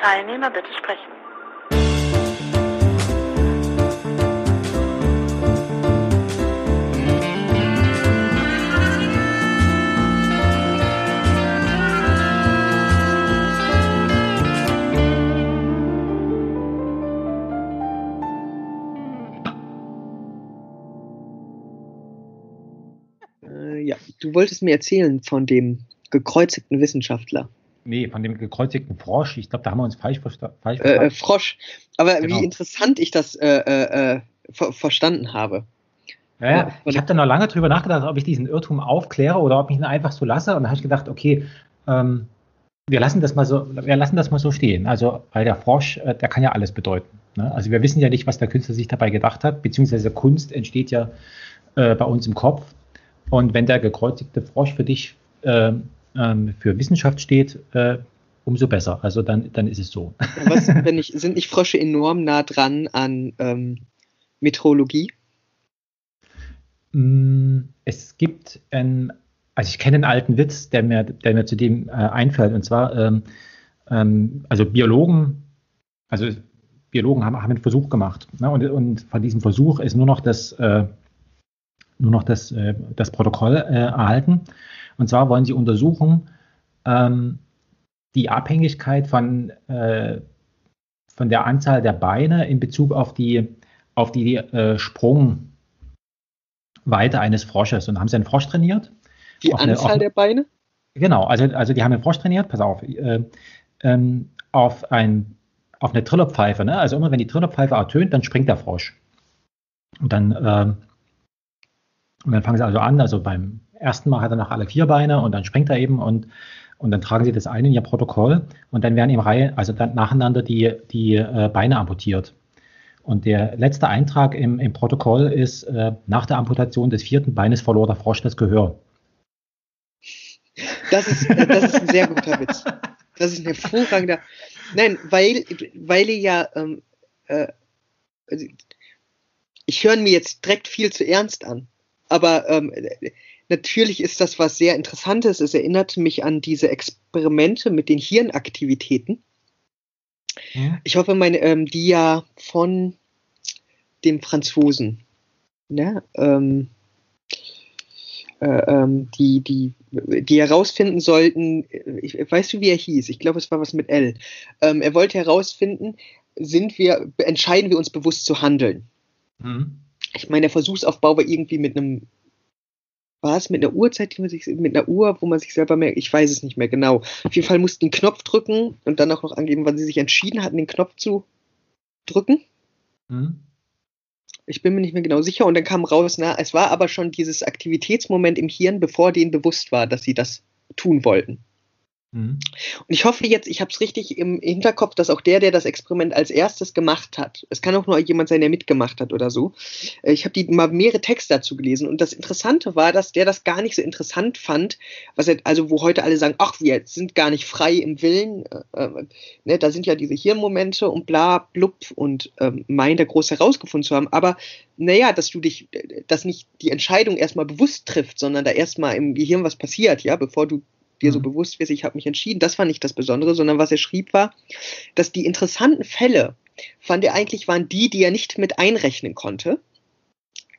Teilnehmer bitte sprechen. Äh, ja, du wolltest mir erzählen von dem gekreuzigten Wissenschaftler. Nee, von dem gekreuzigten Frosch. Ich glaube, da haben wir uns falsch, versta falsch Äh, verstanden. äh, Frosch. Aber Genau. wie interessant ich das äh, äh, äh, ver verstanden habe. Ja, ja. Ich habe da noch lange drüber nachgedacht, ob ich diesen Irrtum aufkläre oder ob ich ihn einfach so lasse. Und dann habe ich gedacht, okay, ähm, wir lassen das mal so, wir lassen das mal so stehen. Also, weil der Frosch, äh, der kann ja alles bedeuten. Ne? Also wir wissen ja nicht, was der Künstler sich dabei gedacht hat, beziehungsweise Kunst entsteht ja äh, bei uns im Kopf. Und wenn der gekreuzigte Frosch für dich ähm, ähm, für Wissenschaft steht, äh, umso besser. Also dann, dann ist es so. Was, wenn ich, sind nicht Frösche enorm nah dran an ähm, Meteorologie? Mm, Es gibt, ein, also ich kenne einen alten Witz, der mir, der mir zu dem äh, einfällt, und zwar, ähm, ähm, also Biologen, also Biologen haben, haben einen Versuch gemacht, ne, und, und von diesem Versuch ist nur noch das, äh, nur noch das, äh, das Protokoll äh, erhalten. Und zwar wollen sie untersuchen ähm, die Abhängigkeit von, äh, von der Anzahl der Beine in Bezug auf die, auf die äh, Sprung, Weite eines Frosches und haben sie einen Frosch trainiert. Die Auf eine- Anzahl auf- der Beine? Genau, also, also die haben einen Frosch trainiert, pass auf, äh, ähm, auf, ein, auf eine Trillerpfeife. Ne? Also immer wenn die Trillerpfeife ertönt, dann springt der Frosch. Und dann, ähm, und dann fangen sie also an, also beim ersten Mal hat er noch alle vier Beine und dann springt er eben und, und dann tragen sie das ein in ihr Protokoll und dann werden im Reihe, also dann nacheinander die, die äh, Beine amputiert. Und der letzte Eintrag im, im Protokoll ist, äh, nach der Amputation des vierten Beines verlor der Frosch das Gehör. Das ist, das ist ein sehr guter Witz. Das ist ein hervorragender. Nein, weil, weil ihr ja, ähm, äh, also ich höre mir jetzt direkt viel zu ernst an. Aber ähm, natürlich ist das was sehr Interessantes. Es erinnerte mich an diese Experimente mit den Hirnaktivitäten. Ich hoffe, meine, ähm, die ja von dem Franzosen, ne, ähm, äh, ähm, die, die, die herausfinden sollten, äh, ich, weißt du, wie er hieß? Ich glaube, es war was mit L. Ähm, er wollte herausfinden, sind wir, entscheiden wir uns bewusst zu handeln. Mhm. Ich meine, der Versuchsaufbau war irgendwie mit einem, war es mit einer Uhrzeit, die man sich, mit einer Uhr, wo man sich selber merkt, ich weiß es nicht mehr genau. Auf jeden Fall mussten einen Knopf drücken und dann auch noch angeben, wann sie sich entschieden hatten, den Knopf zu drücken. Mhm. Ich bin mir nicht mehr genau sicher. Und dann kam raus, na, es war aber schon dieses Aktivitätsmoment im Hirn, bevor denen bewusst war, dass sie das tun wollten. Mhm. Und ich hoffe jetzt, ich habe es richtig im Hinterkopf, dass auch der, der das Experiment als erstes gemacht hat, es kann auch nur jemand sein, der mitgemacht hat oder so. äh, Ich habe mal mehrere Texte dazu gelesen und das Interessante war, dass der das gar nicht so interessant fand, was er, also wo heute alle sagen, ach, wir sind gar nicht frei im Willen, äh, äh, ne, da sind ja diese Hirnmomente und bla, blub und ähm, meint da groß herausgefunden zu haben, aber naja, dass du dich, dass nicht die Entscheidung erstmal bewusst trifft, sondern da erstmal im Gehirn was passiert, ja, bevor du dir so Mhm. bewusst wirst, ich habe mich entschieden. Das war nicht das Besondere, sondern was er schrieb war, dass die interessanten Fälle, fand er eigentlich, waren die, die er nicht mit einrechnen konnte.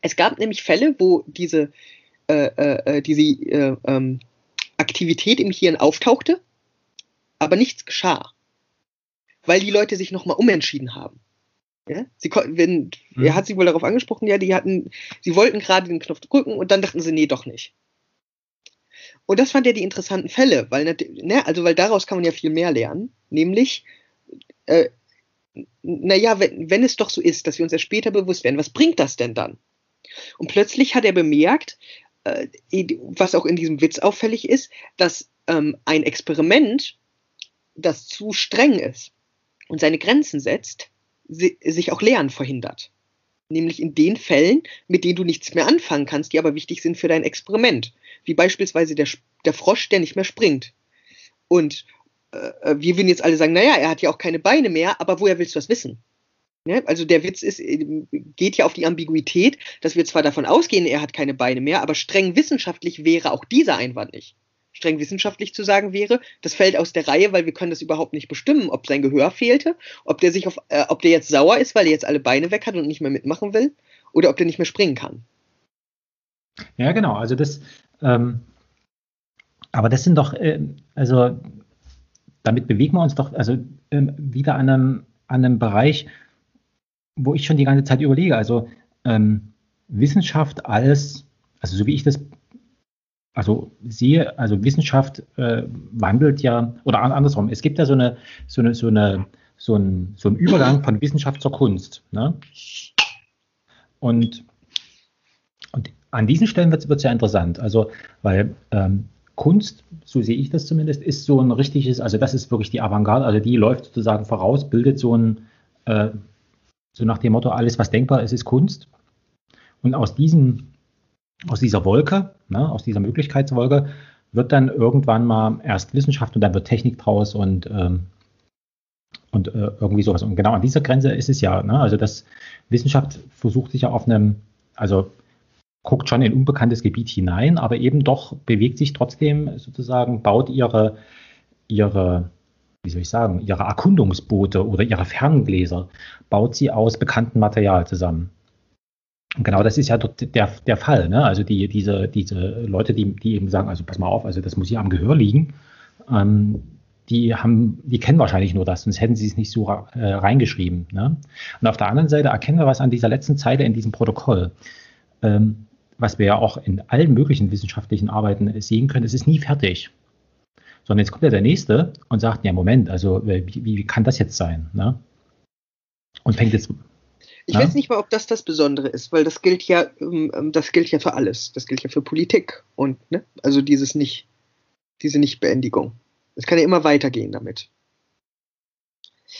Es gab nämlich Fälle, wo diese, äh, äh, diese äh, ähm, Aktivität im Hirn auftauchte, aber nichts geschah. Weil die Leute sich nochmal umentschieden haben. Ja? Sie wenn, Mhm. Er hat sie wohl darauf angesprochen, ja, die hatten, sie wollten gerade den Knopf drücken und dann dachten sie, nee, doch nicht. Und das fand er die interessanten Fälle, weil, ne, also weil daraus kann man ja viel mehr lernen, nämlich, äh, naja, wenn, wenn es doch so ist, dass wir uns erst später bewusst werden, was bringt das denn dann? Und plötzlich hat er bemerkt, äh, was auch in diesem Witz auffällig ist, dass ähm, ein Experiment, das zu streng ist und seine Grenzen setzt, si sich auch Lernen verhindert. Nämlich in den Fällen, mit denen du nichts mehr anfangen kannst, die aber wichtig sind für dein Experiment. Wie beispielsweise der, der Frosch, der nicht mehr springt. Und äh, wir würden jetzt alle sagen, naja, er hat ja auch keine Beine mehr, aber woher willst du das wissen? Ne? Also der Witz ist, äh, geht ja auf die Ambiguität, dass wir zwar davon ausgehen, er hat keine Beine mehr, aber streng wissenschaftlich wäre auch dieser Einwand nicht. streng wissenschaftlich zu sagen wäre, das fällt aus der Reihe, weil wir können das überhaupt nicht bestimmen, ob sein Gehör fehlte, ob der sich auf, äh, ob der jetzt sauer ist, weil er jetzt alle Beine weg hat und nicht mehr mitmachen will, oder ob der nicht mehr springen kann. Ja, genau. Also das, ähm, aber das sind doch, äh, also damit bewegen wir uns doch also äh, wieder an einem, an einem Bereich, wo ich schon die ganze Zeit überlege. Also ähm, Wissenschaft als, also so wie ich das also sehe, also Wissenschaft äh, wandelt ja, oder andersrum, es gibt ja so eine, so eine, so eine, so ein, so Übergang von Wissenschaft zur Kunst. Ne? Und, und an diesen Stellen wird es ja interessant. Also, weil ähm, Kunst, so sehe ich das zumindest, ist so ein richtiges, also das ist wirklich die Avantgarde, also die läuft sozusagen voraus, bildet so ein, äh, so nach dem Motto, alles was denkbar ist, ist Kunst. Und aus diesem aus dieser Wolke, ne, aus dieser Möglichkeitswolke, wird dann irgendwann mal erst Wissenschaft und dann wird Technik draus und, ähm, und äh, irgendwie sowas. Und genau an dieser Grenze ist es ja. Ne? Also das Wissenschaft versucht sich ja auf einem, also guckt schon in unbekanntes Gebiet hinein, aber eben doch bewegt sich trotzdem sozusagen, baut ihre, ihre, wie soll ich sagen, ihre Erkundungsboote oder ihre Ferngläser, baut sie aus bekanntem Material zusammen. Genau, das ist ja der, der Fall. Ne? Also die, diese, diese Leute, die, die eben sagen, also pass mal auf, also das muss hier am Gehör liegen, ähm, die haben, die kennen wahrscheinlich nur das, sonst hätten sie es nicht so äh, reingeschrieben. Ne? Und auf der anderen Seite erkennen wir was an dieser letzten Zeile in diesem Protokoll, ähm, was wir ja auch in allen möglichen wissenschaftlichen Arbeiten sehen können, es ist nie fertig. Sondern jetzt kommt ja der Nächste und sagt, ja, Moment, also wie, wie kann das jetzt sein? Ne? Und fängt jetzt ich ja? weiß nicht mal, ob das das Besondere ist, weil das gilt ja, ähm, ähm, das gilt ja für alles. Das gilt ja für Politik und, ne? Also dieses nicht, diese Nichtbeendigung. Es kann ja immer weitergehen damit.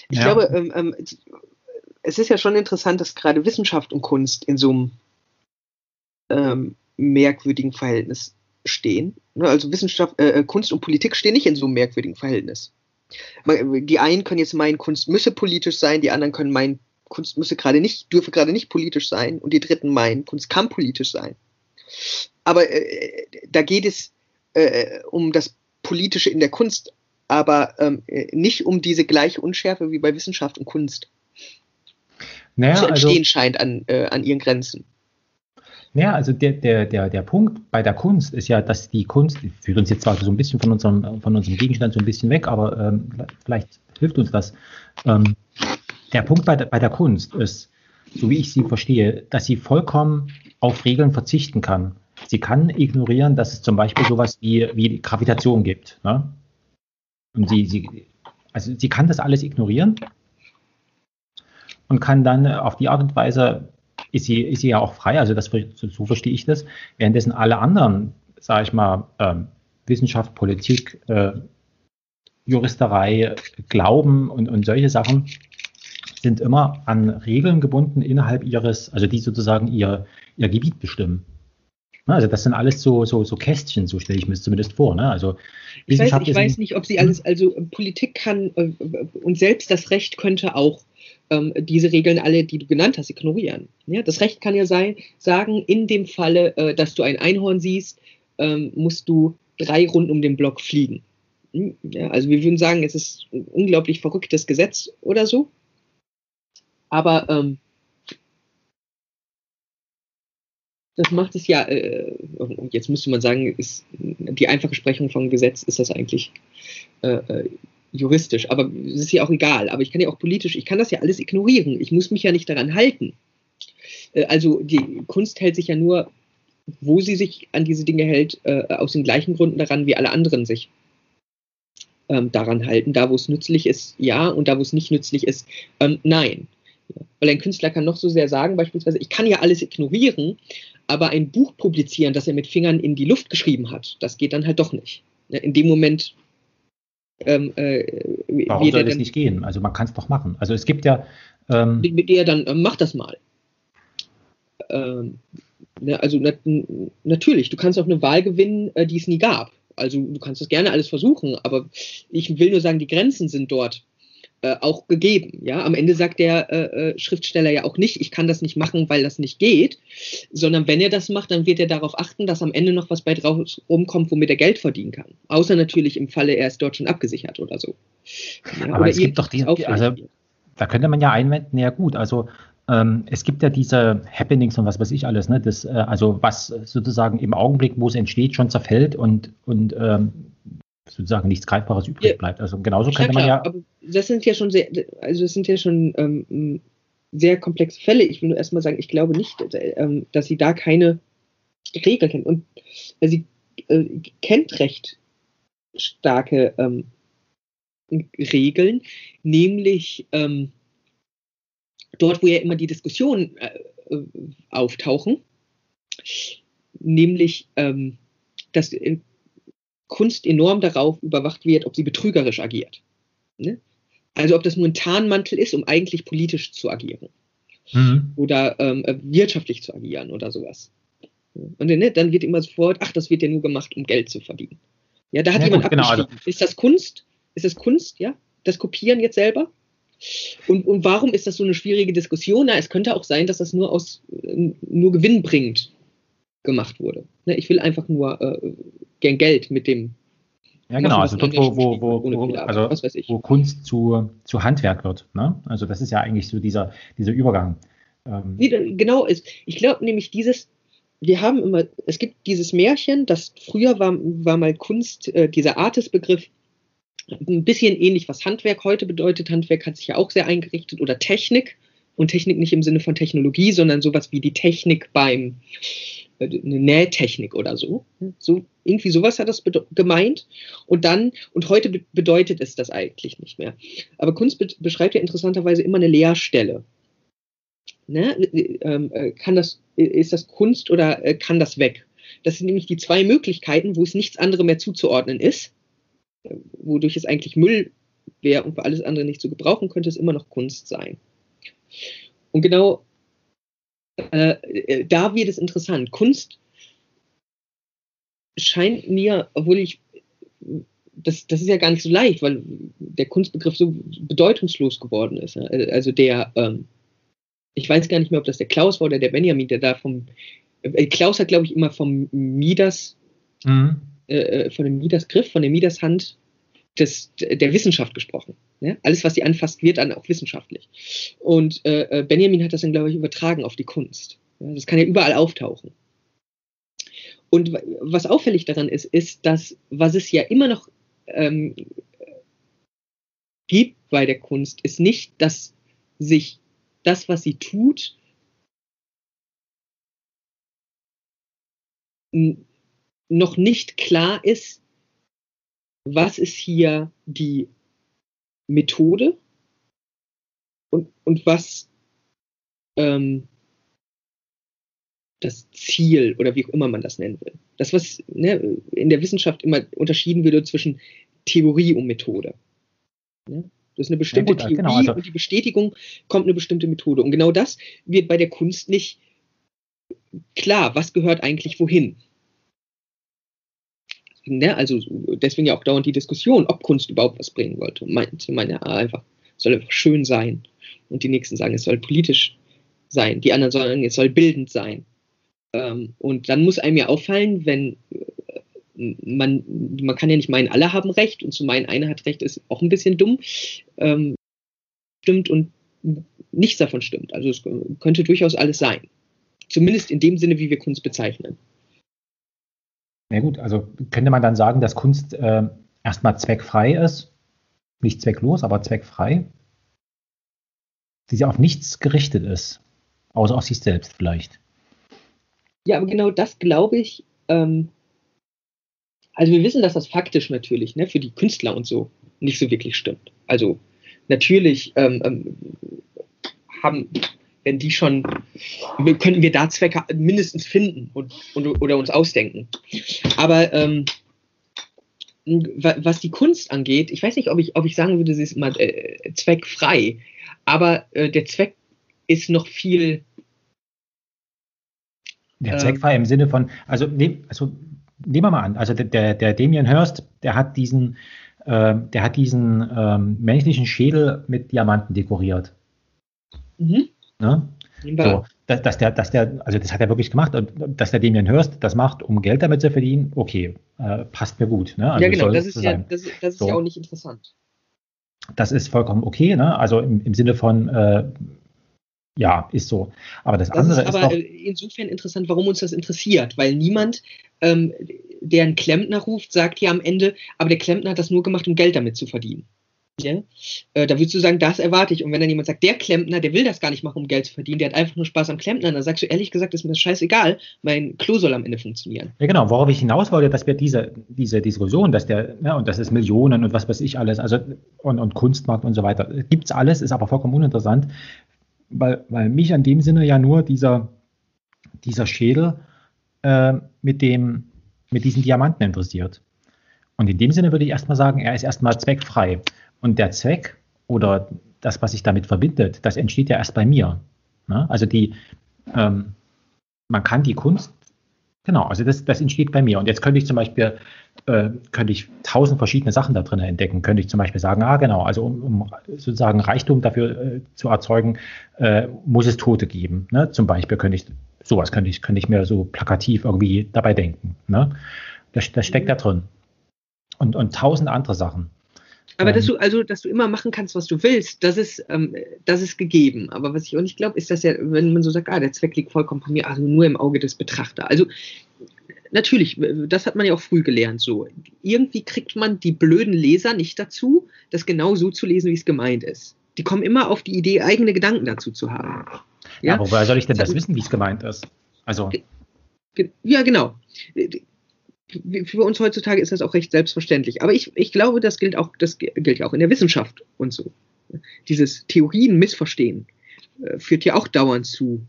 Ich ja. glaube, ähm, ähm, es ist ja schon interessant, dass gerade Wissenschaft und Kunst in so einem ähm, merkwürdigen Verhältnis stehen. Ne? Also Wissenschaft, äh, äh, Kunst und Politik stehen nicht in so einem merkwürdigen Verhältnis. Die einen können jetzt meinen, Kunst müsse politisch sein, die anderen können meinen, Kunst müsse gerade nicht, dürfe gerade nicht politisch sein und die Dritten meinen, Kunst kann politisch sein. Aber äh, da geht es äh, um das Politische in der Kunst, aber ähm, nicht um diese gleiche Unschärfe wie bei Wissenschaft und Kunst. Naja, zu entstehen also, scheint an, äh, an ihren Grenzen. Naja, also der, der, der, der Punkt bei der Kunst ist ja, dass die Kunst, führt uns jetzt zwar so ein bisschen von unserem, von unserem Gegenstand so ein bisschen weg, aber ähm, vielleicht hilft uns das. Ähm, der Punkt bei der, bei der Kunst ist, so wie ich sie verstehe, dass sie vollkommen auf Regeln verzichten kann. Sie kann ignorieren, dass es zum Beispiel sowas wie, wie Gravitation gibt. Ne? Und sie, sie, also sie kann das alles ignorieren und kann dann auf die Art und Weise, ist sie, ist sie ja auch frei, also das, so, verstehe ich das, währenddessen alle anderen, sage ich mal, ähm, Wissenschaft, Politik, äh, Juristerei, Glauben und, und solche Sachen sind immer an Regeln gebunden innerhalb ihres, also die sozusagen ihr, ihr Gebiet bestimmen. Also das sind alles so, so, so Kästchen, so stelle ich mir es zumindest vor. Ne? Also ich weiß, ich weiß nicht, ob sie alles, also Politik kann äh, und selbst das Recht könnte auch ähm, diese Regeln alle, die du genannt hast, ignorieren. Ja, das Recht kann ja sein, sagen, in dem Falle, äh, dass du ein Einhorn siehst, ähm, musst du drei Runden um den Block fliegen. Hm? Ja, also wir würden sagen, es ist ein unglaublich verrücktes Gesetz oder so. Aber ähm, das macht es ja, äh, jetzt müsste man sagen, ist die einfache Sprechung vom Gesetz ist das eigentlich äh, äh, juristisch, aber es ist ja auch egal. Aber ich kann ja auch politisch, ich kann das ja alles ignorieren. Ich muss mich ja nicht daran halten. Äh, also die Kunst hält sich ja nur, wo sie sich an diese Dinge hält, äh, aus den gleichen Gründen daran, wie alle anderen sich ähm, daran halten. Da, wo es nützlich ist, ja, und da, wo es nicht nützlich ist, ähm, nein. Weil ein Künstler kann noch so sehr sagen, beispielsweise, ich kann ja alles ignorieren, aber ein Buch publizieren, das er mit Fingern in die Luft geschrieben hat, das geht dann halt doch nicht. Ne, in dem Moment. Ähm, äh, Warum soll das nicht gehen? Also man kann es doch machen. Also es gibt ja. Ähm, mit der dann, äh, mach das mal. Ähm, ne, also na, natürlich, du kannst auch eine Wahl gewinnen, äh, die es nie gab. Also du kannst das gerne alles versuchen, aber ich will nur sagen, die Grenzen sind dort äh, auch gegeben. Ja, am Ende sagt der äh, äh, Schriftsteller ja auch nicht, ich kann das nicht machen, weil das nicht geht, sondern wenn er das macht, dann wird er darauf achten, dass am Ende noch was bei drauf rumkommt, womit er Geld verdienen kann. Außer natürlich im Falle, er ist dort schon abgesichert oder so. Ja, Aber es gibt doch die, also da könnte man ja einwenden, ja gut, also ähm, es gibt ja diese Happenings und was weiß ich alles, ne? Das, äh, also was sozusagen im Augenblick, wo es entsteht, schon zerfällt und, und ähm, sozusagen nichts Greifbares übrig ja, bleibt. Also genauso könnte man ja. Aber das sind ja schon sehr, also das sind ja schon ähm, sehr komplexe Fälle. Ich will nur erstmal sagen, ich glaube nicht, ähm, dass sie da keine Regel kennt. Und äh, sie äh, kennt recht starke ähm, Regeln, nämlich ähm, dort, wo ja immer die Diskussionen äh, äh auftauchen, nämlich ähm, dass Kunst enorm darauf überwacht wird, ob sie betrügerisch agiert. Ne? Also ob das nur ein Tarnmantel ist, um eigentlich politisch zu agieren. Mhm. Oder ähm, äh, wirtschaftlich zu agieren oder sowas. Und ne, dann wird immer sofort, ach, das wird ja nur gemacht, um Geld zu verdienen. Ja, da hat ja, jemand gut, genau, also. Ist das Kunst? Ist das Kunst, ja? Das Kopieren jetzt selber? Und, und warum ist das so eine schwierige Diskussion? Na, es könnte auch sein, dass das nur aus nur Gewinn bringt gemacht wurde. Ne, ich will einfach nur äh, gern Geld mit dem. Ja, genau, also dort, wo, wo, wo, wo, also, wo Kunst zu, zu Handwerk wird. Ne? Also das ist ja eigentlich so dieser, dieser Übergang. Ähm. Genau, ist, ich glaube nämlich dieses, wir haben immer, es gibt dieses Märchen, das früher war, war mal Kunst, äh, dieser Artist-Begriff, ein bisschen ähnlich, was Handwerk heute bedeutet. Handwerk hat sich ja auch sehr eingerichtet oder Technik. Und Technik nicht im Sinne von Technologie, sondern sowas wie die Technik beim, eine Nähtechnik oder so. So irgendwie sowas hat das gemeint. Und dann, und heute be bedeutet es das eigentlich nicht mehr. Aber Kunst be beschreibt ja interessanterweise immer eine Leerstelle. Ne? Ähm, äh, kann das, ist das Kunst oder äh, kann das weg? Das sind nämlich die zwei Möglichkeiten, wo es nichts anderem mehr zuzuordnen ist, wodurch es eigentlich Müll wäre und für alles andere nicht zu gebrauchen, könnte es immer noch Kunst sein. Und genau äh, äh, da wird es interessant. Kunst scheint mir, obwohl ich, das, das ist ja gar nicht so leicht, weil der Kunstbegriff so bedeutungslos geworden ist. Also der, ähm, ich weiß gar nicht mehr, ob das der Klaus war oder der Benjamin, der da vom, äh, Klaus hat, glaube ich, immer vom Midas, mhm. äh, äh von dem Midas-Griff, von der Midas-Hand des, der Wissenschaft gesprochen. Ja? Alles, was sie anfasst, wird dann auch wissenschaftlich. Und äh, äh, Benjamin hat das dann, glaube ich, übertragen auf die Kunst. Ja? Das kann ja überall auftauchen. Und was auffällig daran ist, ist, dass, was es ja immer noch ähm, gibt bei der Kunst, ist nicht, dass sich das, was sie tut, noch nicht klar ist, was ist hier die Methode und, und was ähm, das Ziel oder wie auch immer man das nennen will. Das, was ne, in der Wissenschaft immer unterschieden wird zwischen Theorie und Methode. Ne? Das ist eine bestimmte ja, gut, genau, Theorie genau, also und die Bestätigung kommt eine bestimmte Methode. Und genau das wird bei der Kunst nicht klar. Was gehört eigentlich wohin? Ne, also deswegen ja auch dauernd die Diskussion, ob Kunst überhaupt was bringen wollte. Manche meinen ja einfach, es soll einfach schön sein. Und die nächsten sagen, es soll politisch sein. Die anderen sagen, es soll bildend sein. Ähm, und dann muss einem ja auffallen, wenn äh, man, man kann ja nicht meinen, alle haben Recht und zu meinen, einer hat Recht, ist auch ein bisschen dumm. Ähm, stimmt und nichts davon stimmt. Also es könnte durchaus alles sein. Zumindest in dem Sinne, wie wir Kunst bezeichnen. Na gut, also könnte man dann sagen, dass Kunst äh, erstmal zweckfrei ist, nicht zwecklos, aber zweckfrei, die sie auf nichts gerichtet ist, außer auf sich selbst vielleicht. Ja, aber genau das glaube ich. Ähm, also wir wissen, dass das faktisch natürlich ne, für die Künstler und so nicht so wirklich stimmt. Also natürlich ähm, ähm, haben wenn die schon, könnten wir da Zwecke mindestens finden und, und oder uns ausdenken. Aber ähm, was die Kunst angeht, ich weiß nicht, ob ich, ob ich sagen würde, sie ist immer äh, zweckfrei, aber äh, der Zweck ist noch viel. Der zweckfrei im Sinne von, also, nehm, also nehmen wir mal an, also der, der Damien Hirst, der hat diesen äh, der hat diesen ähm, menschlichen Schädel mit Diamanten dekoriert. Mhm. Ne? So, dass, dass, der, dass der, also das hat er wirklich gemacht und dass der Damien Hirst das macht, um Geld damit zu verdienen, okay, äh, passt mir gut. Ne? Also ja, genau, das ist, ja, das, das ist so. ja auch nicht interessant. Das ist vollkommen okay, ne? also im, im Sinne von, äh, ja, ist so. Aber das, das andere ist, aber ist doch, insofern interessant, warum uns das interessiert, weil niemand, ähm, der einen Klempner ruft, sagt ja am Ende, aber der Klempner hat das nur gemacht, um Geld damit zu verdienen. Äh, da würdest du sagen, das erwarte ich. Und wenn dann jemand sagt, der Klempner, der will das gar nicht machen, um Geld zu verdienen, der hat einfach nur Spaß am Klempner, dann sagst du ehrlich gesagt, ist mir das scheißegal, mein Klo soll am Ende funktionieren. Ja, genau, worauf ich hinaus wollte, dass wir diese, diese Diskussion, dass der, ja, und das ist Millionen und was weiß ich alles, also und, und Kunstmarkt und so weiter, gibt es alles, ist aber vollkommen uninteressant, weil, weil mich an dem Sinne ja nur dieser, dieser Schädel äh, mit, dem, mit diesen Diamanten interessiert. Und in dem Sinne würde ich erstmal sagen, er ist erstmal zweckfrei. Und der Zweck oder das, was sich damit verbindet, das entsteht ja erst bei mir. Ne? Also die, ähm, man kann die Kunst, genau, also das, das entsteht bei mir. Und jetzt könnte ich zum Beispiel, äh, könnte ich tausend verschiedene Sachen da drin entdecken. Könnte ich zum Beispiel sagen, ah genau, also um, um sozusagen Reichtum dafür äh, zu erzeugen, äh, muss es Tote geben. Ne? Zum Beispiel könnte ich, sowas könnte ich, könnte ich mir so plakativ irgendwie dabei denken. Ne? Das, das steckt da drin. Und, und tausend andere Sachen. Aber dass ähm. du, also, dass du immer machen kannst, was du willst, das ist, ähm, das ist gegeben. Aber was ich auch nicht glaube, ist, dass ja, wenn man so sagt, ah, der Zweck liegt vollkommen von mir, also nur im Auge des Betrachters. Also, natürlich, das hat man ja auch früh gelernt, so. Irgendwie kriegt man die blöden Leser nicht dazu, das genau so zu lesen, wie es gemeint ist. Die kommen immer auf die Idee, eigene Gedanken dazu zu haben. Ja, ja woher soll ich denn das wissen, wie es gemeint ist? Also. Ja, genau für uns heutzutage ist das auch recht selbstverständlich. Aber ich, ich glaube, das gilt auch, das gilt ja auch in der Wissenschaft und so. Dieses Theorien missverstehen äh, führt ja auch dauernd zu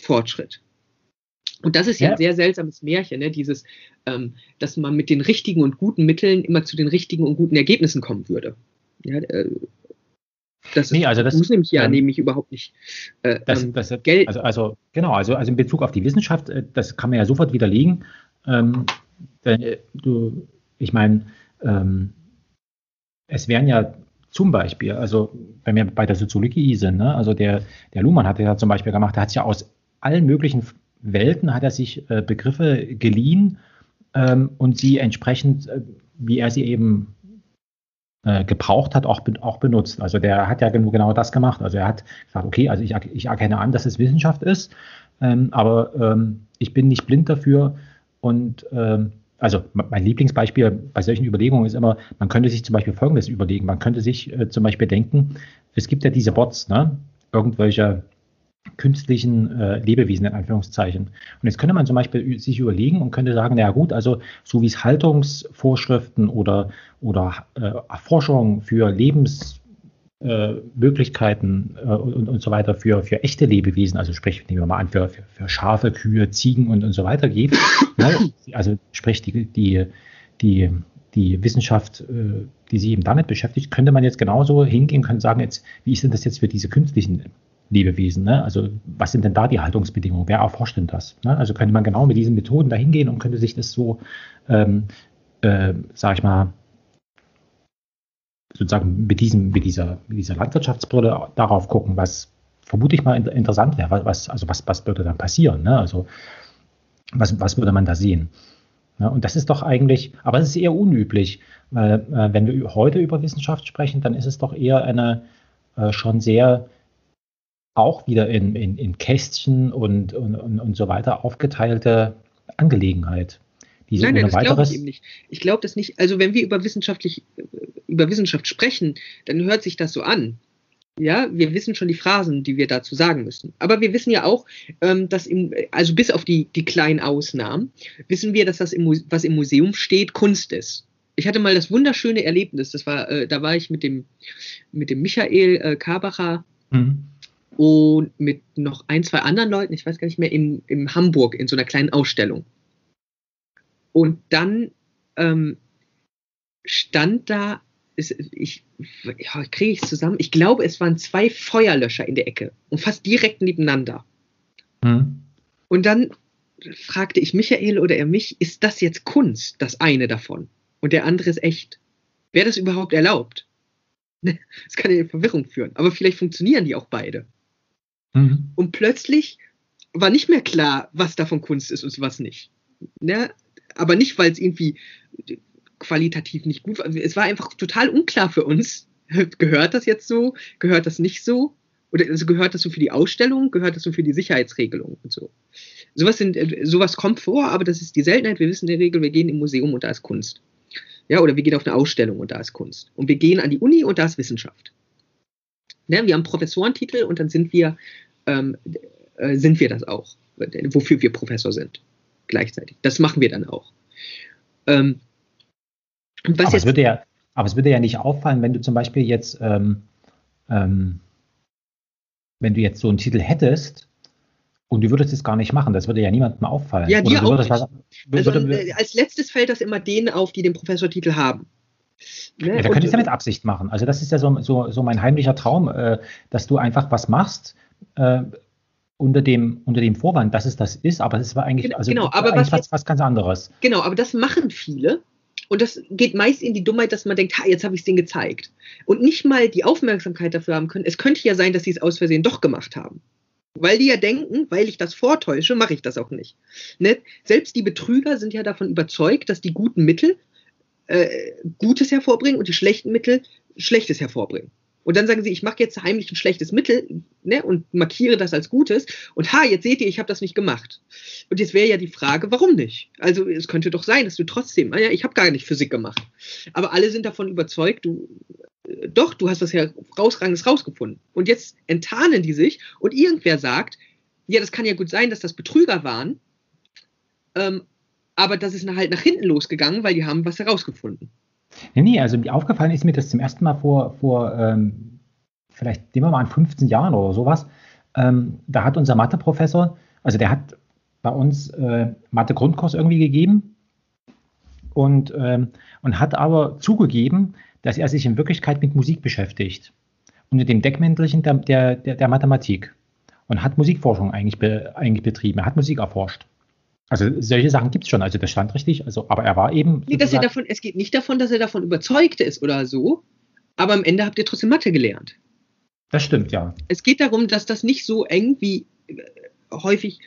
Fortschritt. Und das ist ja, ja ein sehr seltsames Märchen, ne? dieses, ähm, dass man mit den richtigen und guten Mitteln immer zu den richtigen und guten Ergebnissen kommen würde. Ja, äh, das, nee, also das muss nämlich ja ähm, nämlich überhaupt nicht äh, das, ähm, das, Geld. Also, also genau, also, also in Bezug auf die Wissenschaft, äh, das kann man ja sofort widerlegen. Ähm, denn, du, ich meine, ähm, es wären ja zum Beispiel, also wenn wir bei der Soziologie sind, ne, also der, der Luhmann hat ja zum Beispiel gemacht, der hat ja aus allen möglichen Welten hat er sich äh, Begriffe geliehen ähm, und sie entsprechend, äh, wie er sie eben äh, gebraucht hat, auch, auch benutzt. Also der hat ja genau das gemacht. Also er hat gesagt, okay, also ich, ich erkenne an, dass es Wissenschaft ist, ähm, aber ähm, ich bin nicht blind dafür, und ähm, also mein Lieblingsbeispiel bei solchen Überlegungen ist immer, man könnte sich zum Beispiel Folgendes überlegen. Man könnte sich äh, zum Beispiel denken, es gibt ja diese Bots, ne? irgendwelche künstlichen äh, Lebewesen in Anführungszeichen. Und jetzt könnte man zum Beispiel sich überlegen und könnte sagen, na gut, also so wie es Haltungsvorschriften oder, oder äh, Erforschung für Lebens äh, Möglichkeiten äh, und, und so weiter für, für echte Lebewesen, also sprich, nehmen wir mal an, für, für, für Schafe, Kühe, Ziegen und, und so weiter geht. ne? Also sprich, die, die, die, die Wissenschaft, äh, die sich eben damit beschäftigt, könnte man jetzt genauso hingehen, können sagen, jetzt, wie ist denn das jetzt für diese künstlichen Lebewesen? Ne? Also was sind denn da die Haltungsbedingungen? Wer erforscht denn das? Ne? Also könnte man genau mit diesen Methoden da hingehen und könnte sich das so, ähm, äh, sag ich mal, sozusagen mit, diesem, mit, dieser, mit dieser Landwirtschaftsbrille darauf gucken, was vermute ich mal interessant wäre, was, also was, was würde dann passieren, ne? also was, was würde man da sehen. Ja, und das ist doch eigentlich, aber es ist eher unüblich, weil äh, wenn wir heute über Wissenschaft sprechen, dann ist es doch eher eine äh, schon sehr auch wieder in, in, in Kästchen und, und, und, und so weiter aufgeteilte Angelegenheit. Die nein, nein, das glaube ich eben nicht. Ich glaube das nicht. Also wenn wir über wissenschaftlich über Wissenschaft sprechen, dann hört sich das so an. Ja, wir wissen schon die Phrasen, die wir dazu sagen müssen. Aber wir wissen ja auch, ähm, dass im, also bis auf die, die kleinen Ausnahmen, wissen wir, dass das, im, was im Museum steht, Kunst ist. Ich hatte mal das wunderschöne Erlebnis, das war, äh, da war ich mit dem, mit dem Michael äh, Karbacher mhm. und mit noch ein, zwei anderen Leuten, ich weiß gar nicht mehr, in, in Hamburg in so einer kleinen Ausstellung. Und dann ähm, stand da ist, ich, ja, kriege ich es zusammen? Ich glaube, es waren zwei Feuerlöscher in der Ecke und fast direkt nebeneinander. Hm. Und dann fragte ich Michael oder er mich, ist das jetzt Kunst, das eine davon? Und der andere ist echt. Wäre das überhaupt erlaubt? Das kann ja in Verwirrung führen. Aber vielleicht funktionieren die auch beide. Mhm. Und plötzlich war nicht mehr klar, was davon Kunst ist und was nicht. Ne? Aber nicht, weil es irgendwie qualitativ nicht gut war. Es war einfach total unklar für uns. Gehört das jetzt so? Gehört das nicht so? Oder also gehört das so für die Ausstellung? Gehört das so für die Sicherheitsregelung und so? Sowas, sind, sowas kommt vor, aber das ist die Seltenheit. Wir wissen in der Regel, wir gehen im Museum und da ist Kunst. Ja, oder wir gehen auf eine Ausstellung und da ist Kunst. Und wir gehen an die Uni und da ist Wissenschaft. Ne, wir haben Professorentitel und dann sind wir, ähm, äh, sind wir das auch, wofür wir Professor sind. Gleichzeitig. Das machen wir dann auch. Ähm, aber, es würde ja, aber es würde ja nicht auffallen, wenn du zum Beispiel jetzt, ähm, ähm, wenn du jetzt so einen Titel hättest, und du würdest es gar nicht machen, das würde ja niemandem auffallen. Ja, dir auch nicht. Was, also, würde, als letztes fällt das immer denen auf, die den Professortitel haben. Ne? Ja, da könntest du ja mit Absicht machen. Also das ist ja so, so, so mein heimlicher Traum, äh, dass du einfach was machst äh, unter, dem, unter dem Vorwand, dass es das ist, aber es war eigentlich, genau, also genau, aber was, was, was ganz anderes. Genau, aber das machen viele. Und das geht meist in die Dummheit, dass man denkt, ha, jetzt habe ich es denen gezeigt. Und nicht mal die Aufmerksamkeit dafür haben können. Es könnte ja sein, dass sie es aus Versehen doch gemacht haben. Weil die ja denken, weil ich das vortäusche, mache ich das auch nicht. Ne? Selbst die Betrüger sind ja davon überzeugt, dass die guten Mittel äh, Gutes hervorbringen und die schlechten Mittel Schlechtes hervorbringen. Und dann sagen sie, ich mache jetzt heimlich ein schlechtes Mittel ne, und markiere das als Gutes. Und ha, jetzt seht ihr, ich habe das nicht gemacht. Und jetzt wäre ja die Frage, warum nicht? Also es könnte doch sein, dass du trotzdem, ja, ich habe gar nicht Physik gemacht. Aber alle sind davon überzeugt, du, äh, doch, du hast was herausragendes rausgefunden. Und jetzt enttarnen die sich und irgendwer sagt, ja, das kann ja gut sein, dass das Betrüger waren, ähm, aber das ist halt nach hinten losgegangen, weil die haben was herausgefunden. Nee, nee, also aufgefallen ist mir das zum ersten Mal vor, vor ähm, vielleicht, nehmen wir mal an 15 Jahren oder sowas. Ähm, da hat unser Mathe-Professor, also der hat bei uns äh, Mathe-Grundkurs irgendwie gegeben und, ähm, und hat aber zugegeben, dass er sich in Wirklichkeit mit Musik beschäftigt. Unter dem Deckmäntelchen der, der, der Mathematik. Und hat Musikforschung eigentlich, be, eigentlich betrieben. Er hat Musik erforscht. Also solche Sachen gibt es schon, also das stand richtig, also, aber er war eben. Nee, dass er davon, es geht nicht davon, dass er davon überzeugt ist oder so, aber am Ende habt ihr trotzdem Mathe gelernt. Das stimmt, ja. Es geht darum, dass das nicht so eng wie äh, häufig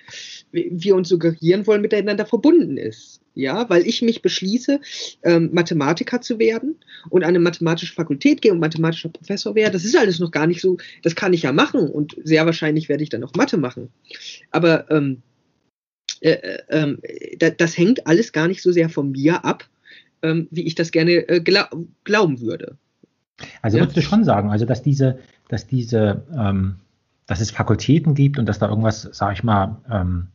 wir uns suggerieren wollen, miteinander verbunden ist. Ja, weil ich mich beschließe, ähm, Mathematiker zu werden und an eine mathematische Fakultät gehe und mathematischer Professor werde. Das ist alles noch gar nicht so, das kann ich ja machen und sehr wahrscheinlich werde ich dann auch Mathe machen. Aber ähm, äh, äh, ähm, das hängt alles gar nicht so sehr von mir ab, ähm, wie ich das gerne äh, glaub, glauben würde. Also ja? würdest du schon sagen, also dass diese, dass diese, ähm, dass es Fakultäten gibt und dass da irgendwas, sag ich mal, ähm,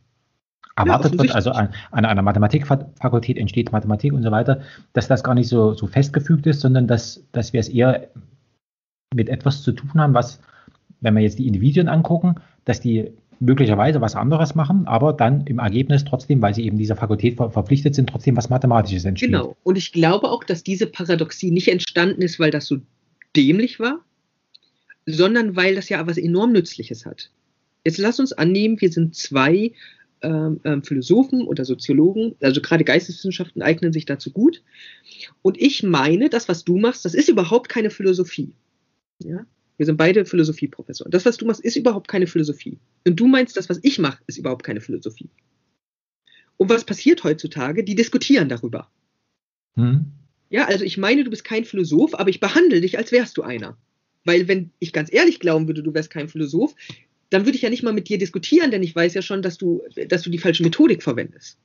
erwartet ja, wird, also an, an, einer Mathematikfakultät entsteht Mathematik und so weiter, dass das gar nicht so, so festgefügt ist, sondern dass, dass wir es eher mit etwas zu tun haben, was, wenn wir jetzt die Individuen angucken, dass die möglicherweise was anderes machen, aber dann im Ergebnis trotzdem, weil sie eben dieser Fakultät ver verpflichtet sind, trotzdem was Mathematisches entsteht. Genau. Und ich glaube auch, dass diese Paradoxie nicht entstanden ist, weil das so dämlich war, sondern weil das ja was enorm Nützliches hat. Jetzt lass uns annehmen, wir sind zwei ähm, ähm, Philosophen oder Soziologen, also gerade Geisteswissenschaften eignen sich dazu gut. Und ich meine, das, was du machst, das ist überhaupt keine Philosophie. Ja? Wir sind beide Philosophieprofessoren. Das, was du machst, ist überhaupt keine Philosophie. Und du meinst, das, was ich mache, ist überhaupt keine Philosophie. Und was passiert heutzutage? Die diskutieren darüber. Hm. Ja, also ich meine, du bist kein Philosoph, aber ich behandle dich, als wärst du einer. Weil wenn ich ganz ehrlich glauben würde, du wärst kein Philosoph, dann würde ich ja nicht mal mit dir diskutieren, denn ich weiß ja schon, dass du, dass du die falsche Methodik verwendest.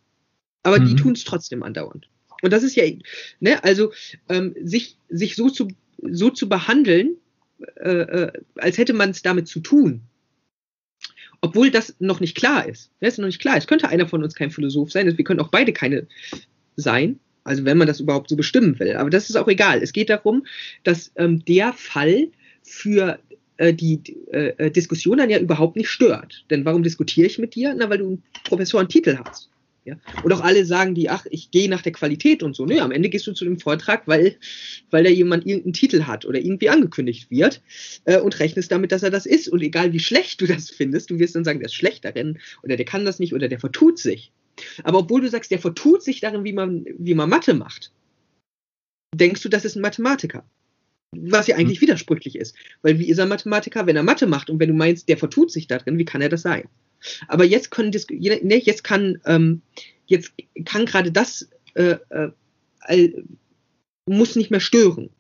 Aber hm. die tun es trotzdem andauernd. Und das ist ja, ne, also ähm, sich, sich so zu, so zu behandeln, äh, äh, als hätte man es damit zu tun. Obwohl das noch nicht klar ist. Das ist noch nicht klar. Es könnte einer von uns kein Philosoph sein. Wir können auch beide keine sein. Also wenn man das überhaupt so bestimmen will. Aber das ist auch egal. Es geht darum, dass ähm, der Fall für äh, die äh, Diskussion dann ja überhaupt nicht stört. Denn warum diskutiere ich mit dir? Na, weil du einen Professorentitel hast. Ja? Und auch alle sagen die, ach, ich gehe nach der Qualität und so. Nö, am Ende gehst du zu dem Vortrag, weil, weil da jemand irgendeinen Titel hat oder irgendwie angekündigt wird äh, und rechnest damit, dass er das ist. Und egal wie schlecht du das findest, du wirst dann sagen, der ist schlecht darin oder der kann das nicht oder der vertut sich. Aber obwohl du sagst, der vertut sich darin, wie man, wie man Mathe macht, denkst du, das ist ein Mathematiker. Was ja eigentlich hm. widersprüchlich ist. Weil wie ist er Mathematiker, wenn er Mathe macht? Und wenn du meinst, der vertut sich da drin, wie kann er das sein? Aber jetzt können ne, jetzt kann ähm, jetzt kann gerade das äh, äh, muss nicht mehr stören.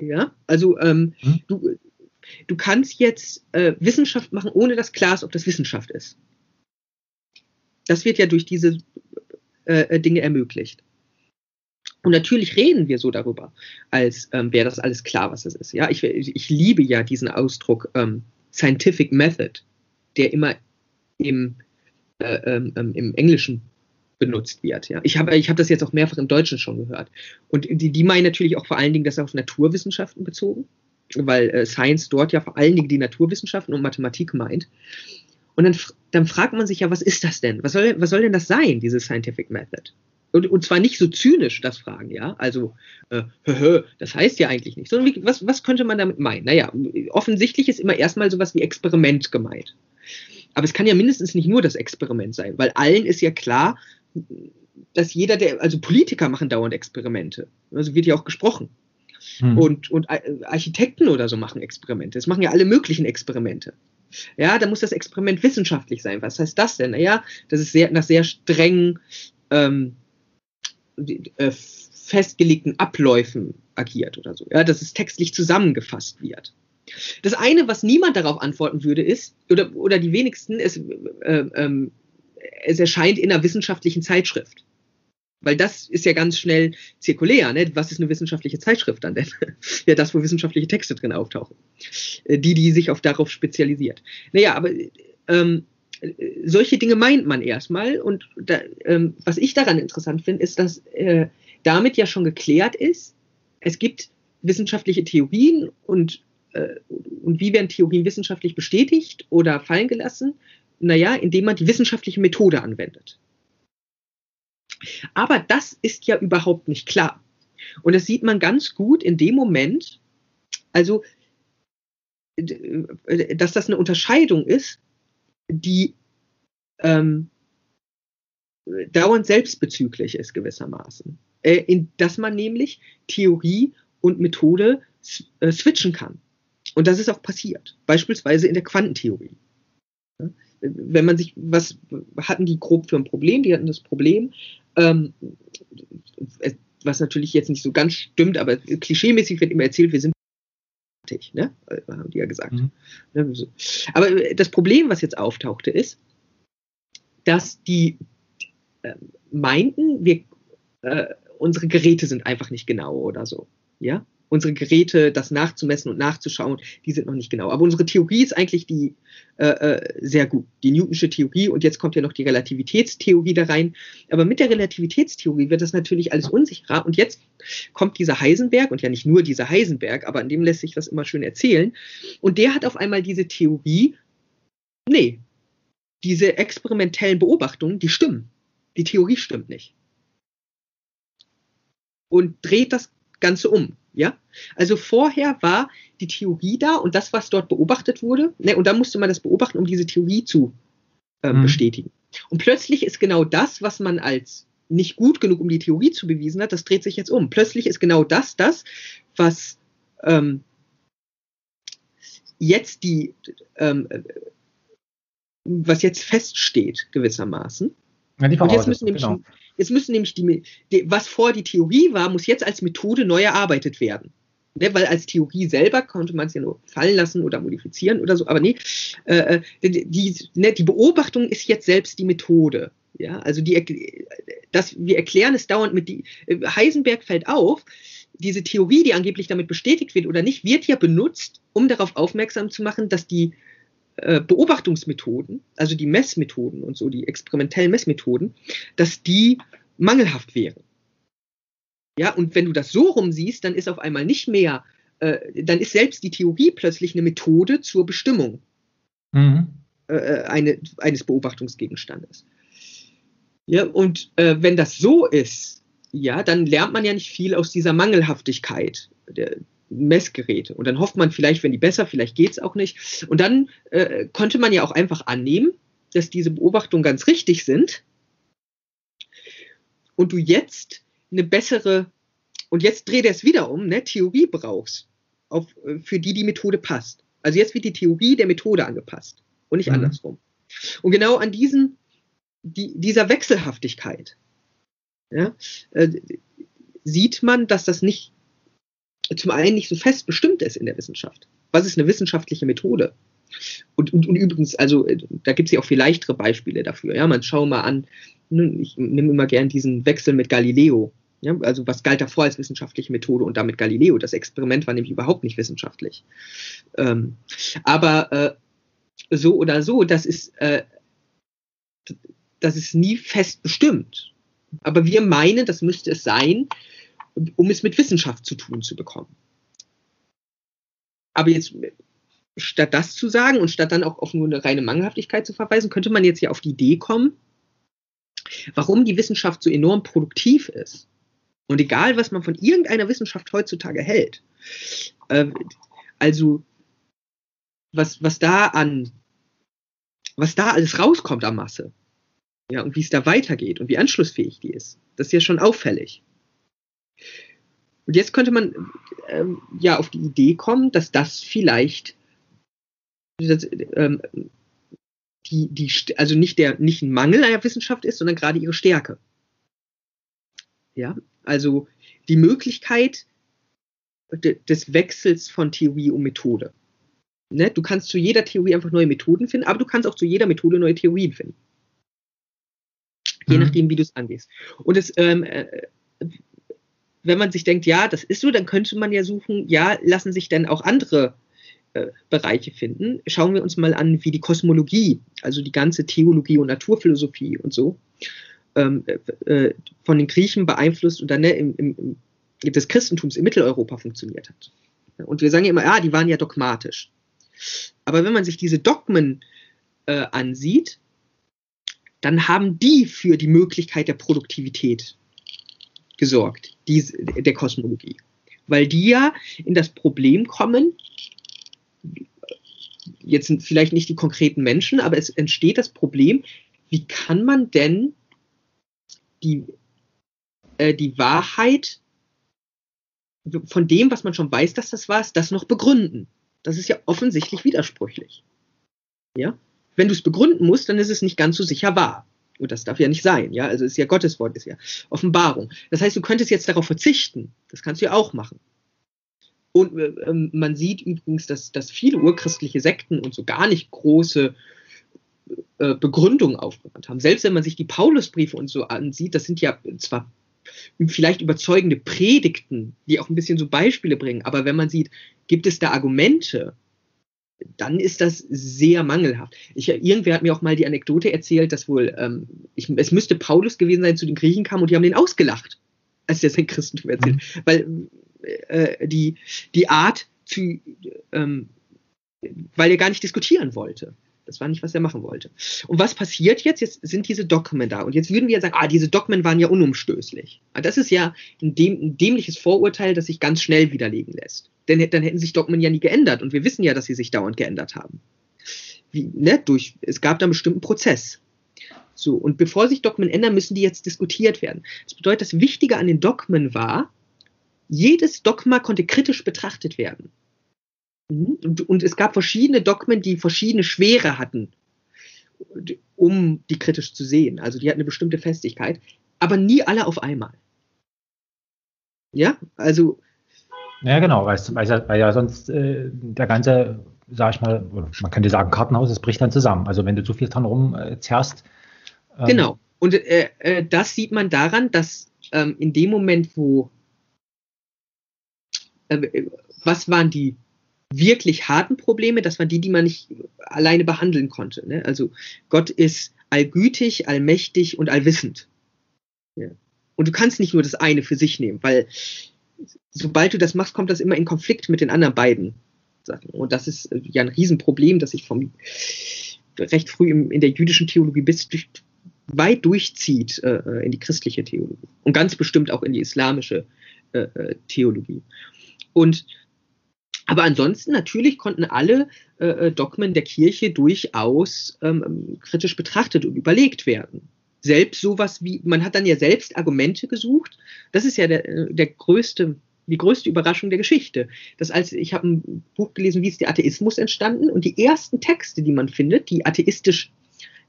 Ja, also ähm, hm. du, du kannst jetzt äh, Wissenschaft machen, ohne dass klar ist, ob das Wissenschaft ist. Das wird ja durch diese äh, Dinge ermöglicht. Und natürlich reden wir so darüber, als ähm, wäre das alles klar, was es ist. Ja, ich, ich liebe ja diesen Ausdruck ähm, Scientific Method, der immer im, äh, ähm, ähm im Englischen benutzt wird. Ja. Ich habe ich hab das jetzt auch mehrfach im Deutschen schon gehört. Und die, die meinen natürlich auch vor allen Dingen das auf Naturwissenschaften bezogen, weil äh, Science dort ja vor allen Dingen die Naturwissenschaften und Mathematik meint. Und dann, dann fragt man sich ja, was ist das denn? Was soll, was soll denn das sein, diese Scientific Method? Und, und zwar nicht so zynisch das Fragen, ja. Also, äh, hö, hö, das heißt ja eigentlich nicht. Sondern wie, was, was könnte man damit meinen? Naja, offensichtlich ist immer erstmal sowas wie Experiment gemeint. Aber es kann ja mindestens nicht nur das Experiment sein, weil allen ist ja klar, dass jeder, der, also Politiker machen dauernd Experimente. Also wird ja auch gesprochen. Hm. Und, und Architekten oder so machen Experimente. Es machen ja alle möglichen Experimente. Ja, da muss das Experiment wissenschaftlich sein. Was heißt das denn? Naja, das ist sehr, nach sehr strengen ähm, äh, festgelegten Abläufen agiert oder so. Ja, dass es textlich zusammengefasst wird. Das eine, was niemand darauf antworten würde, ist, oder, oder die wenigsten, ist, äh, ähm, es erscheint in einer wissenschaftlichen Zeitschrift. Weil das ist ja ganz schnell zirkulär. Ne? Was ist eine wissenschaftliche Zeitschrift dann denn? ja, das, wo wissenschaftliche Texte drin auftauchen. Äh, die, die sich auf darauf spezialisiert. Naja, aber ähm, solche Dinge meint man erstmal. Und da, ähm, was ich daran interessant finde, ist, dass äh, damit ja schon geklärt ist, es gibt wissenschaftliche Theorien und, äh, und wie werden Theorien wissenschaftlich bestätigt oder fallen gelassen? Naja, indem man die wissenschaftliche Methode anwendet. Aber das ist ja überhaupt nicht klar. Und das sieht man ganz gut in dem Moment, also, dass das eine Unterscheidung ist, die ähm, dauernd selbstbezüglich ist gewissermaßen. Äh, in, dass man nämlich Theorie und Methode äh, switchen kann. Und das ist auch passiert, beispielsweise in der Quantentheorie wenn man sich, was hatten die grob für ein Problem? Die hatten das Problem, ähm, was natürlich jetzt nicht so ganz stimmt, aber klischeemäßig wird immer erzählt, wir sind fertig, ne? Äh, haben die ja gesagt. Mhm. Ne, aber das Problem, was jetzt auftauchte, ist, dass die äh, meinten, wir, äh, unsere Geräte sind einfach nicht genau oder so. Ja? Unsere Geräte, das nachzumessen und nachzuschauen, die sind noch nicht genau. Aber unsere Theorie ist eigentlich die äh, äh, sehr gut, die Newtonsche Theorie. Und jetzt kommt ja noch die Relativitätstheorie da rein. Aber mit der Relativitätstheorie wird das natürlich alles unsicherer. Und jetzt kommt dieser Heisenberg, und ja nicht nur dieser Heisenberg, aber an dem lässt sich das immer schön erzählen. Und der hat auf einmal diese Theorie, nee, diese experimentellen Beobachtungen, die stimmen. Die Theorie stimmt nicht. Und dreht das Ganze um. Ja, also vorher war die Theorie da und das, was dort beobachtet wurde, ne, und dann musste man das beobachten, um diese Theorie zu äh, mhm. bestätigen. Und plötzlich ist genau das, was man als nicht gut genug, um die Theorie zu bewiesen hat, das dreht sich jetzt um. Plötzlich ist genau das das, was ähm, jetzt die, ähm, was jetzt feststeht gewissermaßen. Ja, und jetzt müssen nämlich genau. Jetzt müssen nämlich die, die, was vor die Theorie war, muss jetzt als Methode neu erarbeitet werden. Ne, weil als Theorie selber konnte man es ja nur fallen lassen oder modifizieren oder so, aber nee, äh, äh die, ne, die Beobachtung ist jetzt selbst die Methode. Ja, also die, das, wir erklären es dauernd mit die, äh, Heisenberg fällt auf, diese Theorie, die angeblich damit bestätigt wird oder nicht, wird ja benutzt, um darauf aufmerksam zu machen, dass die Beobachtungsmethoden, also die Messmethoden und so, die experimentellen Messmethoden, dass die mangelhaft wären. Ja, und wenn du das so rum siehst, dann ist auf einmal nicht mehr, äh, dann ist selbst die Theorie plötzlich eine Methode zur Bestimmung mhm. äh, äh eine, eines Beobachtungsgegenstandes. Ja, und äh, wenn das so ist, ja, dann lernt man ja nicht viel aus dieser Mangelhaftigkeit der, Messgeräte. Und dann hofft man vielleicht, wenn die besser, vielleicht geht es auch nicht. Und dann äh, konnte man ja auch einfach annehmen, dass diese Beobachtungen ganz richtig sind und du jetzt eine bessere und jetzt dreht er es wieder um, ne? Theorie brauchst, auf, für die die Methode passt. Also jetzt wird die Theorie der Methode angepasst und nicht mhm. andersrum. Und genau an diesen, die, dieser Wechselhaftigkeit ja, äh, sieht man, dass das nicht zum einen nicht so fest bestimmt ist in der Wissenschaft. Was ist eine wissenschaftliche Methode? Und, und, und übrigens, also äh, da gibt es ja auch viel leichtere Beispiele dafür. Ja, man schau mal an, ne, ich nehme immer gern diesen Wechsel mit Galileo. Ja, also was galt davor als wissenschaftliche Methode und damit Galileo? Das Experiment war nämlich überhaupt nicht wissenschaftlich. Ähm, aber äh, so oder so, das ist, äh, das ist nie fest bestimmt. Aber wir meinen, das müsste es sein, um es mit Wissenschaft zu tun zu bekommen. Aber jetzt, statt das zu sagen und statt dann auch auf nur eine reine Mangelhaftigkeit zu verweisen, könnte man jetzt ja auf die Idee kommen, warum die Wissenschaft so enorm produktiv ist. Und egal, was man von irgendeiner Wissenschaft heutzutage hält, äh, also was, was da an, was da alles rauskommt an Masse, ja, und wie es da weitergeht und wie anschlussfähig die ist, das ist ja schon auffällig. Und jetzt könnte man ähm, ja auf die Idee kommen, dass das vielleicht das, ähm, die, die, also nicht der, nicht ein Mangel einer Wissenschaft ist, sondern gerade ihre Stärke. Ja, also die Möglichkeit de, des Wechsels von Theorie und Methode. Ne? Du kannst zu jeder Theorie einfach neue Methoden finden, aber du kannst auch zu jeder Methode neue Theorien finden. Je mhm. nachdem, wie du es angehst. Und es, ähm, äh, wenn man sich denkt, ja, das ist so, dann könnte man ja suchen, ja, lassen sich denn auch andere äh, Bereiche finden. Schauen wir uns mal an, wie die Kosmologie, also die ganze Theologie und Naturphilosophie und so, ähm, äh, äh von den Griechen beeinflusst und dann ne, im, im, des Christentums in Mitteleuropa funktioniert hat. Und wir sagen ja immer, ja, die waren ja dogmatisch. Aber wenn man sich diese Dogmen äh, ansieht, dann haben die für die Möglichkeit der Produktivität gesorgt, die, der Kosmologie. Weil die ja in das Problem kommen, jetzt sind vielleicht nicht die konkreten Menschen, aber es entsteht das Problem, wie kann man denn die, äh, die Wahrheit von dem, was man schon weiß, dass das war, das noch begründen? Das ist ja offensichtlich widersprüchlich. Ja? Wenn du es begründen musst, dann ist es nicht ganz so sicher wahr. Und das darf ja nicht sein, ja. Also ist ja Gottes Wort, ist ja Offenbarung. Das heißt, du könntest jetzt darauf verzichten. Das kannst du ja auch machen. Und äh, ähm, man sieht übrigens, dass, dass viele urchristliche Sekten und so gar nicht große äh, Begründungen aufgewandt haben. Selbst wenn man sich die Paulusbriefe und so ansieht, das sind ja zwar vielleicht überzeugende Predigten, die auch ein bisschen so Beispiele bringen, aber wenn man sieht, gibt es da Argumente, dann ist das sehr mangelhaft. Ich, irgendwer hat mir auch mal die Anekdote erzählt, dass wohl, ähm, ich, es müsste Paulus gewesen sein, zu den Griechen kam und die haben den ausgelacht, als er sein Christentum erzählt. Mhm. Weil äh, die, die Art zu, ähm, weil er gar nicht diskutieren wollte. Das war nicht, was er machen wollte. Und was passiert jetzt? Jetzt sind diese Dogmen da. Und jetzt würden wir sagen, ah, diese Dogmen waren ja unumstößlich. Ah, das ist ja ein dämliches Vorurteil, das sich ganz schnell widerlegen lässt. Denn dann hätten sich Dogmen ja nie geändert. Und wir wissen ja, dass sie sich dauernd geändert haben. Wie, ne, durch, es gab da einen bestimmten Prozess. So, und bevor sich Dogmen ändern, müssen die jetzt diskutiert werden. Das bedeutet, das Wichtige an den Dogmen war, jedes Dogma konnte kritisch betrachtet werden. Mhm. Und, und, es gab verschiedene Dogmen, die verschiedene Schwere hatten, um die kritisch zu sehen. Also die hatten eine bestimmte Festigkeit, aber nie alle auf einmal. Ja, also. Ja, genau, weil, weil, weil ja sonst äh, der ganze, sag ich mal, man könnte sagen, Kartenhaus, es bricht dann zusammen. Also wenn du zu viel dran rumzerrst. Äh, ähm, genau. Und äh, äh, das sieht man daran, dass ähm, in dem Moment, wo äh, was waren die wirklich harten Probleme, das waren die, die man nicht alleine behandeln konnte. Ne? Also Gott ist allgütig, allmächtig und allwissend. Ja. Und du kannst nicht nur das eine für sich nehmen, weil sobald du das machst, kommt das immer in Konflikt mit den anderen beiden Sachen. Und das ist äh, ja ein Riesenproblem, das sich vom recht früh im, in der jüdischen Theologie bis durch, weit durchzieht äh, äh in die christliche Theologie und ganz bestimmt auch in die islamische äh, äh Theologie. Und aber ansonsten natürlich konnten alle äh, Dogmen der Kirche durchaus ähm, kritisch betrachtet und überlegt werden. Selbst sowas wie, man hat dann ja selbst Argumente gesucht. Das ist ja der, der größte, die größte Überraschung der Geschichte. Das als, ich habe ein Buch gelesen, wie ist der Atheismus entstanden? Und die ersten Texte, die man findet, die atheistisch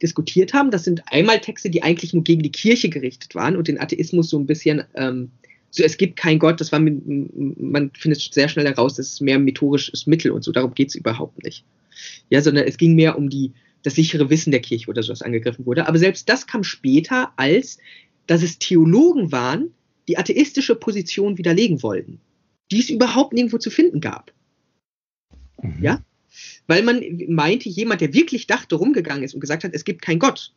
diskutiert haben, das sind einmal Texte, die eigentlich nur gegen die Kirche gerichtet waren und den Atheismus so ein bisschen, ähm, so es gibt kein Gott, das war, man findet sehr schnell heraus, das ist mehr ein methodisches Mittel und so, darum geht es überhaupt nicht. Ja, sondern es ging mehr um die, das sichere Wissen der Kirche oder so, was angegriffen wurde. Aber selbst das kam später, als dass es Theologen waren, die atheistische Position widerlegen wollten, die es überhaupt nirgendwo zu finden gab. Mhm. Ja? Weil man meinte, jemand, der wirklich dachte, rumgegangen ist und gesagt hat, es gibt keinen Gott,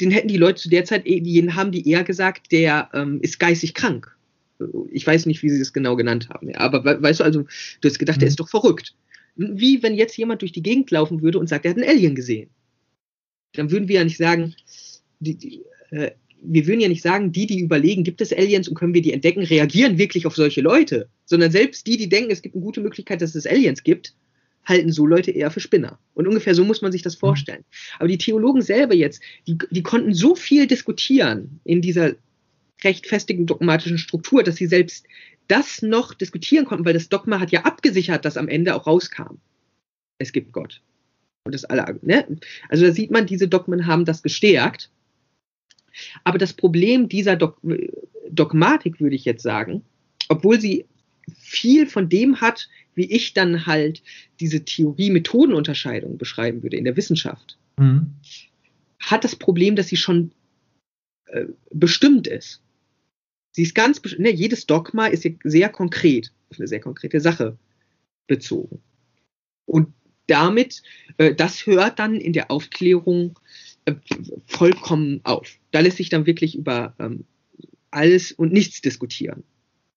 den hätten die Leute zu der Zeit, eh, die haben die eher gesagt, der ähm, ist geistig krank. Ich weiß nicht, wie sie das genau genannt haben. Ja, aber weißt du, also, du hast gedacht, mhm. der ist doch verrückt. Wie wenn jetzt jemand durch die Gegend laufen würde und sagt, er hat einen Alien gesehen dann würden wir ja nicht sagen, die, die, äh, wir würden ja nicht sagen, die, die überlegen, gibt es Aliens und können wir die entdecken, reagieren wirklich auf solche Leute, sondern selbst die, die denken, es gibt eine gute Möglichkeit, dass es Aliens gibt, halten so Leute eher für Spinner. Und ungefähr so muss man sich das vorstellen. Aber die Theologen selber jetzt, die, die konnten so viel diskutieren in dieser recht festigen dogmatischen Struktur, dass sie selbst das noch diskutieren konnten, weil das Dogma hat ja abgesichert, dass am Ende auch rauskam. Es gibt Gott und das alle, ne? Also da sieht man, diese Dogmen haben das gestärkt. Aber das Problem dieser Dog Dogmatik, würde ich jetzt sagen, obwohl sie viel von dem hat, wie ich dann halt diese Theorie-Methodenunterscheidung beschreiben würde in der Wissenschaft, mhm. hat das Problem, dass sie schon äh, bestimmt ist. Sie ist ganz, ne, jedes Dogma ist sehr konkret, eine sehr konkrete Sache bezogen. Und damit, äh, das hört dann in der Aufklärung äh, vollkommen auf. Da lässt sich dann wirklich über ähm, alles und nichts diskutieren.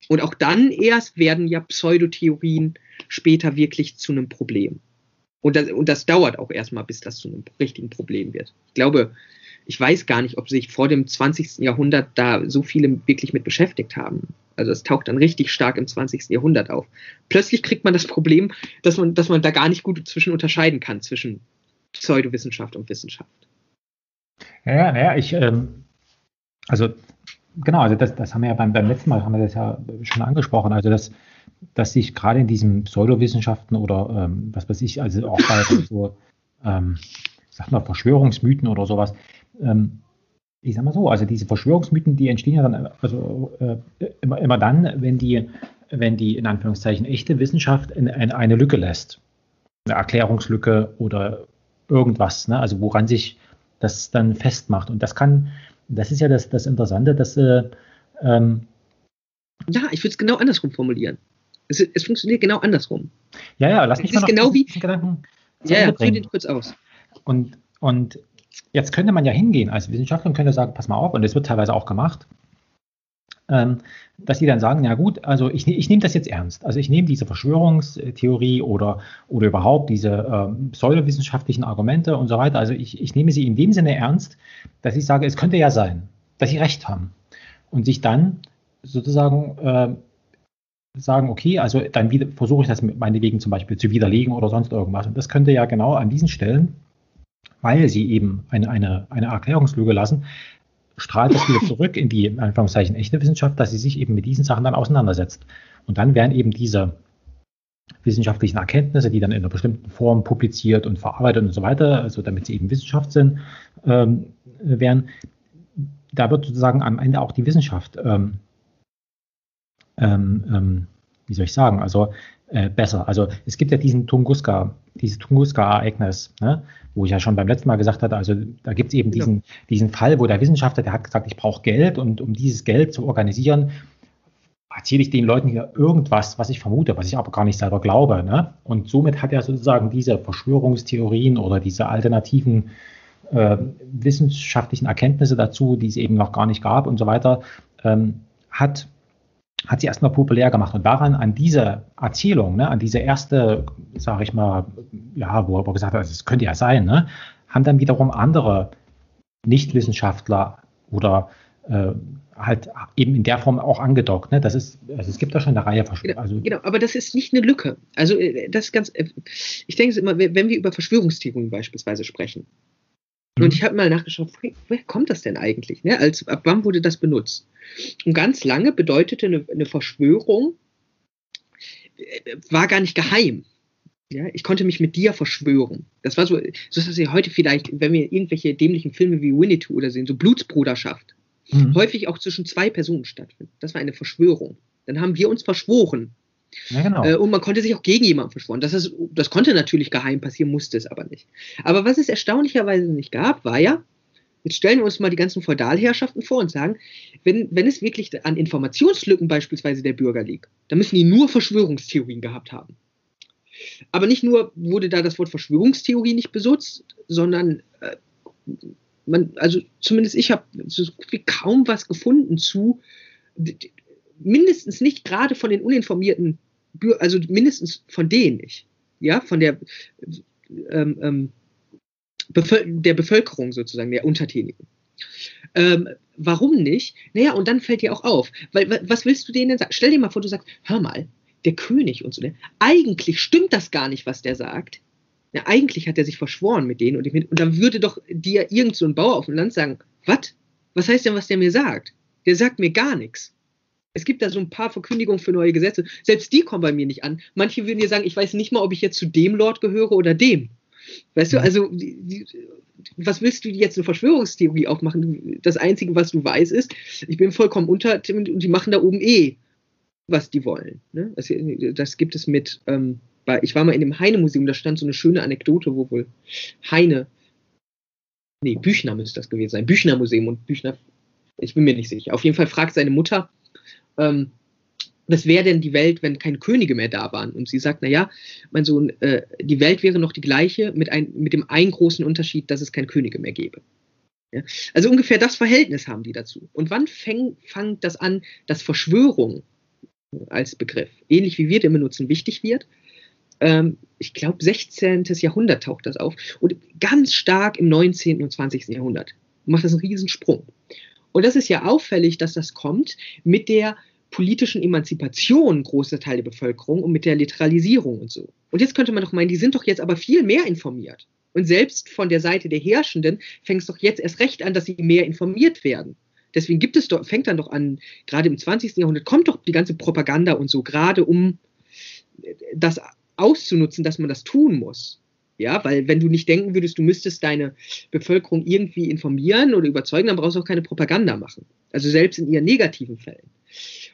Und auch dann erst werden ja Pseudotheorien später wirklich zu einem Problem. Und das, und das dauert auch erstmal, bis das zu einem richtigen Problem wird. Ich glaube, ich weiß gar nicht, ob sich vor dem 20. Jahrhundert da so viele wirklich mit beschäftigt haben. Also es taucht dann richtig stark im 20. Jahrhundert auf. Plötzlich kriegt man das Problem, dass man, dass man da gar nicht gut zwischen unterscheiden kann, zwischen Pseudowissenschaft und Wissenschaft. Ja, naja, ich, ähm, also genau, also das, das haben wir ja beim, beim letzten Mal, haben wir das ja schon angesprochen, also dass, dass sich gerade in diesen Pseudowissenschaften oder ähm, was weiß ich, also auch bei so, ähm, sag mal, Verschwörungsmythen oder sowas, ähm, ich sag mal so, also diese Verschwörungsmythen, die entstehen ja dann also, äh, immer, immer dann, wenn die, wenn die in Anführungszeichen echte Wissenschaft in, in eine Lücke lässt. Eine Erklärungslücke oder irgendwas, ne? also woran sich das dann festmacht. Und das kann, das ist ja das, das Interessante, dass äh, ähm, ja, ich würde es genau andersrum formulieren. Es, es, funktioniert genau andersrum. Ja, ja, lass mich es mal noch genau wie, Gedanken ja, ja, führ den kurz aus. Und, und Jetzt könnte man ja hingehen als Wissenschaftler und könnte sagen, pass mal auf, und das wird teilweise auch gemacht, ähm, dass die dann sagen, ja gut, also ich, ich nehme das jetzt ernst. Also ich nehme diese Verschwörungstheorie oder, oder überhaupt diese ähm, pseudowissenschaftlichen Argumente und so weiter, also ich, ich nehme sie in dem Sinne ernst, dass ich sage, es könnte ja sein, dass sie recht haben. Und sich dann sozusagen äh, sagen, okay, also dann versuche ich das meinetwegen zum Beispiel zu widerlegen oder sonst irgendwas. Und das könnte ja genau an diesen Stellen weil sie eben eine, eine, eine Erklärungslüge lassen, strahlt das wieder zurück in die, in Anführungszeichen, echte Wissenschaft, dass sie sich eben mit diesen Sachen dann auseinandersetzt. Und dann werden eben diese wissenschaftlichen Erkenntnisse, die dann in einer bestimmten Form publiziert und verarbeitet und so weiter, also damit sie eben Wissenschaft sind, ähm, werden, da wird sozusagen am Ende auch die Wissenschaft, ähm, ähm, ähm wie soll ich sagen, also äh, besser. Also es gibt ja diesen Tunguska, dieses Tunguska-Ereignis, ne, wo ich ja schon beim letzten Mal gesagt hatte, also da gibt es eben genau. diesen, diesen Fall, wo der Wissenschaftler, der hat gesagt, ich brauche Geld und um dieses Geld zu organisieren, erzähle ich den Leuten hier irgendwas, was ich vermute, was ich aber gar nicht selber glaube. Ne? Und somit hat er sozusagen diese Verschwörungstheorien oder diese alternativen äh, wissenschaftlichen Erkenntnisse dazu, die es eben noch gar nicht gab und so weiter, ähm, hat hat sie erstmal populär gemacht. Und daran, an diese Erzählung, ne, an diese erste, sage ich mal, ja, wo er gesagt hat, es könnte ja sein, ne, haben dann wiederum andere Nichtwissenschaftler oder äh, halt eben in der Form auch angedockt. Ne? Das ist, also es gibt da schon eine Reihe von genau, also genau, aber das ist nicht eine Lücke. Also äh, das ist ganz, äh, ich denke immer, wenn wir über Verschwörungstheorien beispielsweise sprechen. Und ich habe mal nachgeschaut, woher kommt das denn eigentlich? Ne? Als, ab wann wurde das benutzt? Und ganz lange bedeutete eine, eine Verschwörung, äh, war gar nicht geheim. Ja, ich konnte mich mit dir verschwören. Das war so, so ist das ja heute vielleicht, wenn wir irgendwelche dämlichen Filme wie Winnetou oder sehen, so Blutsbruderschaft, mhm. häufig auch zwischen zwei Personen stattfindet. Das war eine Verschwörung. Dann haben wir uns verschworen. Genau. Äh, und man konnte sich auch gegen jemanden verschworen. Das, ist, das konnte natürlich geheim passieren, musste es aber nicht. Aber was es erstaunlicherweise nicht gab, war ja, jetzt stellen wir uns mal die ganzen Feudalherrschaften vor und sagen, wenn, wenn es wirklich an Informationslücken beispielsweise der Bürger liegt, dann müssen die nur Verschwörungstheorien gehabt haben. Aber nicht nur wurde da das Wort Verschwörungstheorie nicht besutzt, sondern äh, man, also zumindest ich habe so kaum was gefunden zu, mindestens nicht gerade von den uninformierten, also mindestens von denen nicht, ja, von der, ähm, ähm, Bevöl der Bevölkerung sozusagen, der Untertänigen. Ähm, warum nicht? Naja, und dann fällt dir auch auf, weil was willst du denen denn sagen? Stell dir mal vor, du sagst, hör mal, der König und so. Ne? Eigentlich stimmt das gar nicht, was der sagt. Ja, eigentlich hat er sich verschworen mit denen und, und dann würde doch dir irgend so ein Bauer auf dem Land sagen, was? Was heißt denn, was der mir sagt? Der sagt mir gar nichts. Es gibt da so ein paar Verkündigungen für neue Gesetze. Selbst die kommen bei mir nicht an. Manche würden dir sagen, ich weiß nicht mal, ob ich jetzt zu dem Lord gehöre oder dem. Weißt du, also die, die, was willst du jetzt eine Verschwörungstheorie aufmachen? Das Einzige, was du weißt, ist, ich bin vollkommen unter und die machen da oben eh was die wollen. Ne? Das, das, gibt es mit, ähm, bei, ich war mal in dem Heine-Museum, da stand so eine schöne Anekdote, wo wohl Heine, nee, Büchner müsste das gewesen sein, Büchner-Museum und Büchner, ich bin mir nicht sicher. Auf jeden Fall fragt seine Mutter, ähm, was wäre denn die Welt, wenn keine Könige mehr da waren? Und sie sagt, naja, mein Sohn, äh, die Welt wäre noch die gleiche, mit, ein, mit dem einen großen Unterschied, dass es keine Könige mehr gäbe. Ja? Also ungefähr das Verhältnis haben die dazu. Und wann fängt fang das an, dass Verschwörung als Begriff, ähnlich wie wir den benutzen, wichtig wird. Ähm, ich glaube, 16. Jahrhundert taucht das auf und ganz stark im 19. und 20. Jahrhundert macht das einen Riesensprung. Und das ist ja auffällig, dass das kommt mit der politischen Emanzipation großer Teile der Bevölkerung und mit der Literalisierung und so. Und jetzt könnte man doch meinen, die sind doch jetzt aber viel mehr informiert. Und selbst von der Seite der Herrschenden fängt es doch jetzt erst recht an, dass sie mehr informiert werden. Deswegen gibt es doch, fängt dann doch an, gerade im 20. Jahrhundert kommt doch die ganze Propaganda und so, gerade um das auszunutzen, dass man das tun muss. Ja, weil wenn du nicht denken würdest, du müsstest deine Bevölkerung irgendwie informieren oder überzeugen, dann brauchst du auch keine Propaganda machen. Also selbst in ihren negativen Fällen.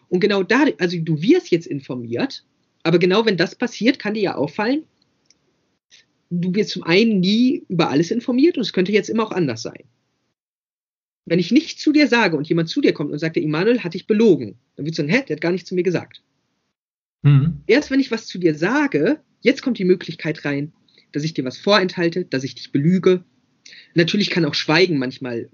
Und genau da, also du wirst jetzt informiert, aber genau wenn das passiert, kann dir ja auffallen, du wirst zum einen nie über alles informiert und es könnte jetzt immer auch anders sein. Wenn ich nicht zu dir sage und jemand zu dir kommt und sagt, der Immanuel hat dich belogen, dann würdest du sagen, hä, der hat gar nichts zu mir gesagt. Mhm. Erst wenn ich was zu dir sage, jetzt kommt die Möglichkeit rein, dass ich dir was vorenthalte, dass ich dich belüge. Natürlich kann auch Schweigen manchmal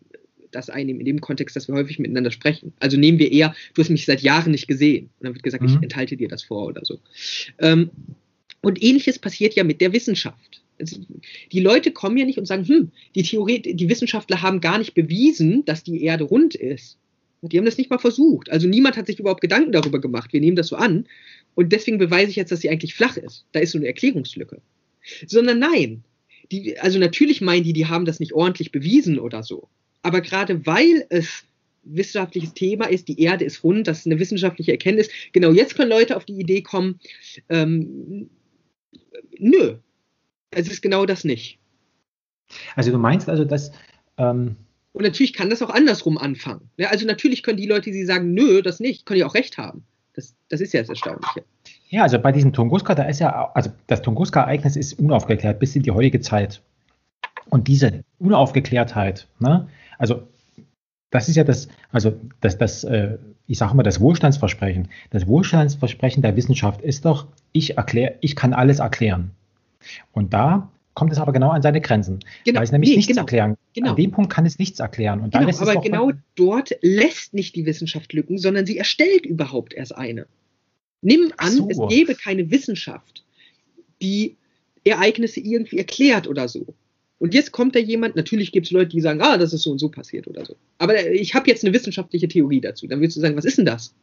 das einnehmen, in dem Kontext, dass wir häufig miteinander sprechen. Also nehmen wir eher, du hast mich seit Jahren nicht gesehen. Und dann wird gesagt, mhm. ich enthalte dir das vor oder so. Ähm, und ähnliches passiert ja mit der Wissenschaft die Leute kommen ja nicht und sagen, hm, die Theorie, die Wissenschaftler haben gar nicht bewiesen, dass die Erde rund ist. Die haben das nicht mal versucht. Also niemand hat sich überhaupt Gedanken darüber gemacht. Wir nehmen das so an. Und deswegen beweise ich jetzt, dass sie eigentlich flach ist. Da ist so eine Erklärungslücke. Sondern nein. Die, also natürlich meinen die, die haben das nicht ordentlich bewiesen oder so. Aber gerade weil es wissenschaftliches Thema ist, die Erde ist rund, das ist eine wissenschaftliche Erkenntnis. Genau jetzt können Leute auf die Idee kommen, ähm, nö, es ist genau das nicht. Also du meinst also, dass... Ähm und natürlich kann das auch andersrum anfangen. Ja, also natürlich können die Leute, die sagen, nö, das nicht, können ja auch recht haben. Das, das ist ja das Erstaunliche. Ja, also bei diesem Tunguska, da ist ja, also das Tunguska-Ereignis ist unaufgeklärt bis in die heutige Zeit. Und diese Unaufgeklärtheit, ne, also das ist ja das, also das, das, äh, ich sage mal, das Wohlstandsversprechen. Das Wohlstandsversprechen der Wissenschaft ist doch, ich erkläre, ich kann alles erklären. Und da kommt es aber genau an seine Grenzen. Genau. Weil es nämlich nee, nichts genau. erklären. Genau. An dem Punkt kann es nichts erklären. Und genau, aber genau dort lässt nicht die Wissenschaft Lücken, sondern sie erstellt überhaupt erst eine. Nimm an, so. es gäbe keine Wissenschaft, die Ereignisse irgendwie erklärt oder so. Und jetzt kommt da jemand, natürlich gibt es Leute, die sagen, ah, das ist so und so passiert oder so. Aber ich habe jetzt eine wissenschaftliche Theorie dazu. Dann würdest du sagen, was ist denn das?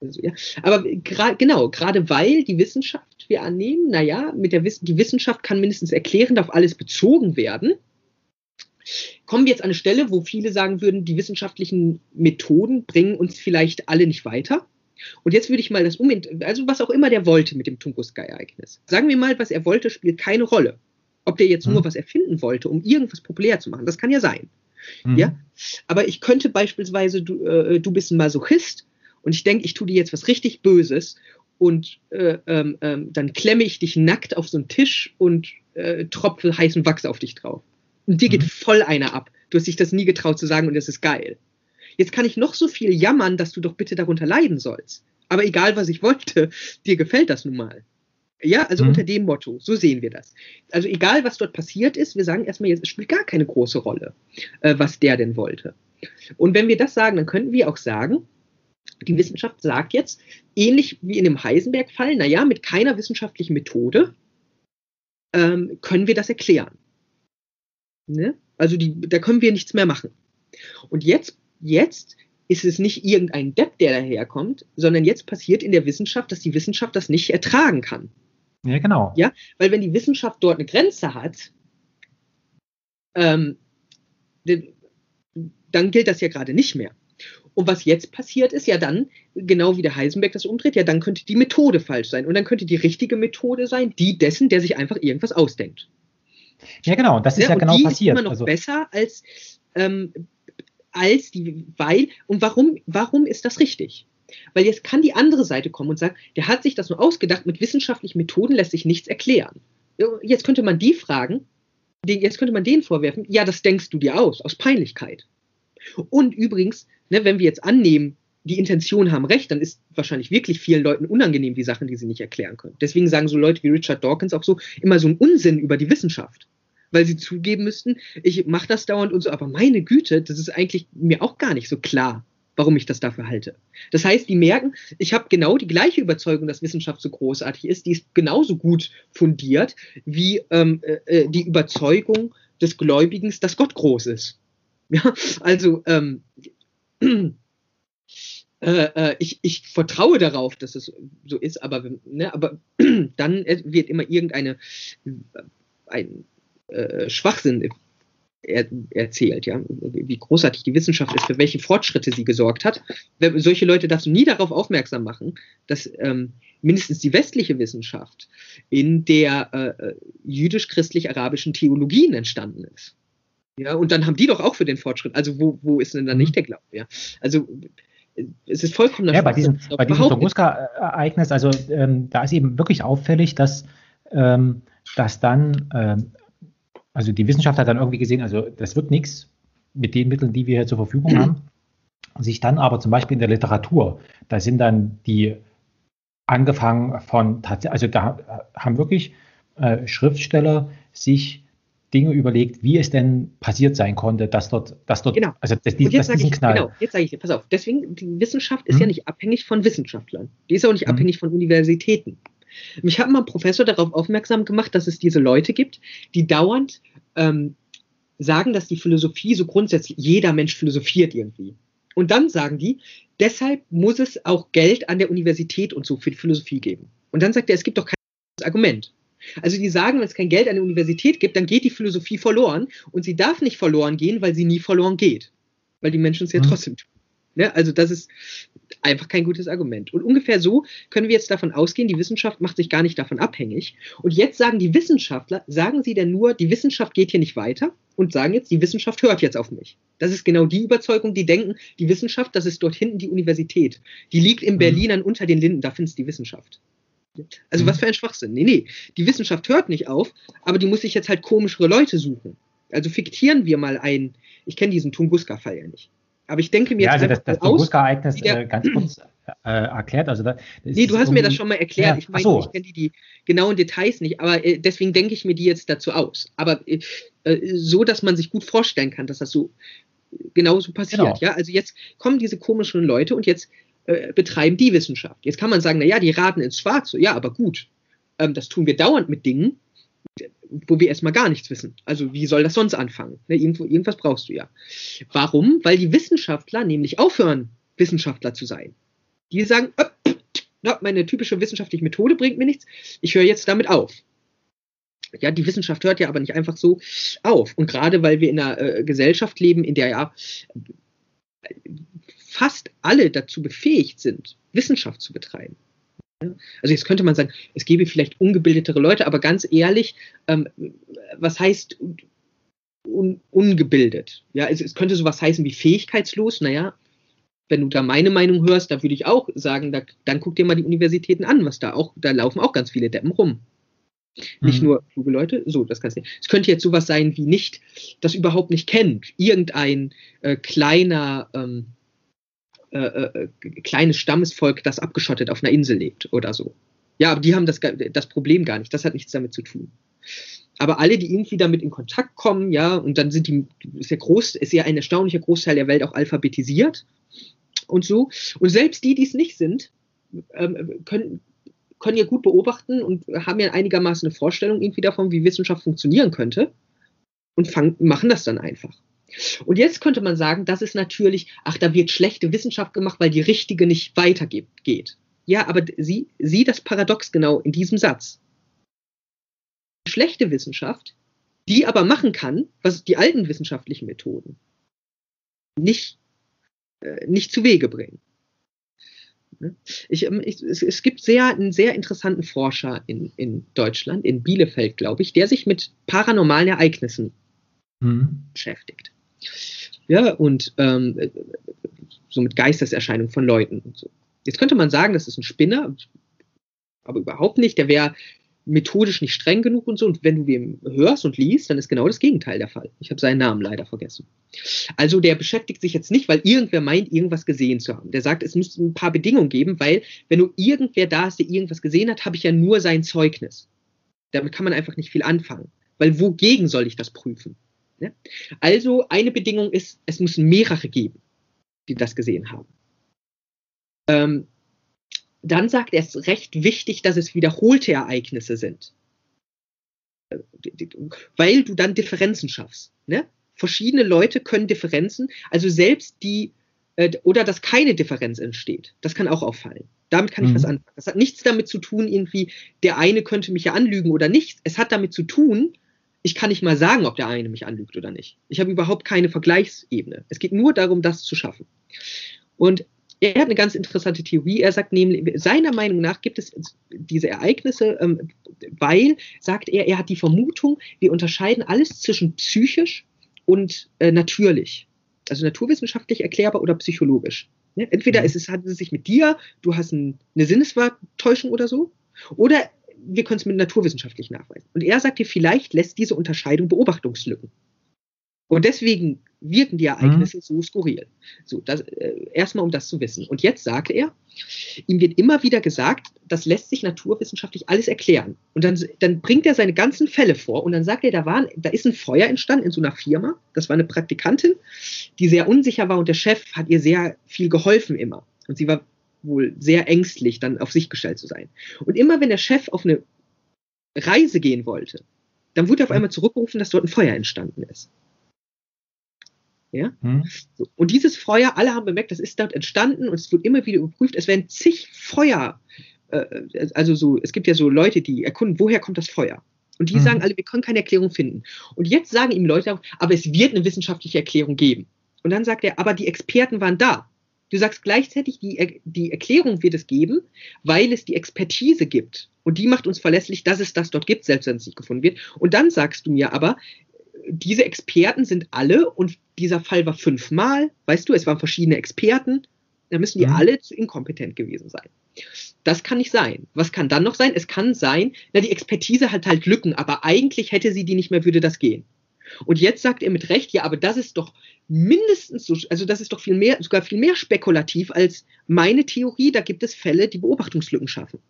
Also, ja. Aber genau, gerade weil die Wissenschaft, wir annehmen, naja, mit der Wiss die Wissenschaft kann mindestens erklärend auf alles bezogen werden, Kommen wir jetzt an eine Stelle, wo viele sagen würden, die wissenschaftlichen Methoden bringen uns vielleicht alle nicht weiter. Und jetzt würde ich mal das um, also was auch immer der wollte mit dem Tunguska-Ereignis. Sagen wir mal, was er wollte, spielt keine Rolle. Ob der jetzt mhm. nur was erfinden wollte, um irgendwas populär zu machen, das kann ja sein. Mhm. Ja, aber ich könnte beispielsweise, du, äh, du bist ein Masochist und ich denke, ich tue dir jetzt was richtig Böses und äh, ähm, ähm, dann klemme ich dich nackt auf so einen Tisch und äh, tropfe heißen Wachs auf dich drauf. Und dir mhm. geht voll einer ab. Du hast dich das nie getraut zu sagen und das ist geil. Jetzt kann ich noch so viel jammern, dass du doch bitte darunter leiden sollst. Aber egal, was ich wollte, dir gefällt das nun mal. Ja, also mhm. unter dem Motto, so sehen wir das. Also egal, was dort passiert ist, wir sagen erstmal, jetzt, es spielt gar keine große Rolle, äh, was der denn wollte. Und wenn wir das sagen, dann könnten wir auch sagen, die Wissenschaft sagt jetzt, ähnlich wie in dem Heisenberg-Fall, naja, mit keiner wissenschaftlichen Methode ähm, können wir das erklären. Ne? Also die, da können wir nichts mehr machen. Und jetzt, jetzt ist es nicht irgendein Depp, der daherkommt, sondern jetzt passiert in der Wissenschaft, dass die Wissenschaft das nicht ertragen kann. Ja, genau. Ja, weil wenn die Wissenschaft dort eine Grenze hat, ähm, dann gilt das ja gerade nicht mehr. Und was jetzt passiert ist, ja dann, genau wie der Heisenberg das umdreht, ja dann könnte die Methode falsch sein. Und dann könnte die richtige Methode sein, die dessen, der sich einfach irgendwas ausdenkt. Ja, genau, das ist ja, ja genau die passiert. Ist immer noch also, besser als, ähm, als die, weil, und warum, warum ist das richtig? Weil jetzt kann die andere Seite kommen und sagen, der hat sich das nur ausgedacht, mit wissenschaftlichen Methoden lässt sich nichts erklären. Jetzt könnte man die fragen, jetzt könnte man denen vorwerfen, ja, das denkst du dir aus, aus Peinlichkeit. Und übrigens, ne, wenn wir jetzt annehmen, die Intention haben recht, dann ist wahrscheinlich wirklich vielen Leuten unangenehm, die Sachen, die sie nicht erklären können. Deswegen sagen so Leute wie Richard Dawkins auch so immer so einen Unsinn über die Wissenschaft. Weil sie zugeben müssten, ich mache das dauernd und so, aber meine Güte, das ist eigentlich mir auch gar nicht so klar, warum ich das dafür halte. Das heißt, die merken, ich habe genau die gleiche Überzeugung, dass Wissenschaft so großartig ist, die ist genauso gut fundiert wie ähm, äh, äh die Überzeugung des Gläubigen, dass Gott groß ist. Ja, also ähm, äh, äh, ich, ich vertraue darauf, dass es so ist, aber, ne, aber dann wird immer irgendeine ein äh, Schwachsinn er, erzählt, ja, wie großartig die Wissenschaft ist, für welche Fortschritte sie gesorgt hat. Solche Leute darfst du nie darauf aufmerksam machen, dass ähm, mindestens die westliche Wissenschaft in der äh, äh jüdisch-christlich-arabischen Theologien entstanden ist. Ja, und dann haben die doch auch für den Fortschritt. Also wo, wo ist denn dann nicht mhm. der Glaube? Ja, also es ist vollkommen Ja, bei diesem, bei diesem Tunguska-Ereignis, also ähm, da ist eben wirklich auffällig, dass, ähm, dass dann, ähm, also die Wissenschaft hat dann irgendwie gesehen, also das wird nichts mit den Mitteln, die wir hier zur Verfügung haben. Sich dann aber zum Beispiel in der Literatur, da sind dann die angefangen von, also da haben wirklich äh, Schriftsteller sich Dinge überlegt, wie es denn passiert sein konnte, dass dort, dass dort, genau. also dass, die, dass diesen ich, Knall. Genau, jetzt sage ich dir, pass auf, deswegen, die Wissenschaft ist hm. ja nicht abhängig von Wissenschaftlern. Die ist auch nicht hm. abhängig von Universitäten. Mich hat mal ein Professor darauf aufmerksam gemacht, dass es diese Leute gibt, die dauernd ähm, sagen, dass die Philosophie so grundsätzlich, jeder Mensch philosophiert irgendwie. Und dann sagen die, deshalb muss es auch Geld an der Universität und so für die Philosophie geben. Und dann sagt er, es gibt doch kein Argument. Also die sagen, wenn es kein Geld an der Universität gibt, dann geht die Philosophie verloren und sie darf nicht verloren gehen, weil sie nie verloren geht. Weil die Menschen es ja mhm. trotzdem tun. Ne? Also das ist einfach kein gutes Argument. Und ungefähr so können wir jetzt davon ausgehen, die Wissenschaft macht sich gar nicht davon abhängig. Und jetzt sagen die Wissenschaftler, sagen sie denn nur, die Wissenschaft geht hier nicht weiter und sagen jetzt, die Wissenschaft hört jetzt auf mich. Das ist genau die Überzeugung, die denken, die Wissenschaft, das ist dort hinten die Universität. Die liegt in mhm. Berlin an unter den Linden, da findest die Wissenschaft. Also mhm. was für ein Schwachsinn. Nee, nee, die Wissenschaft hört nicht auf, aber die muss sich jetzt halt komischere Leute suchen. Also fiktieren wir mal ein, ich kenne diesen Tunguska-Fall ja nicht. Aber ich denke mir ja, also das, das Tunguska-Ereignis äh, ganz kurz äh, erklärt. Also da, nee, du hast mir das schon mal erklärt. Ja, ich meine, so. ich kenne die, die, genauen Details nicht, aber äh, deswegen denke ich mir die jetzt dazu aus. Aber äh, äh, so, dass man sich gut vorstellen kann, dass das so genauso passiert. Genau. Ja, also jetzt kommen diese komischen Leute und jetzt äh, betreiben die Wissenschaft. Jetzt kann man sagen, naja, die raten ins Schwarze. Ja, aber gut, ähm, das tun wir dauernd mit Dingen, wo wir erstmal gar nichts wissen. Also wie soll das sonst anfangen? Ne, irgendwo, irgendwas brauchst du ja. Warum? Weil die Wissenschaftler nämlich aufhören, Wissenschaftler zu sein. Die sagen, äh, meine typische wissenschaftliche Methode bringt mir nichts, ich höre jetzt damit auf. Ja, die Wissenschaft hört ja aber nicht einfach so auf. Und gerade weil wir in einer äh, Gesellschaft leben, in der ja fast alle dazu befähigt sind, Wissenschaft zu betreiben. Also jetzt könnte man sagen, es gäbe vielleicht ungebildetere Leute, aber ganz ehrlich, ähm, was heißt un ungebildet? Ja, es, es, könnte sowas heißen wie fähigkeitslos. Naja, wenn du da meine Meinung hörst, da würde ich auch sagen, da, dann guck dir mal die Universitäten an, was da auch, da laufen auch ganz viele Deppen rum. Mhm. Nicht nur kluge Leute, so, das kannst du nicht. Es könnte jetzt sowas sein wie nicht, das überhaupt nicht kennt. Irgendein äh, kleiner, ähm, äh, äh, kleines Stammesvolk, das abgeschottet auf einer Insel lebt oder so. Ja, aber die haben das, das Problem gar nicht. Das hat nichts damit zu tun. Aber alle, die irgendwie damit in Kontakt kommen, ja, und dann sind die, ist ja groß, ist ja ein erstaunlicher Großteil der Welt auch alphabetisiert und so. Und selbst die, die es nicht sind, ähm, können, können ja gut beobachten und haben ja einigermaßen eine Vorstellung irgendwie davon, wie Wissenschaft funktionieren könnte und fang, machen das dann einfach. Und jetzt könnte man sagen, das ist natürlich, ach, da wird schlechte Wissenschaft gemacht, weil die richtige nicht weitergeht. Ja, aber sie, sieh das Paradox genau in diesem Satz. Schlechte Wissenschaft, die aber machen kann, was die alten wissenschaftlichen Methoden nicht, äh, nicht zu Wege bringen. Ne? Ich, ähm, ich, es, es, gibt sehr, einen sehr interessanten Forscher in, in Deutschland, in Bielefeld, glaube ich, der sich mit paranormalen Ereignissen mhm. beschäftigt. Ja, und ähm, so mit Geisteserscheinungen von Leuten und so. Jetzt könnte man sagen, das ist ein Spinner, aber überhaupt nicht. Der wäre methodisch nicht streng genug und so. Und wenn du ihm hörst und liest, dann ist genau das Gegenteil der Fall. Ich habe seinen Namen leider vergessen. Also der beschäftigt sich jetzt nicht, weil irgendwer meint, irgendwas gesehen zu haben. Der sagt, es müsste ein paar Bedingungen geben, weil wenn du irgendwer da hast, der irgendwas gesehen hat, habe ich ja nur sein Zeugnis. Damit kann man einfach nicht viel anfangen. Weil wogegen soll ich das prüfen? Ja? Also eine Bedingung ist, es müssen mehrere geben, die das gesehen haben. Ähm, dann sagt er, es ist recht wichtig, dass es wiederholte Ereignisse sind. Weil du dann Differenzen schaffst. Ne? Verschiedene Leute können Differenzen, also selbst die, äh, oder dass keine Differenz entsteht. Das kann auch auffallen. Damit kann ich mhm. was anfangen. Das hat nichts damit zu tun, irgendwie, der eine könnte mich ja anlügen oder nicht. Es hat damit zu tun, ich kann nicht mal sagen, ob der eine mich anlügt oder nicht. Ich habe überhaupt keine Vergleichsebene. Es geht nur darum, das zu schaffen. Und er hat eine ganz interessante Theorie. Er sagt nämlich, seiner Meinung nach gibt es diese Ereignisse, ähm, weil, sagt er, er hat die Vermutung, wir unterscheiden alles zwischen psychisch und äh, natürlich. Also naturwissenschaftlich erklärbar oder psychologisch. Ne? Entweder mhm. ist es, handelt es sich mit dir, du hast ein, eine Sinneswartäuschung oder so, oder wir können es mit naturwissenschaftlich nachweisen. Und er sagt dir, vielleicht lässt diese Unterscheidung Beobachtungslücken. Und deswegen wirken die Ereignisse mhm. so skurril. So, das, äh, erstmal um das zu wissen. Und jetzt sagt er, ihm wird immer wieder gesagt, das lässt sich naturwissenschaftlich alles erklären. Und dann, dann bringt er seine ganzen Fälle vor und dann sagt er, da, war, da ist ein Feuer entstanden in so einer Firma. Das war eine Praktikantin, die sehr unsicher war und der Chef hat ihr sehr viel geholfen immer. Und sie war wohl sehr ängstlich, dann auf sich gestellt zu sein. Und immer wenn der Chef auf eine Reise gehen wollte, dann wurde er auf einmal zurückgerufen, dass dort ein Feuer entstanden ist. Ja? Hm. So. Und dieses Feuer, alle haben bemerkt, das ist dort entstanden und es wird immer wieder überprüft. Es werden zig Feuer, äh, also so, es gibt ja so Leute, die erkunden, woher kommt das Feuer? Und die hm. sagen alle, wir können keine Erklärung finden. Und jetzt sagen ihm Leute, aber es wird eine wissenschaftliche Erklärung geben. Und dann sagt er, aber die Experten waren da. Du sagst gleichzeitig, die, die Erklärung wird es geben, weil es die Expertise gibt. Und die macht uns verlässlich, dass es das dort gibt, selbst wenn es nicht gefunden wird. Und dann sagst du mir aber, diese Experten sind alle, und dieser Fall war fünfmal, weißt du, es waren verschiedene Experten, da müssen die mhm. alle zu inkompetent gewesen sein. Das kann nicht sein. Was kann dann noch sein? Es kann sein, na, die Expertise hat halt Lücken, aber eigentlich hätte sie die nicht mehr, würde das gehen. Und jetzt sagt er mit Recht, ja, aber das ist doch mindestens so, also das ist doch viel mehr, sogar viel mehr spekulativ als meine Theorie, da gibt es Fälle, die Beobachtungslücken schaffen.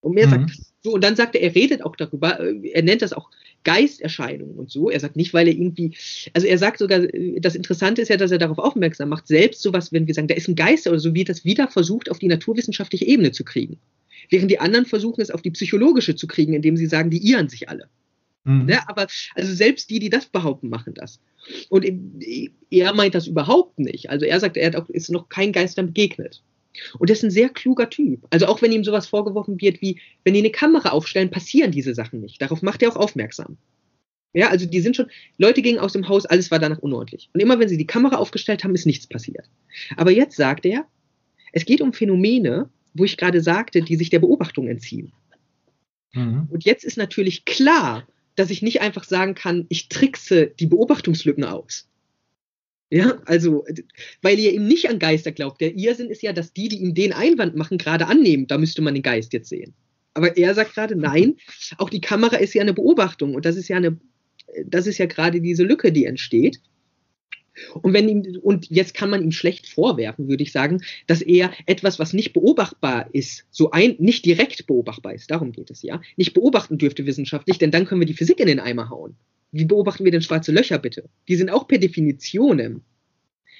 Und mehr mhm. sagt, so, und dann sagt er, er redet auch darüber, äh, er nennt das auch Geisterscheinungen und so. Er sagt nicht, weil er irgendwie, also er sagt sogar, das Interessante ist ja, dass er darauf aufmerksam macht, selbst sowas, wenn wir sagen, da ist ein Geist oder so, wird das wieder versucht, auf die naturwissenschaftliche Ebene zu kriegen. Während die anderen versuchen, es auf die psychologische zu kriegen, indem sie sagen, die irren sich alle. Mhm. Ne? Aber also selbst die, die das behaupten, machen das. Und er meint das überhaupt nicht. Also er sagt, er auch, ist noch kein Geistern begegnet. Und er ist ein sehr kluger Typ. Also auch wenn ihm sowas vorgeworfen wird wie, wenn die eine Kamera aufstellen, passieren diese Sachen nicht. Darauf macht er auch aufmerksam. Ja, also die sind schon, Leute gingen aus dem Haus, alles war danach unordentlich. Und immer wenn sie die Kamera aufgestellt haben, ist nichts passiert. Aber jetzt sagt er, es geht um Phänomene, wo ich gerade sagte, die sich der Beobachtung entziehen. Mhm. Und jetzt ist natürlich klar, dass ich nicht einfach sagen kann, ich trickse die Beobachtungslücken aus. Ja, also, weil ihr ihm nicht an Geister glaubt. Der Irrsinn ist ja, dass die, die ihm den Einwand machen, gerade annehmen. Da müsste man den Geist jetzt sehen. Aber er sagt gerade, nein, auch die Kamera ist ja eine Beobachtung und das ist ja eine, das ist ja gerade diese Lücke, die entsteht. Und wenn ihm, und jetzt kann man ihm schlecht vorwerfen, würde ich sagen, dass er etwas, was nicht beobachtbar ist, so ein, nicht direkt beobachtbar ist, darum geht es ja, nicht beobachten dürfte wissenschaftlich, denn dann können wir die Physik in den Eimer hauen. Wie beobachten wir denn schwarze Löcher bitte? Die sind auch per Definition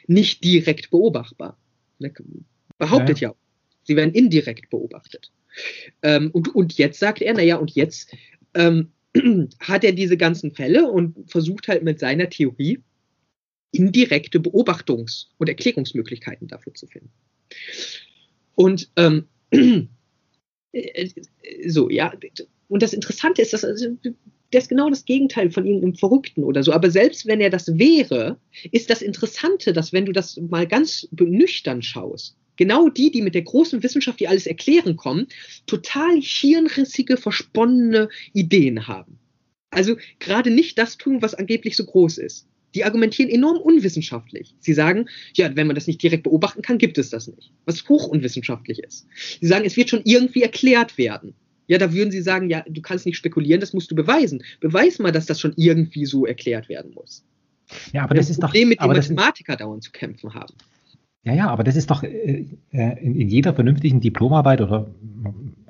nicht direkt beobachtbar. Ne, behauptet ja. ja. Sie werden indirekt beobachtet. Ähm, und, und jetzt sagt er, naja, und jetzt ähm, hat er diese ganzen Fälle und versucht halt mit seiner Theorie indirekte Beobachtungs- und Erklärungsmöglichkeiten dafür zu finden. Und ähm, äh, so, ja, und das Interessante ist, dass also, das ist genau das Gegenteil von irgendeinem Verrückten oder so. Aber selbst wenn er das wäre, ist das Interessante, dass wenn du das mal ganz nüchtern schaust, genau die, die mit der großen Wissenschaft, die alles erklären kommen, total hirnrissige, versponnene Ideen haben. Also gerade nicht das tun, was angeblich so groß ist. Die argumentieren enorm unwissenschaftlich. Sie sagen, ja, wenn man das nicht direkt beobachten kann, gibt es das nicht. Was hoch unwissenschaftlich ist. Sie sagen, es wird schon irgendwie erklärt werden. Ja, da würden sie sagen, ja, du kannst nicht spekulieren, das musst du beweisen. Beweis mal, dass das schon irgendwie so erklärt werden muss. Ja, aber das, das ist Problem doch. mit dem Mathematiker dauernd zu kämpfen haben. Ja, ja, aber das ist doch äh, äh, in, in, jeder vernünftigen Diplomarbeit oder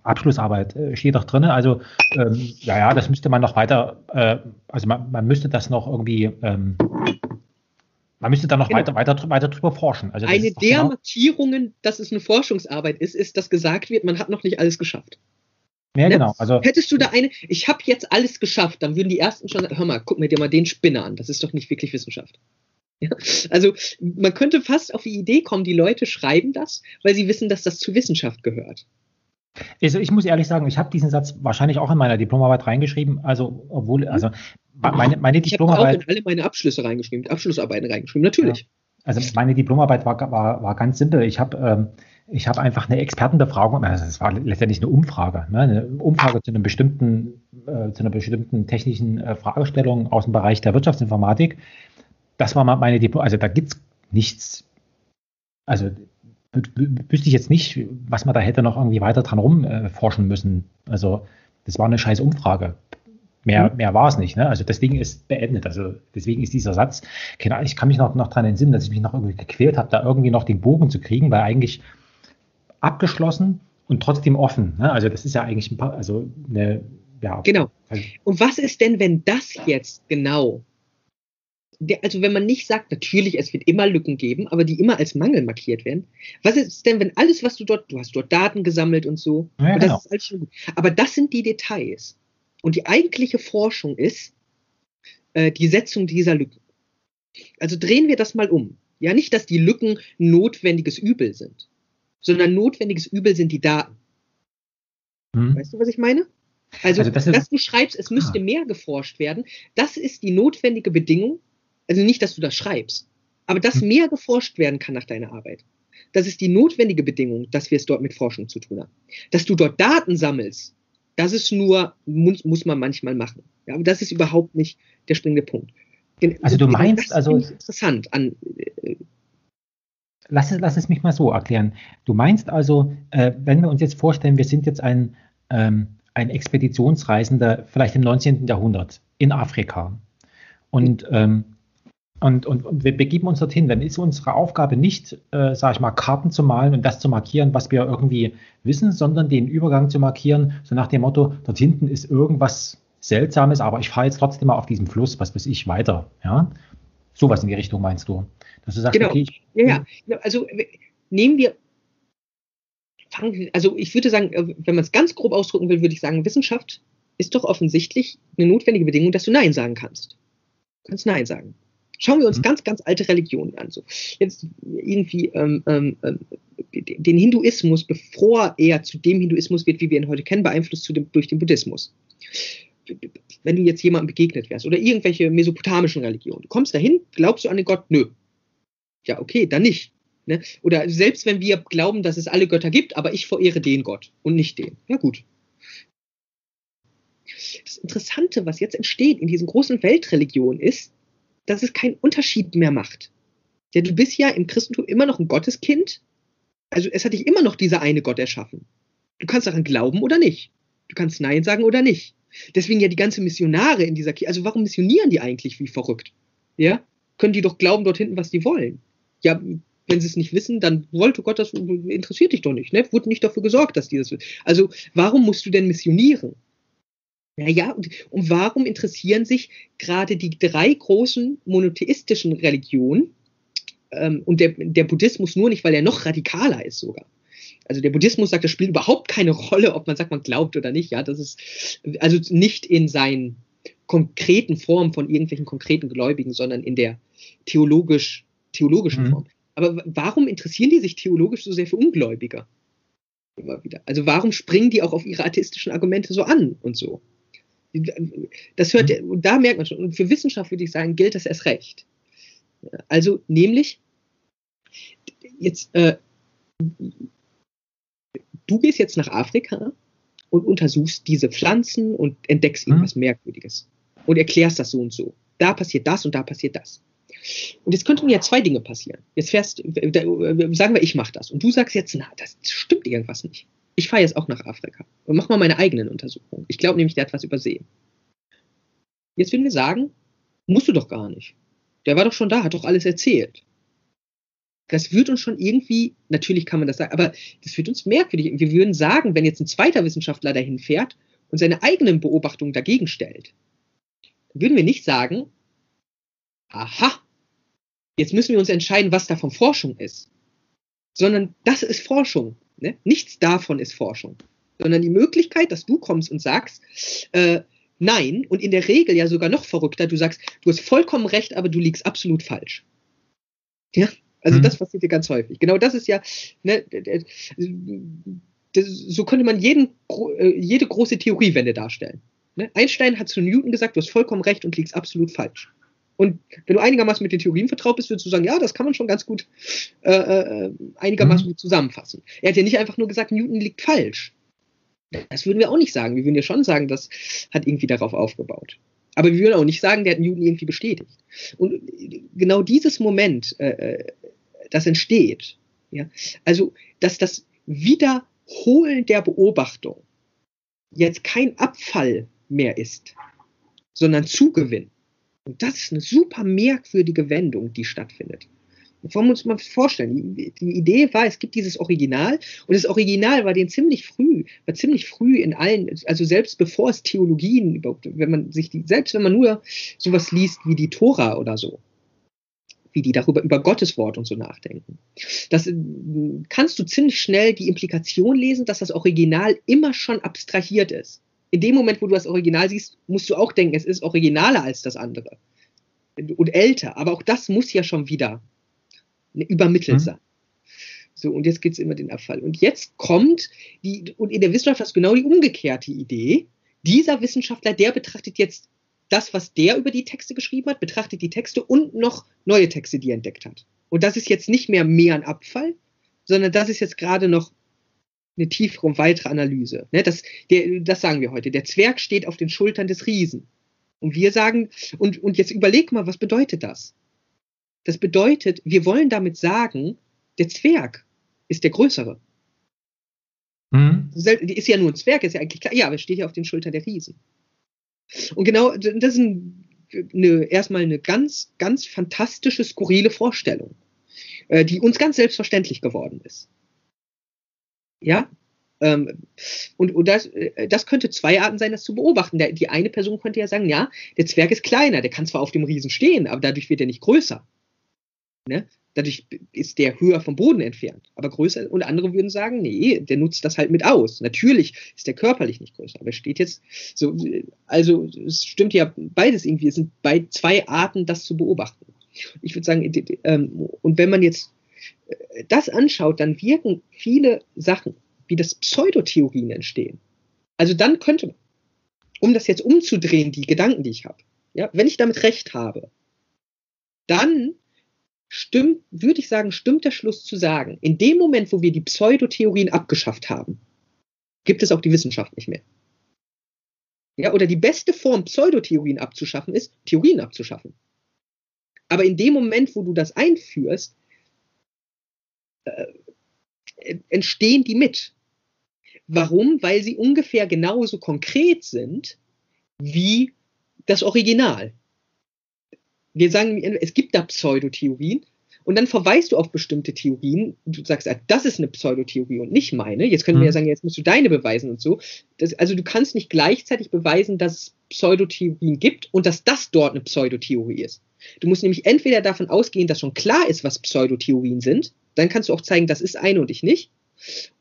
Abschlussarbeit äh, steht doch drin. Also, ähm, ja, ja, das müsste man noch weiter, äh, also man, man, müsste das noch irgendwie, ähm, man müsste da noch genau. weiter, weiter, weiter drüber forschen. Also eine der genau Markierungen, dass es eine Forschungsarbeit ist, ist, dass gesagt wird, man hat noch nicht alles geschafft. Ja, ne? genau. Also, Hättest du da eine, ich habe jetzt alles geschafft, dann würden die ersten schon sagen, hör mal, guck mir dir mal den Spinner an, das ist doch nicht wirklich Wissenschaft. Ja? Also man könnte fast auf die Idee kommen, die Leute schreiben das, weil sie wissen, dass das zu Wissenschaft gehört. Also ich muss ehrlich sagen, ich habe diesen Satz wahrscheinlich auch in meiner Diplomarbeit reingeschrieben. Also obwohl, also meine, meine Diplomarbeit. Ich habe auch in alle meine Abschlüsse reingeschrieben, Abschlussarbeiten reingeschrieben, natürlich. Ja. Also meine Diplomarbeit war, war, war ganz simpel. Ich habe ähm, ich habe einfach eine Expertenbefragung, also es war letztendlich eine Umfrage, ne, eine Umfrage zu einem bestimmten, äh, zu einer bestimmten technischen äh, Fragestellung aus dem Bereich der Wirtschaftsinformatik. Das war meine Diplom, also da gibt es nichts, also wüsste ich jetzt nicht, was man da hätte noch irgendwie weiter dran rumforschen äh, müssen. Also das war eine scheiß Umfrage. Mehr, mhm. mehr war es nicht. Ne? Also das Ding ist beendet. Also deswegen ist dieser Satz, ich kann mich noch, noch daran entsinnen, dass ich mich noch irgendwie gequält habe, da irgendwie noch den Bogen zu kriegen, weil eigentlich abgeschlossen und trotzdem offen. Ne? Also das ist ja eigentlich ein paar, also eine, ja. Genau. Und was ist denn, wenn das jetzt genau, also wenn man nicht sagt, natürlich, es wird immer Lücken geben, aber die immer als Mangel markiert werden. Was ist denn, wenn alles, was du dort, du hast dort Daten gesammelt und so, ja, genau. das ist alles schon gut. Aber das sind die Details. Und die eigentliche Forschung ist äh, die Setzung dieser Lücken. Also drehen wir das mal um. Ja, nicht, dass die Lücken notwendiges Übel sind, sondern notwendiges Übel sind die Daten. Hm. Weißt du, was ich meine? Also, also das dass du schreibst, es müsste ah. mehr geforscht werden, das ist die notwendige Bedingung. Also nicht, dass du das schreibst, aber dass hm. mehr geforscht werden kann nach deiner Arbeit. Das ist die notwendige Bedingung, dass wir es dort mit Forschung zu tun haben. Dass du dort Daten sammelst, das ist nur, muss, muss man manchmal machen. Ja, aber das ist überhaupt nicht der springende Punkt. Also du meinst, also interessant an äh, lass es, lass es mich mal so erklären. Du meinst also, äh, wenn wir uns jetzt vorstellen, wir sind jetzt ein, ähm, ein Expeditionsreisender, vielleicht im 19. Jahrhundert in Afrika. Und, ähm, und, und, und, wir begeben uns dorthin, dann ist unsere Aufgabe nicht, äh, sage ich mal, Karten zu malen und das zu markieren, was wir irgendwie wissen, sondern den Übergang zu markieren, so nach dem Motto, dort hinten ist irgendwas Seltsames, aber ich fahre jetzt trotzdem mal auf diesem Fluss, was weiß ich, weiter. Ja? Sowas in die Richtung meinst du? Dass du sagst, genau. okay, ich, ja, ja, also nehmen wir, fangen, also ich würde sagen, äh, wenn man es ganz grob ausdrücken will, würde ich sagen, Wissenschaft ist doch offensichtlich eine notwendige Bedingung, dass du Nein sagen kannst. Du kannst Nein sagen. Schauen wir uns mhm. ganz, ganz alte Religionen an. So jetzt irgendwie ähm, ähm, ähm den Hinduismus, bevor er zu dem Hinduismus wird, wie wir ihn heute kennen, beeinflusst dem, durch den Buddhismus. Wenn du jetzt jemandem begegnet wärst oder irgendwelche mesopotamischen Religionen, du kommst dahin, glaubst du an den Gott? Nö. Ja, okay, dann nicht. Ne? Oder selbst wenn wir glauben, dass es alle Götter gibt, aber ich verehre den Gott und nicht den. Ja, gut. Das Interessante, was jetzt entsteht in diesen großen Weltreligionen, ist, dass es keinen Unterschied mehr macht. Ja, du bist ja im Christentum immer noch ein Gotteskind. Also es hat dich immer noch dieser eine Gott erschaffen. Du kannst daran glauben oder nicht. Du kannst Nein sagen oder nicht. Deswegen ja die ganze Missionare in dieser Kirche. Also warum missionieren die eigentlich wie verrückt? Ja? Können die doch glauben dort hinten, was die wollen? Ja, wenn sie es nicht wissen, dann wollte Gott das, interessiert dich doch nicht, ne? Wurde nicht dafür gesorgt, dass die das wissen. Also, warum musst du denn missionieren? Naja, und, und warum interessieren sich gerade die drei großen monotheistischen Religionen ähm, und der, der Buddhismus nur nicht, weil er noch radikaler ist sogar? Also der Buddhismus sagt, das spielt überhaupt keine Rolle, ob man sagt, man glaubt oder nicht. Ja, das ist also nicht in seinen konkreten Form von irgendwelchen konkreten Gläubigen, sondern in der theologisch theologischen mhm. Form. Aber warum interessieren die sich theologisch so sehr für Ungläubige? Immer wieder. Also warum springen die auch auf ihre atheistischen Argumente so an und so? Das hört, und da merkt man schon, und für Wissenschaft würde ich sagen, gilt das erst recht. Also, nämlich, jetzt, äh, du gehst jetzt nach Afrika und untersuchst diese Pflanzen und entdeckst mhm. irgendwas Merkwürdiges und erklärst das so und so. Da passiert das und da passiert das. Und jetzt könnten ja zwei Dinge passieren. Jetzt fährst, sagen wir, ich mache das. Und du sagst jetzt, na, das stimmt irgendwas nicht. Ich fahre jetzt auch nach Afrika und mache mal meine eigenen Untersuchungen. Ich glaube nämlich, der hat was übersehen. Jetzt würden wir sagen, musst du doch gar nicht. Der war doch schon da, hat doch alles erzählt. Das wird uns schon irgendwie, natürlich kann man das sagen, aber das wird uns merkwürdig. Wir würden sagen, wenn jetzt ein zweiter Wissenschaftler dahin fährt und seine eigenen Beobachtungen dagegen stellt, würden wir nicht sagen, aha, jetzt müssen wir uns entscheiden, was davon Forschung ist. Sondern das ist Forschung. Ne? Nichts davon ist Forschung. Sondern die Möglichkeit, dass du kommst und sagst, äh, nein, und in der Regel ja sogar noch verrückter, du sagst, du hast vollkommen recht, aber du liegst absolut falsch. Ja, also mhm. das passiert dir ganz häufig. Genau das ist ja, ne, das, so könnte man jeden, äh, jede große Theoriewende darstellen. Ne? Einstein hat zu Newton gesagt, du hast vollkommen recht und liegst absolut falsch. Und wenn du einigermaßen mit den Theorien vertraut bist, würdest du sagen, ja, das kann man schon ganz gut äh, äh, einigermaßen mhm. gut zusammenfassen. Er hat ja nicht einfach nur gesagt, Newton liegt falsch. Das würden wir auch nicht sagen. Wir würden ja schon sagen, das hat irgendwie darauf aufgebaut. Aber wir würden auch nicht sagen, der hat Newton irgendwie bestätigt. Und genau dieses Moment, äh, äh das entsteht, ja, also dass das Wiederholen der Beobachtung jetzt kein Abfall mehr ist, sondern Zugewinn. Und das ist eine super merkwürdige Wendung, die stattfindet. Wollen wir uns mal vorstellen, die, die, Idee war, es gibt dieses Original und das Original war den ziemlich früh, war ziemlich früh in allen, also selbst bevor es Theologien überhaupt, wenn man sich die, selbst wenn man nur sowas liest wie die Tora oder so, wie die darüber über Gottes Wort und so nachdenken. Das äh, kannst du ziemlich schnell die Implikation lesen, dass das Original immer schon abstrahiert ist in dem Moment, wo du das Original siehst, musst du auch denken, es ist originaler als das andere. Und älter. Aber auch das muss ja schon wieder übermittelt mhm. sein. So, und jetzt geht es immer den Abfall. Und jetzt kommt die, und in der Wissenschaft hast du genau die umgekehrte Idee. Dieser Wissenschaftler, der betrachtet jetzt das, was der über die Texte geschrieben hat, betrachtet die Texte und noch neue Texte, die er entdeckt hat. Und das ist jetzt nicht mehr mehr ein Abfall, sondern das ist jetzt gerade noch eine tiefere und weitere Analyse. Ne, das, der, das sagen wir heute. Der Zwerg steht auf den Schultern des Riesen. Und wir sagen, und, und jetzt überleg mal, was bedeutet das? Das bedeutet, wir wollen damit sagen, der Zwerg ist der Größere. Mhm. Ist ja nur ein Zwerg, ist ja eigentlich klar. Ja, aber er steht ja auf den Schultern der Riesen. Und genau, das ist ein, eine, erstmal eine ganz, ganz fantastische, skurrile Vorstellung, äh, die uns ganz selbstverständlich geworden ist. Ja, ähm, und, und das, äh, das könnte zwei Arten sein, das zu beobachten. Der, die eine Person könnte ja sagen, ja, der Zwerg ist kleiner, der kann zwar auf dem Riesen stehen, aber dadurch wird er nicht größer. Ne? Dadurch ist der höher vom Boden entfernt, aber größer. Und andere würden sagen, nee, der nutzt das halt mit aus. Natürlich ist der körperlich nicht größer, aber er steht jetzt so. Also es stimmt ja beides irgendwie. Es sind bei zwei Arten, das zu beobachten. Ich würde sagen, ähm, und wenn man jetzt das anschaut, dann wirken viele Sachen, wie das Pseudotheorien entstehen. Also dann könnte man, um das jetzt umzudrehen, die Gedanken, die ich habe, ja, wenn ich damit recht habe, dann stimmt, würde ich sagen, stimmt der Schluss zu sagen, in dem Moment, wo wir die Pseudotheorien abgeschafft haben, gibt es auch die Wissenschaft nicht mehr. Ja, oder die beste Form, Pseudotheorien abzuschaffen, ist, Theorien abzuschaffen. Aber in dem Moment, wo du das einführst, äh, entstehen die mit. Warum? Weil sie ungefähr genauso konkret sind wie das Original. Wir sagen, es gibt da Pseudotheorien, und dann verweist du auf bestimmte Theorien. Du sagst, ah, das ist eine Pseudotheorie und nicht meine. Jetzt können wir ja mhm. sagen, jetzt musst du deine beweisen und so. Das, also du kannst nicht gleichzeitig beweisen, dass es Pseudotheorien gibt und dass das dort eine Pseudotheorie ist. Du musst nämlich entweder davon ausgehen, dass schon klar ist, was Pseudotheorien sind. Dann kannst du auch zeigen, das ist eine und ich nicht.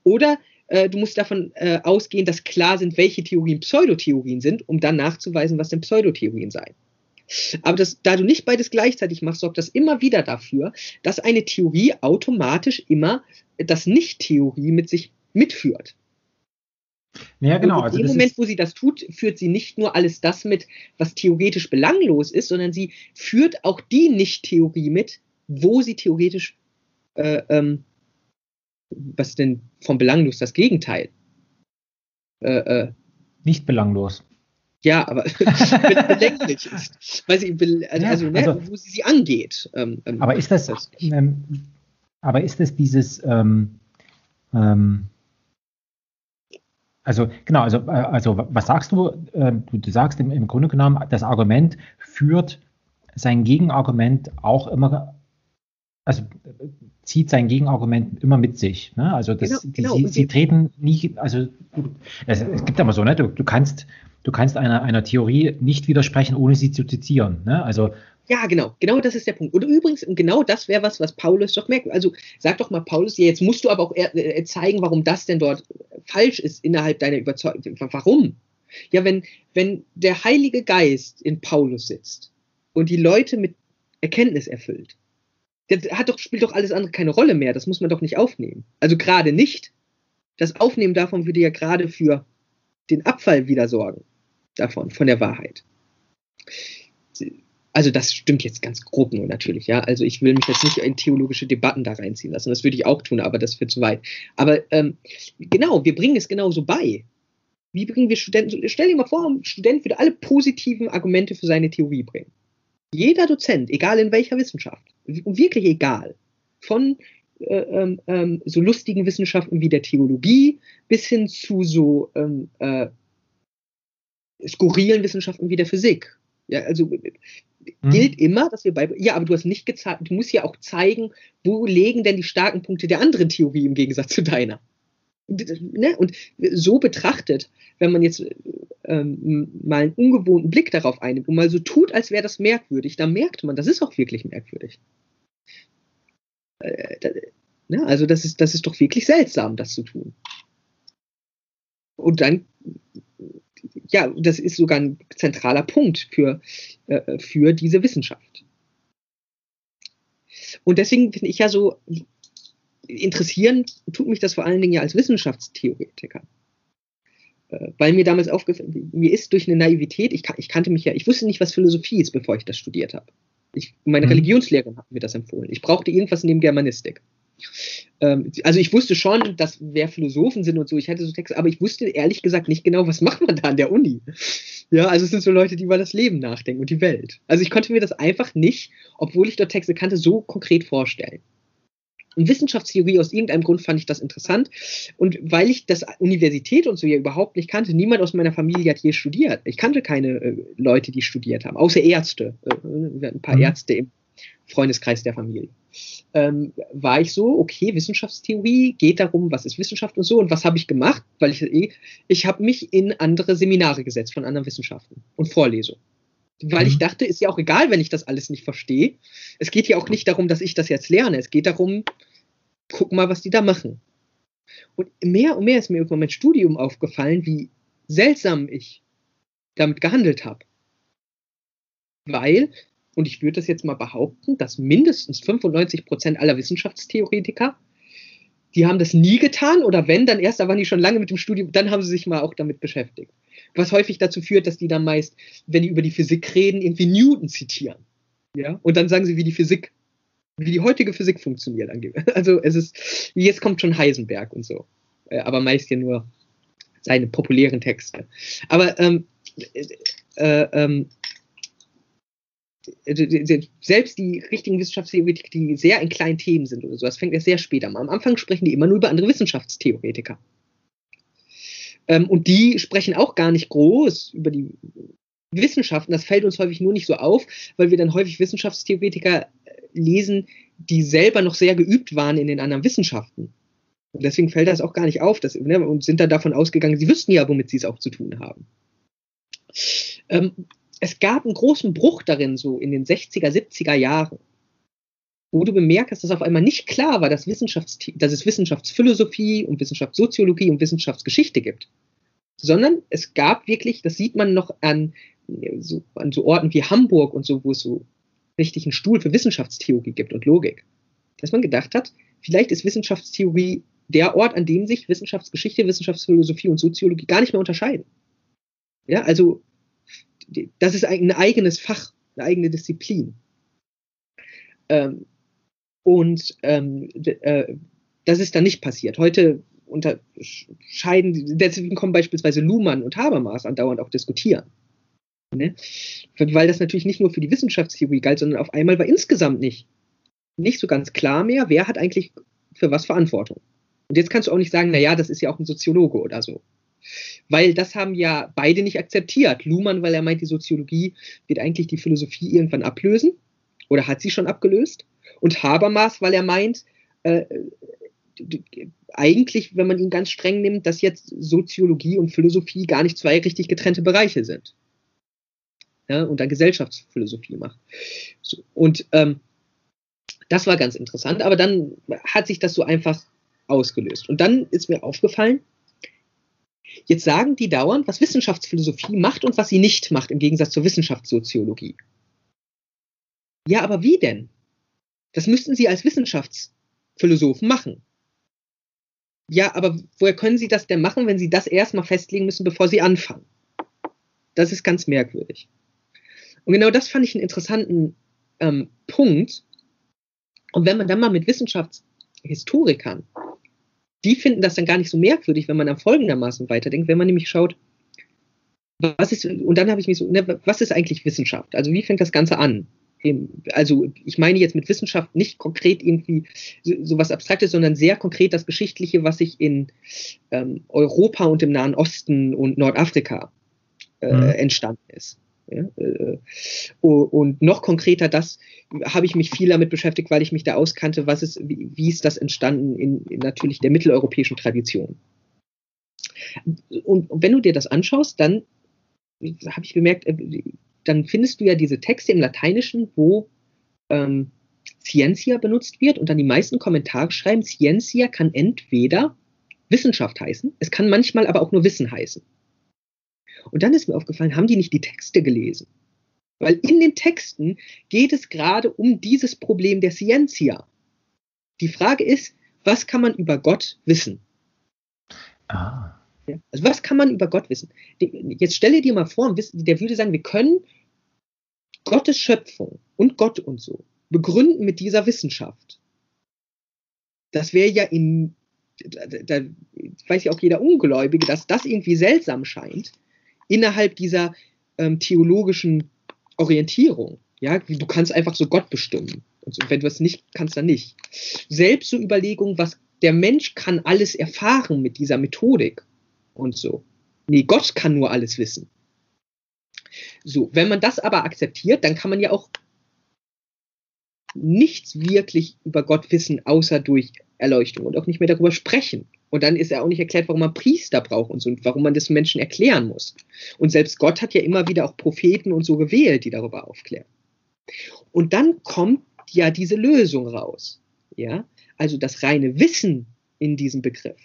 Oder äh, du musst davon äh, ausgehen, dass klar sind, welche Theorien Pseudotheorien sind, um dann nachzuweisen, was denn Pseudotheorien seien. Aber das, da du nicht beides gleichzeitig machst, sorgt das immer wieder dafür, dass eine Theorie automatisch immer das Nicht-Theorie mit sich mitführt. Ja, genau. Und in also dem Moment, wo sie das tut, führt sie nicht nur alles das mit, was theoretisch belanglos ist, sondern sie führt auch die Nicht-Theorie mit, wo sie theoretisch, äh, ähm, was denn vom belanglos das Gegenteil? Äh, äh, nicht belanglos. Ja, aber bedenklich ist. Weil sie, also, ja, also, ne, also, wo sie sie angeht. Ähm, ähm, aber ist das, das ähm, aber ist das dieses, ähm, also genau, also, äh, also was sagst du? Du, du, sagst im, im Grunde genommen, das Argument führt sein Gegenargument auch immer, also zieht sein Gegenargument immer mit sich. Ne? Also das, genau, genau. Sie, sie, treten nie, also es, es gibt aber so, ne? Du, du kannst du kannst einer, einer Theorie nicht widersprechen, ohne sie zu zitieren. Ne? Also ja, genau, genau das ist der Punkt. Und übrigens, genau das wäre was, was Paulus doch merkt. Also sag doch mal, Paulus, ja, jetzt musst du aber auch äh, zeigen, warum das denn dort falsch ist innerhalb deiner Überzeugung. Warum? Ja, wenn, wenn der Heilige Geist in Paulus sitzt und die Leute mit Erkenntnis erfüllt, das hat doch, spielt doch alles andere keine Rolle mehr. Das muss man doch nicht aufnehmen. Also gerade nicht. Das Aufnehmen davon würde ja gerade für den Abfall wieder sorgen davon, von der Wahrheit. Also das stimmt jetzt ganz grob nur natürlich, ja. Also ich will mich jetzt nicht in theologische Debatten da reinziehen lassen. Das würde ich auch tun, aber das führt zu weit. Aber ähm, genau, wir bringen es genauso bei. Wie bringen wir Studenten, stell dir mal vor, ein Student würde alle positiven Argumente für seine Theorie bringen. Jeder Dozent, egal in welcher Wissenschaft, wirklich egal, von äh, ähm, ähm, so lustigen Wissenschaften wie der Theologie bis hin zu so ähm, äh, skurrilen Wissenschaften wie der Physik. Ja, also hm. gilt immer, dass wir bei, ja, aber du hast nicht gezeigt, du musst ja auch zeigen, wo legen denn die starken Punkte der anderen Theorie im Gegensatz zu deiner. Ne? Und so betrachtet, wenn man jetzt ähm, mal einen ungewohnten Blick darauf einnimmt und mal so tut, als wäre das merkwürdig, dann merkt man, das ist auch wirklich merkwürdig. Äh, da, ne? Also das ist, das ist doch wirklich seltsam, das zu tun. Und dann ja, das ist sogar ein zentraler Punkt für, äh, für diese Wissenschaft. Und deswegen finde ich ja so, interessieren tut mich das vor allen Dingen ja als Wissenschaftstheoretiker. Äh, weil mir damals aufgefallen, mir ist durch eine Naivität, ich, ich, kannte mich ja, ich wusste nicht, was Philosophie ist, bevor ich das studiert habe. Ich, meine mhm. Religionslehrerin hat mir das empfohlen. Ich brauchte irgendwas neben Germanistik. Ähm, also ich wusste schon, dass wer Philosophen sind und so, ich hatte so Texte, aber ich wusste ehrlich gesagt nicht genau, was macht man da an der Uni. Ja, also es sind so Leute, die über das Leben nachdenken und die Welt. Also ich konnte mir das einfach nicht, obwohl ich dort Texte kannte, so konkret vorstellen. Und Wissenschaftstheorie aus irgendeinem Grund fand ich das interessant. Und weil ich das Universität und so ja überhaupt nicht kannte, niemand aus meiner Familie hat hier studiert. Ich kannte keine äh, Leute, die studiert haben, außer Ärzte. Äh, ein paar mhm. Ärzte im Freundeskreis der Familie ähm, war ich so, okay, Wissenschaftstheorie geht darum, was ist Wissenschaft und so und was habe ich gemacht, weil ich eh, ich habe mich in andere Seminare gesetzt von anderen Wissenschaften und Vorlesungen. Weil mhm. ich dachte, ist ja auch egal, wenn ich das alles nicht verstehe. Es geht ja auch nicht darum, dass ich das jetzt lerne. Es geht darum, guck mal, was die da machen. Und mehr und mehr ist mir irgendwann mein Studium aufgefallen, wie seltsam ich damit gehandelt habe. Weil und ich würde das jetzt mal behaupten, dass mindestens 95 Prozent aller Wissenschaftstheoretiker, die haben das nie getan oder wenn, dann erst, da waren die schon lange mit dem Studium, dann haben sie sich mal auch damit beschäftigt. Was häufig dazu führt, dass die dann meist, wenn die über die Physik reden, irgendwie Newton zitieren. Ja, und dann sagen sie, wie die Physik, wie die heutige Physik funktioniert. Also es ist, jetzt kommt schon Heisenberg und so. Äh, aber meist ja nur seine populären Texte. Aber ähm, äh, ähm, selbst die richtigen Wissenschaftstheoretiker, die sehr in kleinen Themen sind oder so, das fängt erst sehr spät an. Am Anfang sprechen die immer nur über andere Wissenschaftstheoretiker. Ähm, und die sprechen auch gar nicht groß über die Wissenschaften. Das fällt uns häufig nur nicht so auf, weil wir dann häufig Wissenschaftstheoretiker äh, lesen, die selber noch sehr geübt waren in den anderen Wissenschaften. Und deswegen fällt das auch gar nicht auf dass, ne, und sind dann davon ausgegangen, sie wüssten ja, womit sie es auch zu tun haben. Ähm, es gab einen großen Bruch darin, so in den 60er, 70er Jahren, wo du bemerkt hast, dass auf einmal nicht klar war, dass, Wissenschafts dass es Wissenschaftsphilosophie und Wissenschaftssoziologie und Wissenschaftsgeschichte gibt. Sondern es gab wirklich, das sieht man noch an so, an so Orten wie Hamburg und so, wo es so richtig einen Stuhl für Wissenschaftstheorie gibt und Logik. Dass man gedacht hat, vielleicht ist Wissenschaftstheorie der Ort, an dem sich Wissenschaftsgeschichte, Wissenschaftsphilosophie und Soziologie gar nicht mehr unterscheiden. Ja, also das ist ein eigenes Fach, eine eigene Disziplin. Ähm, und ähm, äh, das ist dann nicht passiert. Heute unterscheiden, deswegen kommen beispielsweise Luhmann und Habermas andauernd auch diskutieren. Ne? Weil das natürlich nicht nur für die Wissenschaftstheorie galt, sondern auf einmal war insgesamt nicht, nicht so ganz klar mehr, wer hat eigentlich für was Verantwortung. Und jetzt kannst du auch nicht sagen, naja, das ist ja auch ein Soziologe oder so. Weil das haben ja beide nicht akzeptiert. Luhmann, weil er meint, die Soziologie wird eigentlich die Philosophie irgendwann ablösen oder hat sie schon abgelöst. Und Habermas, weil er meint, äh, eigentlich, wenn man ihn ganz streng nimmt, dass jetzt Soziologie und Philosophie gar nicht zwei richtig getrennte Bereiche sind. Ja, und dann Gesellschaftsphilosophie macht. So, und ähm, das war ganz interessant, aber dann hat sich das so einfach ausgelöst. Und dann ist mir aufgefallen, Jetzt sagen die dauernd, was Wissenschaftsphilosophie macht und was sie nicht macht, im Gegensatz zur Wissenschaftssoziologie. Ja, aber wie denn? Das müssten sie als Wissenschaftsphilosophen machen. Ja, aber woher können sie das denn machen, wenn sie das erstmal festlegen müssen, bevor sie anfangen? Das ist ganz merkwürdig. Und genau das fand ich einen interessanten ähm, Punkt. Und wenn man dann mal mit Wissenschaftshistorikern die finden das dann gar nicht so merkwürdig, wenn man dann folgendermaßen weiterdenkt, wenn man nämlich schaut, was ist, und dann habe ich mich so, ne, was ist eigentlich Wissenschaft? Also wie fängt das Ganze an? Also ich meine jetzt mit Wissenschaft nicht konkret irgendwie so, so was Abstraktes, sondern sehr konkret das Geschichtliche, was sich in ähm, Europa und im Nahen Osten und Nordafrika äh, mhm. entstanden ist. Ja, äh, und noch konkreter, das habe ich mich viel damit beschäftigt, weil ich mich da auskannte, was ist, wie, wie ist das entstanden in, in natürlich der mitteleuropäischen Tradition. Und, und wenn du dir das anschaust, dann habe ich bemerkt, äh, dann findest du ja diese Texte im Lateinischen, wo ähm, Scientia benutzt wird und dann die meisten Kommentare schreiben, Scientia kann entweder Wissenschaft heißen, es kann manchmal aber auch nur Wissen heißen. Und dann ist mir aufgefallen, haben die nicht die Texte gelesen? Weil in den Texten geht es gerade um dieses Problem der Scientia. Die Frage ist, was kann man über Gott wissen? Ah. Also was kann man über Gott wissen? Jetzt stelle dir mal vor, der würde sagen, wir können Gottes Schöpfung und Gott und so begründen mit dieser Wissenschaft. Das wäre ja in, da, da weiß ja auch jeder Ungläubige, dass das irgendwie seltsam scheint, innerhalb dieser ähm, theologischen Orientierung. Ja, du kannst einfach so Gott bestimmen. Und wenn du es nicht kannst, dann nicht. Selbst so Überlegungen, was der Mensch kann alles erfahren mit dieser Methodik und so. Nee, Gott kann nur alles wissen. So, wenn man das aber akzeptiert, dann kann man ja auch nichts wirklich über Gott wissen, außer durch Erleuchtung und auch nicht mehr darüber sprechen. Und dann ist ja auch nicht erklärt, warum man Priester braucht und so und warum man das Menschen erklären muss. Und selbst Gott hat ja immer wieder auch Propheten und so gewählt, die darüber aufklären. Und dann kommt ja diese Lösung raus. Ja, also das reine Wissen in diesem Begriff.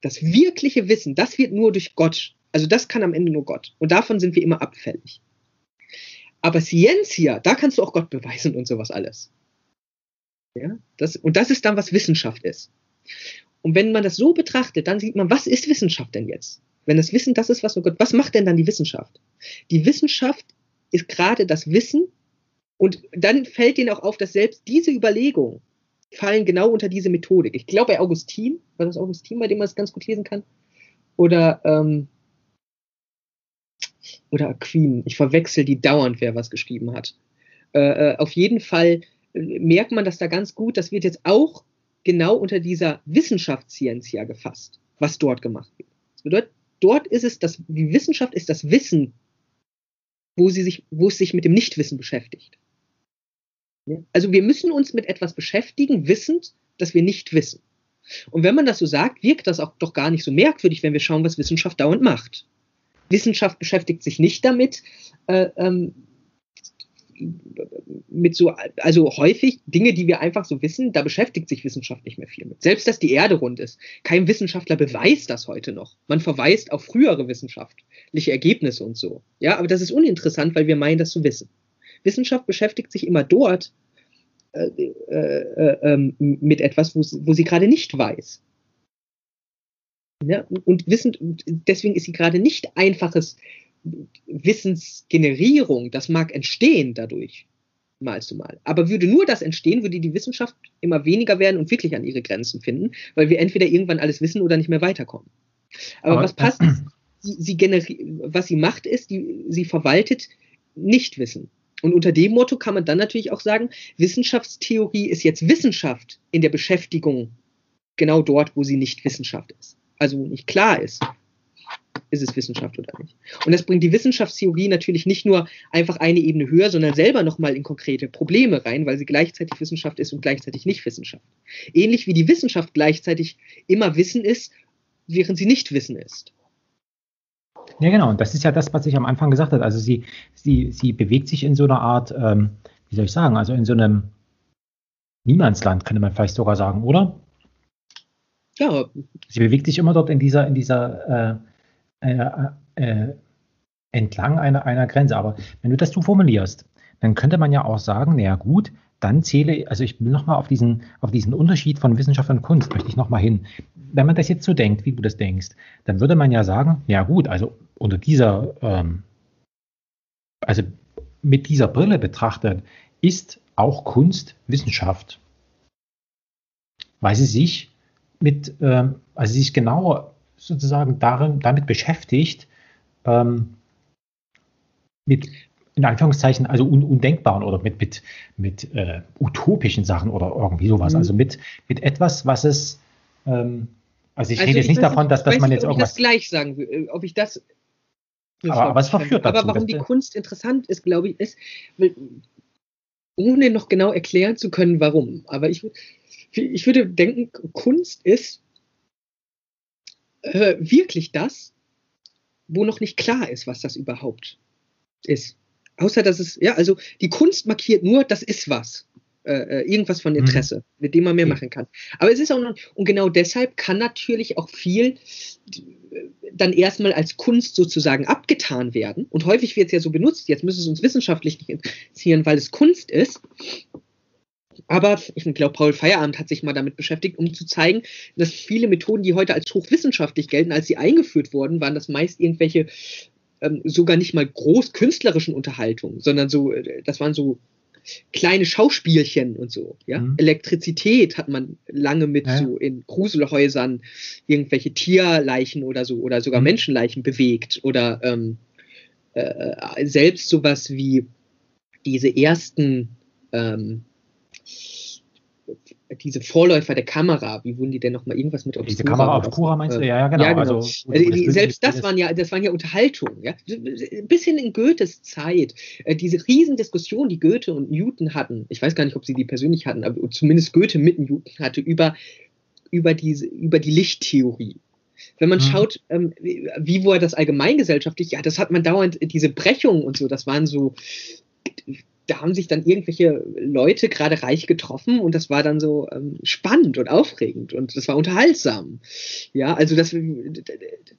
Das wirkliche Wissen, das wird nur durch Gott, also das kann am Ende nur Gott. Und davon sind wir immer abfällig. Aber Scientia, da kannst du auch Gott beweisen und sowas alles. Ja, das, und das ist dann, was Wissenschaft ist. Und wenn man das so betrachtet, dann sieht man, was ist Wissenschaft denn jetzt? Wenn das Wissen das ist, was oh Gott, was macht denn dann die Wissenschaft? Die Wissenschaft ist gerade das Wissen und dann fällt ihnen auch auf, dass selbst diese Überlegungen fallen genau unter diese Methodik. Ich glaube, bei Augustin, war das Augustin, bei dem man es ganz gut lesen kann? Oder, ähm, oder Aquin. Ich verwechsel die dauernd, wer was geschrieben hat. Äh, äh auf jeden Fall äh, merkt man das da ganz gut. Das wird jetzt auch genau unter dieser Wissenschaftsscientia gefasst, was dort gemacht wird. Das bedeutet, dort ist es, das, die Wissenschaft ist das Wissen, wo, sie sich, wo es sich mit dem Nichtwissen beschäftigt. Also wir müssen uns mit etwas beschäftigen, wissend, dass wir nicht wissen. Und wenn man das so sagt, wirkt das auch doch gar nicht so merkwürdig, wenn wir schauen, was Wissenschaft dauernd macht. Wissenschaft beschäftigt sich nicht damit, äh, ähm, mit so, also häufig Dinge, die wir einfach so wissen, da beschäftigt sich Wissenschaft nicht mehr viel mit. Selbst, dass die Erde rund ist. Kein Wissenschaftler beweist das heute noch. Man verweist auf frühere wissenschaftliche Ergebnisse und so. Ja, aber das ist uninteressant, weil wir meinen, das zu wissen. Wissenschaft beschäftigt sich immer dort äh, äh, äh, ähm, mit etwas, wo, wo sie gerade nicht weiß. Ja, und wissen, deswegen ist sie gerade nicht einfaches Wissensgenerierung, das mag entstehen dadurch, mal zu mal. Aber würde nur das entstehen, würde die Wissenschaft immer weniger werden und wirklich an ihre Grenzen finden, weil wir entweder irgendwann alles wissen oder nicht mehr weiterkommen. Aber, Aber was passt, sie, sie was sie macht, ist, die, sie verwaltet Nichtwissen. Und unter dem Motto kann man dann natürlich auch sagen, Wissenschaftstheorie ist jetzt Wissenschaft in der Beschäftigung genau dort, wo sie nicht Wissenschaft ist. Also nicht klar ist, ist es Wissenschaft oder nicht. Und das bringt die Wissenschaftstheorie natürlich nicht nur einfach eine Ebene höher, sondern selber nochmal in konkrete Probleme rein, weil sie gleichzeitig Wissenschaft ist und gleichzeitig nicht Wissenschaft. Ähnlich wie die Wissenschaft gleichzeitig immer Wissen ist, während sie nicht Wissen ist. Ja, genau. Und das ist ja das, was ich am Anfang gesagt habe. Also sie, sie, sie bewegt sich in so einer Art, ähm, wie soll ich sagen, also in so einem Niemandsland, könnte man vielleicht sogar sagen, oder? Ja. Sie bewegt sich immer dort in dieser, in dieser äh, äh, äh, entlang einer, einer Grenze. Aber wenn du das so formulierst, dann könnte man ja auch sagen, naja gut, dann zähle, also ich will nochmal auf diesen, auf diesen Unterschied von Wissenschaft und Kunst, möchte ich nochmal hin. Wenn man das jetzt so denkt, wie du das denkst, dann würde man ja sagen, ja gut, also unter dieser, ähm, also mit dieser Brille betrachtet, ist auch Kunst Wissenschaft. Weil sie sich mit, ähm, also sich genau sozusagen darin, damit beschäftigt, ähm, mit in Anführungszeichen, also un undenkbaren oder mit, mit, mit äh, utopischen Sachen oder irgendwie sowas. Mhm. Also mit, mit etwas, was es, ähm, also ich also rede jetzt nicht davon, dass, dass man jetzt irgendwas. Ich das gleich sagen will, äh, ob ich das. Aber, aber was verführt dazu? Aber warum die Kunst interessant ist, glaube ich, ist, ohne noch genau erklären zu können, warum. Aber ich, ich würde denken, Kunst ist äh, wirklich das, wo noch nicht klar ist, was das überhaupt ist. Außer dass es, ja, also die Kunst markiert nur, das ist was. Äh, äh irgendwas von mhm. Interesse, mhm. mit dem man mehr machen kann. Aber es ist auch noch, und genau deshalb kann natürlich auch viel dann erstmal als Kunst sozusagen abgetan werden. Und häufig wird es ja so benutzt, jetzt müssen es uns wissenschaftlich nicht interessieren, weil es Kunst ist. Aber ich glaube, Paul Feierabend hat sich mal damit beschäftigt, um zu zeigen, dass viele Methoden, die heute als hochwissenschaftlich gelten, als sie eingeführt wurden, waren das meist irgendwelche ähm, sogar nicht mal groß künstlerischen Unterhaltungen, sondern so, äh, das waren so kleine Schauspielchen und so. Ja? Mhm. Elektrizität hat man lange mit ja. so in Gruselhäusern irgendwelche Tierleichen oder so oder sogar mhm. Menschenleichen bewegt oder ähm, äh, äh selbst sowas wie diese ersten ähm, diese Vorläufer der Kamera, wie wurden die denn nochmal irgendwas mit Obscura? Diese Kamera Obscura meinst du? Ja, ja, genau. Ja, genau. Also, äh, die, selbst das waren ja, das waren ja Unterhaltungen, ja. Ein bisschen in Goethes Zeit. Äh, diese Riesendiskussion, die Goethe und Newton hatten, ich weiß gar nicht, ob sie die persönlich hatten, aber zumindest Goethe mit Newton hatte, über, über, diese, über die Lichttheorie. Wenn man mhm. schaut, ähm, wie war das allgemeingesellschaftlich, ja, das hat man dauernd, diese Brechungen und so, das waren so da haben sich dann irgendwelche Leute gerade reich getroffen und das war dann so ähm, spannend und aufregend und das war unterhaltsam. Ja, also das,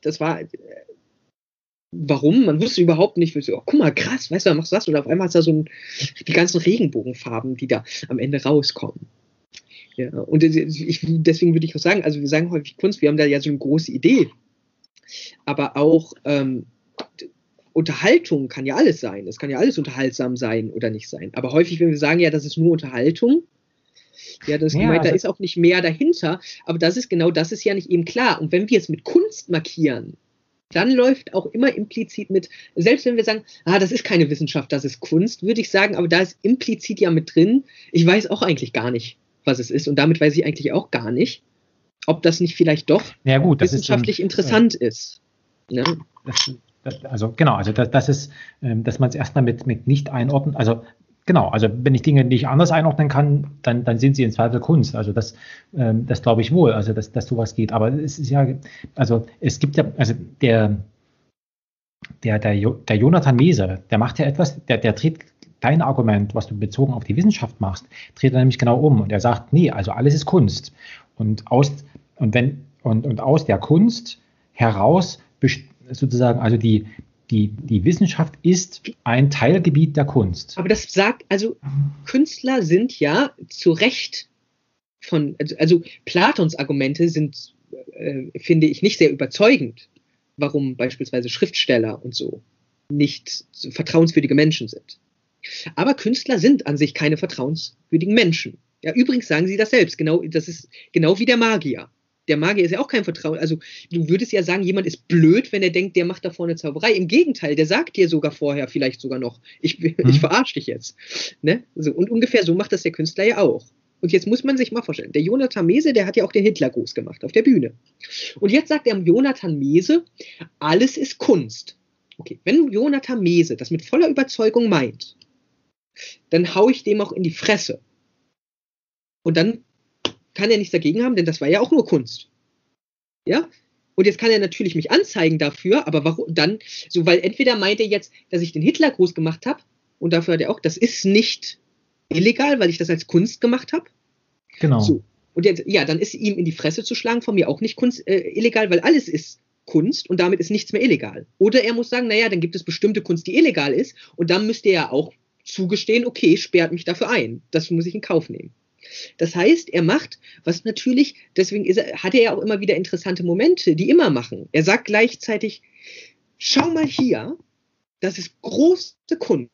das war warum. Man wusste überhaupt nicht, so, oh, guck mal, krass, weißt du, da machst du das. Und auf einmal hast du da so ein, die ganzen Regenbogenfarben, die da am Ende rauskommen. Ja, und ich, deswegen würde ich auch sagen, also wir sagen häufig Kunst, wir haben da ja so eine große Idee. Aber auch ähm, Unterhaltung kann ja alles sein. Es kann ja alles unterhaltsam sein oder nicht sein. Aber häufig, wenn wir sagen, ja, das ist nur Unterhaltung, ja, das ist ja, gemeint, also, da ist auch nicht mehr dahinter. Aber das ist genau, das ist ja nicht eben klar. Und wenn wir es mit Kunst markieren, dann läuft auch immer implizit mit, selbst wenn wir sagen, ah, das ist keine Wissenschaft, das ist Kunst, würde ich sagen, aber da ist implizit ja mit drin, ich weiß auch eigentlich gar nicht, was es ist. Und damit weiß ich eigentlich auch gar nicht, ob das nicht vielleicht doch ja, gut, wissenschaftlich ist, interessant äh, ist. Ne? Das, also genau, also das, das ist, ähm, dass man es erstmal mit, mit nicht einordnen, also genau, also wenn ich Dinge nicht anders einordnen kann, dann, dann sind sie in Zweifel Kunst. Also das, ähm, das glaube ich wohl, also dass, dass sowas geht. Aber es ist ja, also es gibt ja, also der, der, der, der Jonathan Mese, der macht ja etwas, der, der dreht dein Argument, was du bezogen auf die Wissenschaft machst, dreht er nämlich genau um und er sagt, nee, also alles ist Kunst. Und aus, und wenn, und, und aus der Kunst heraus sozusagen, also die, die, die Wissenschaft ist ein Teilgebiet der Kunst. Aber das sagt, also Künstler sind ja zu Recht von, also, also Platons Argumente sind, äh, finde ich, nicht sehr überzeugend, warum beispielsweise Schriftsteller und so nicht vertrauenswürdige Menschen sind. Aber Künstler sind an sich keine vertrauenswürdigen Menschen. Ja, übrigens sagen sie das selbst, genau, das ist genau wie der Magier der Magier ist ja auch kein Vertrauen. Also du würdest ja sagen, jemand ist blöd, wenn er denkt, der macht da vorne Zauberei. Im Gegenteil, der sagt dir sogar vorher vielleicht sogar noch, ich, mhm. ich verarsche dich jetzt. Ne? So, und ungefähr so macht das der Künstler ja auch. Und jetzt muss man sich mal vorstellen, der Jonathan Mese, der hat ja auch den Hitlergruß gemacht auf der Bühne. Und jetzt sagt der Jonathan Mese, alles ist Kunst. Okay, wenn Jonathan Mese das mit voller Überzeugung meint, dann haue ich dem auch in die Fresse. Und dann kann er nichts dagegen haben, denn das war ja auch nur Kunst. Ja? Und jetzt kann er natürlich mich anzeigen dafür, aber warum dann? So, weil entweder meint er jetzt, dass ich den Hitler groß gemacht habe und dafür hat er auch, das ist nicht illegal, weil ich das als Kunst gemacht habe. Genau. So. Und jetzt, ja, dann ist ihm in die Fresse zu schlagen von mir auch nicht Kunst, äh, illegal, weil alles ist Kunst und damit ist nichts mehr illegal. Oder er muss sagen, naja, dann gibt es bestimmte Kunst, die illegal ist und dann müsste er auch zugestehen, okay, sperrt mich dafür ein. Das muss ich in Kauf nehmen. Das heißt, er macht, was natürlich, deswegen er, hat er ja auch immer wieder interessante Momente, die immer machen. Er sagt gleichzeitig, schau mal hier, das ist große Kunst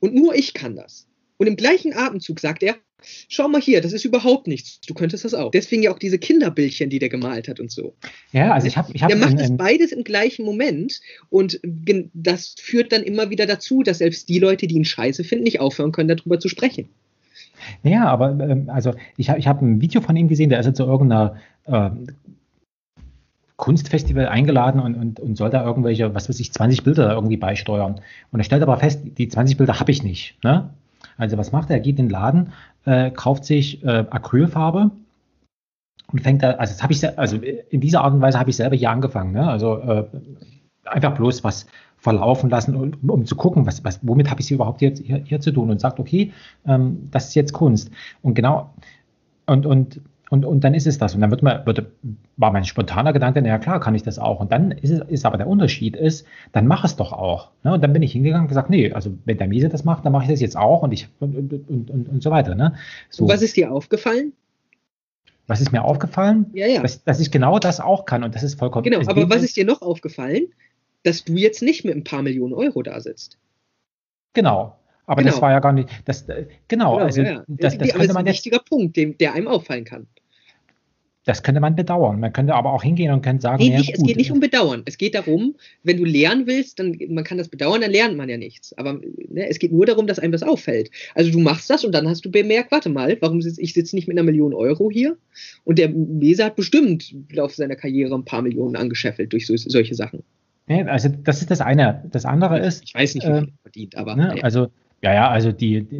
und nur ich kann das. Und im gleichen Atemzug sagt er, schau mal hier, das ist überhaupt nichts. Du könntest das auch. Deswegen ja auch diese Kinderbildchen, die der gemalt hat und so. Ja, also ich habe. Ich hab der macht es beides im gleichen Moment und das führt dann immer wieder dazu, dass selbst die Leute, die ihn scheiße finden, nicht aufhören können, darüber zu sprechen. Naja, aber ähm, also ich, ich habe ein Video von ihm gesehen, der ist jetzt zu irgendeiner äh, Kunstfestival eingeladen und, und, und soll da irgendwelche, was weiß ich, 20 Bilder irgendwie beisteuern. Und er stellt aber fest, die 20 Bilder habe ich nicht. Ne? Also was macht er? Er geht in den Laden, äh, kauft sich äh, Acrylfarbe und fängt da, also das habe ich, also in dieser Art und Weise habe ich selber hier angefangen. Ne? Also äh, einfach bloß was, verlaufen lassen, um, um zu gucken, was, was, womit habe ich sie überhaupt jetzt hier, hier, zu tun und sagt, okay, ähm, das ist jetzt Kunst. Und genau, und, und, und, und dann ist es das. Und dann wird man, wird, war mein spontaner Gedanke, naja klar, kann ich das auch. Und dann ist es, ist aber der Unterschied ist, dann mach es doch auch. Ne? Und dann bin ich hingegangen und gesagt, nee, also wenn der Miese das macht, dann mache ich das jetzt auch und ich und, und, und, und so weiter. Ne? So. Was ist dir aufgefallen? Was ist mir aufgefallen? Ja, ja. Dass, dass ich genau das auch kann und das ist vollkommen. Genau, aber was ist dir noch aufgefallen? Dass du jetzt nicht mit ein paar Millionen Euro da sitzt. Genau. Aber genau. das war ja gar nicht, das, äh, genau, genau also ja. das, das, das ist ein wichtiger Punkt, dem, der einem auffallen kann. Das könnte man bedauern. Man könnte aber auch hingehen und könnte sagen, nee, nicht, ja, es geht nicht um Bedauern. Es geht darum, wenn du lernen willst, dann man kann das bedauern, dann lernt man ja nichts. Aber ne, es geht nur darum, dass einem das auffällt. Also du machst das und dann hast du bemerkt, warte mal, warum sitz, ich sitze nicht mit einer Million Euro hier? Und der Leser hat bestimmt im Laufe seiner Karriere ein paar Millionen angescheffelt durch so, solche Sachen. Nee, also das ist das eine. Das andere ist. Ich weiß nicht, wie viel äh, verdient, aber. Ne, also, ja, ja, also die, die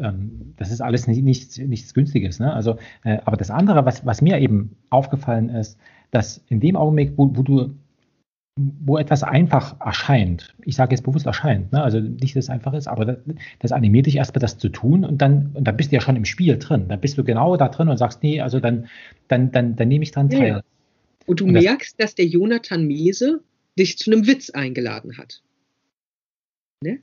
ähm, das ist alles nicht, nichts, nichts Günstiges. Ne? Also, äh, aber das andere, was, was mir eben aufgefallen ist, dass in dem Augenblick, wo, wo du wo etwas einfach erscheint, ich sage jetzt bewusst erscheint, ne? also nicht, dass es einfach ist, aber das, das animiert dich erstmal, das zu tun und dann, und dann bist du ja schon im Spiel drin. Dann bist du genau da drin und sagst, nee, also dann, dann, dann, dann nehme ich dran teil. Ja, Und du und merkst, das, dass der Jonathan Mese dich zu einem Witz eingeladen hat. Ne?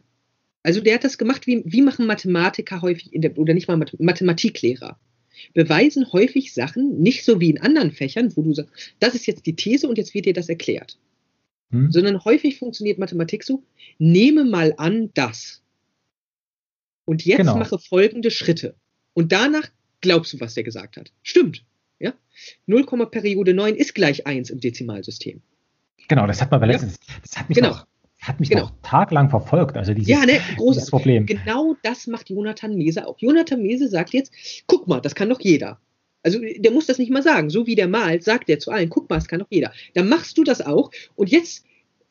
Also der hat das gemacht, wie, wie machen Mathematiker häufig, der, oder nicht mal Mathematiklehrer, beweisen häufig Sachen, nicht so wie in anderen Fächern, wo du sagst, das ist jetzt die These und jetzt wird dir das erklärt. Hm. Sondern häufig funktioniert Mathematik so, nehme mal an das. Und jetzt genau. mache folgende Schritte. Und danach glaubst du, was der gesagt hat. Stimmt. Ja? 0, Periode 9 ist gleich 1 im Dezimalsystem. Genau, das hat man ja? letztens, das hat mich genau. noch hat mich genau. noch tagelang verfolgt. Also dieses, ja, ne, großes Problem. Genau das macht Jonathan Mese auch. Jonathan Mese sagt jetzt, guck mal, das kann doch jeder. Also der muss das nicht mal sagen. So wie der malt, sagt er zu allen, guck mal, das kann doch jeder. Dann machst du das auch. Und jetzt,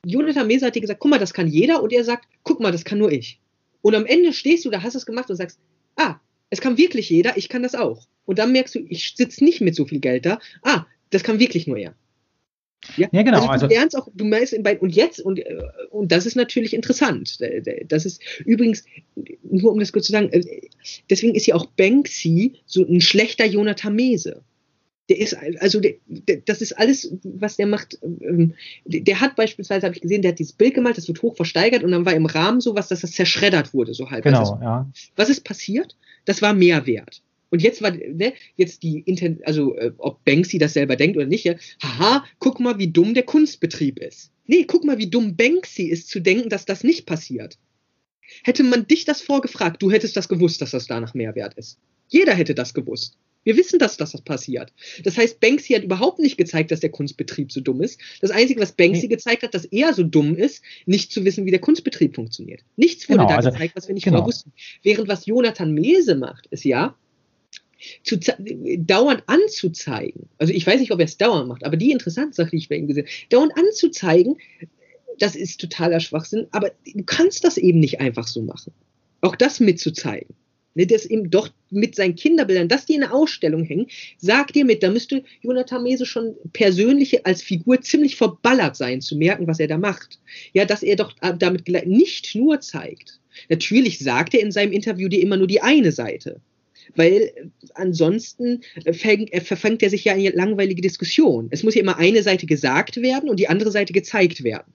Jonathan Mese hat dir gesagt, guck mal, das kann jeder. Und er sagt, guck mal, das kann nur ich. Und am Ende stehst du da, hast es gemacht und sagst, ah, es kann wirklich jeder, ich kann das auch. Und dann merkst du, ich sitze nicht mit so viel Geld da. Ah, das kann wirklich nur er. Ja, ja genau. Also du also, lernst auch, du meinst und jetzt, und, äh, und das ist natürlich interessant. Das ist übrigens, nur um das kurz zu sagen, äh, deswegen ist ja auch Banksy so ein schlechter Jonathan Mese. Der ist, also, der, der, das ist alles, was der macht. Ähm, der hat beispielsweise, habe ich gesehen, der hat dieses Bild gemalt, das wird hoch versteigert und dann war im Rahmen sowas, dass das zerschreddert wurde, so halb. Genau, ist, ja. Was ist passiert? Das war Mehrwert. Und jetzt war, ne, jetzt die, Inten also äh, ob Banksy das selber denkt oder nicht, ja, haha, guck mal, wie dumm der Kunstbetrieb ist. Nee, guck mal, wie dumm Banksy ist, zu denken, dass das nicht passiert. Hätte man dich das vorgefragt, du hättest das gewusst, dass das danach Mehrwert ist. Jeder hätte das gewusst. Wir wissen, dass das passiert. Das heißt, Banksy hat überhaupt nicht gezeigt, dass der Kunstbetrieb so dumm ist. Das Einzige, was Banksy nee. gezeigt hat, dass er so dumm ist, nicht zu wissen, wie der Kunstbetrieb funktioniert. Nichts wurde genau, da also, gezeigt, was wir nicht genau. wussten. Während was Jonathan Mese macht, ist ja, zu dauernd anzuzeigen, also ich weiß nicht, ob er es dauernd macht, aber die interessante Sache, die ich bei ihm gesehen habe, dauernd anzuzeigen, das ist totaler Schwachsinn, aber du kannst das eben nicht einfach so machen. Auch das mitzuzeigen. Ne, das eben doch mit seinen Kinderbildern, dass die in der Ausstellung hängen, sagt dir mit, da müsste Jonathan Mese schon persönlich als Figur ziemlich verballert sein, zu merken, was er da macht. Ja, dass er doch damit nicht nur zeigt. Natürlich sagt er in seinem Interview dir immer nur die eine Seite weil ansonsten fängt, verfängt er sich ja eine langweilige Diskussion. Es muss ja immer eine Seite gesagt werden und die andere Seite gezeigt werden.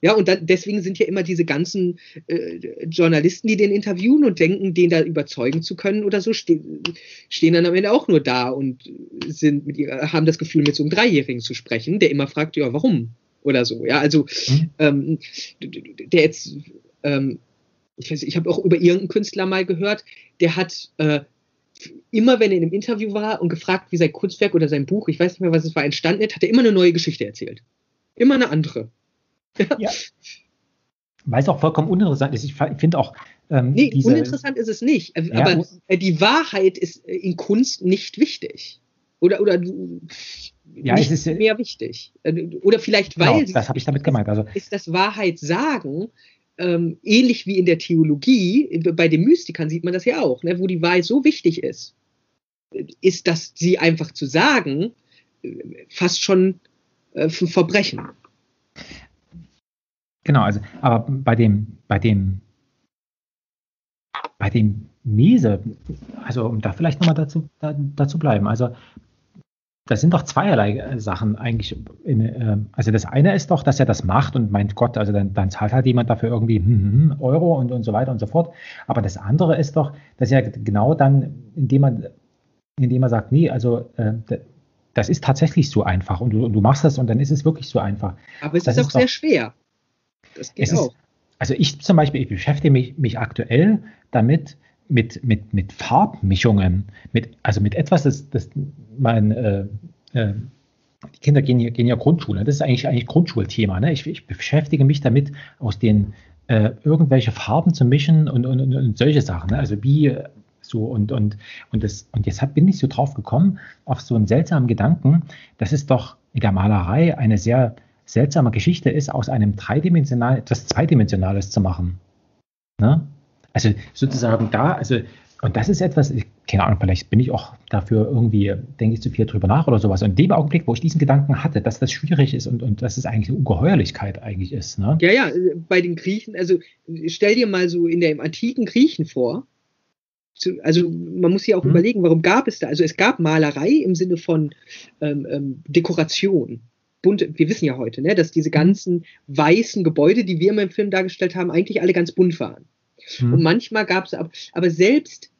Ja, und dann, deswegen sind ja immer diese ganzen äh, Journalisten, die den interviewen und denken, den da überzeugen zu können oder so, ste stehen dann am Ende auch nur da und sind mit ihrer, haben das Gefühl, mit so einem Dreijährigen zu sprechen, der immer fragt, ja, warum? Oder so. Ja, also mhm. ähm, der jetzt ähm, ich, weiß, ich habe auch über irgendeinen Künstler mal gehört, der hat äh, immer, wenn er in einem Interview war und gefragt, wie sein Kunstwerk oder sein Buch, ich weiß nicht mehr, was es war, entstanden ist, hat er immer eine neue Geschichte erzählt. Immer eine andere. ja. Weil es auch vollkommen uninteressant ist. Ich finde auch. Ähm, nee, diese, uninteressant ist es nicht. Äh, ja, aber die Wahrheit ist äh, in Kunst nicht wichtig. Oder, oder ja, nicht ist, mehr wichtig. Äh, oder vielleicht genau, weil. Genau, das habe ich damit gemeint. Also, ist das Wahrheit sagen ähm, ähnlich wie in der Theologie, bei den Mystikern sieht man das ja auch, ne, wo die Wahrheit so wichtig ist, ist, dass sie einfach zu sagen, äh, fast schon äh, ein Verbrechen. Genau, also, aber bei dem, bei dem, bei dem Mese, also um da vielleicht nochmal dazu, da, dazu bleiben, also das sind doch zweierlei äh, Sachen eigentlich. In, äh, also das eine ist doch, dass er das macht und meint Gott, also dann, dann zahlt halt jemand dafür irgendwie hm, hm, hm, Euro und, und so weiter und so fort. Aber das andere ist doch, dass er genau dann, indem man, indem er sagt, nee, also äh, das ist tatsächlich so einfach und du, und du, machst das und dann ist es wirklich so einfach. Aber es das ist auch ist sehr doch, schwer. Das geht auch. Ist, also ich zum Beispiel, ich beschäftige mich, mich aktuell damit, mit, mit, mit Farbmischungen, mit, also mit etwas, das, das mein, äh, äh, die Kinder gehen ja, gehen ja Grundschule, das ist eigentlich, eigentlich Grundschulthema. Ne? Ich, ich beschäftige mich damit, aus den äh, irgendwelche Farben zu mischen und, und, und, und solche Sachen. Ne? Also wie so und, und, und, das, und jetzt bin ich so drauf gekommen, auf so einen seltsamen Gedanken, dass es doch in der Malerei eine sehr seltsame Geschichte ist, aus einem dreidimensional etwas Zweidimensionales zu machen. Ne? Also sozusagen da, also, und das ist etwas, keine Ahnung, vielleicht bin ich auch dafür irgendwie, denke ich zu viel drüber nach oder sowas. Und in dem Augenblick, wo ich diesen Gedanken hatte, dass das schwierig ist und, und dass es eigentlich eine Ungeheuerlichkeit eigentlich ist. Ne? Ja, ja, bei den Griechen, also stell dir mal so in der antiken Griechen vor, also man muss ja auch hm. überlegen, warum gab es da, also es gab Malerei im Sinne von ähm, ähm, Dekoration. bunte, wir wissen ja heute, ne, dass diese ganzen weißen Gebäude, die wir immer im Film dargestellt haben, eigentlich alle ganz bunt waren. Mhm. Und manchmal gab es aber, aber selbst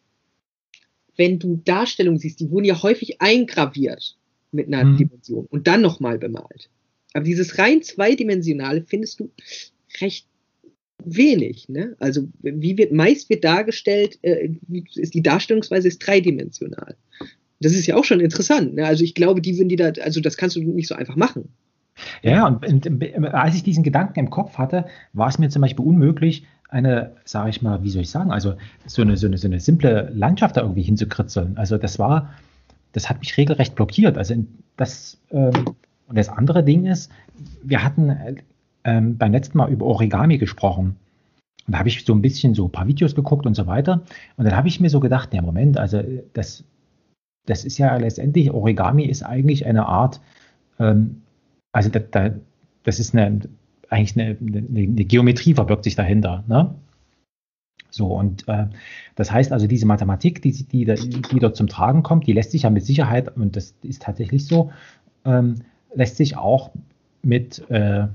wenn du Darstellungen siehst, die wurden ja häufig eingraviert mit einer mhm. Dimension und dann nochmal bemalt. Aber dieses rein zweidimensionale findest du recht wenig. Ne? Also wie wird meist wird dargestellt, äh, ist die Darstellungsweise ist dreidimensional. Das ist ja auch schon interessant. Ne? Also ich glaube, die würden die da, also das kannst du nicht so einfach machen. Ja, und, und als ich diesen Gedanken im Kopf hatte, war es mir zum Beispiel unmöglich, eine, sage ich mal, wie soll ich sagen, also so eine, so eine, so eine simple Landschaft da irgendwie hinzukritzeln. Also das war, das hat mich regelrecht blockiert. Also das, ähm, und das andere Ding ist, wir hatten ähm, beim letzten Mal über Origami gesprochen. Und da habe ich so ein bisschen so ein paar Videos geguckt und so weiter. Und dann habe ich mir so gedacht, ja Moment, also das, das ist ja letztendlich, Origami ist eigentlich eine Art, ähm, also da, da, das ist eine, eigentlich eine, eine, eine, Geometrie verbirgt sich dahinter. Ne? So, und äh, das heißt also, diese Mathematik, die, die, die dort zum Tragen kommt, die lässt sich ja mit Sicherheit, und das ist tatsächlich so, ähm, lässt sich auch mit äh,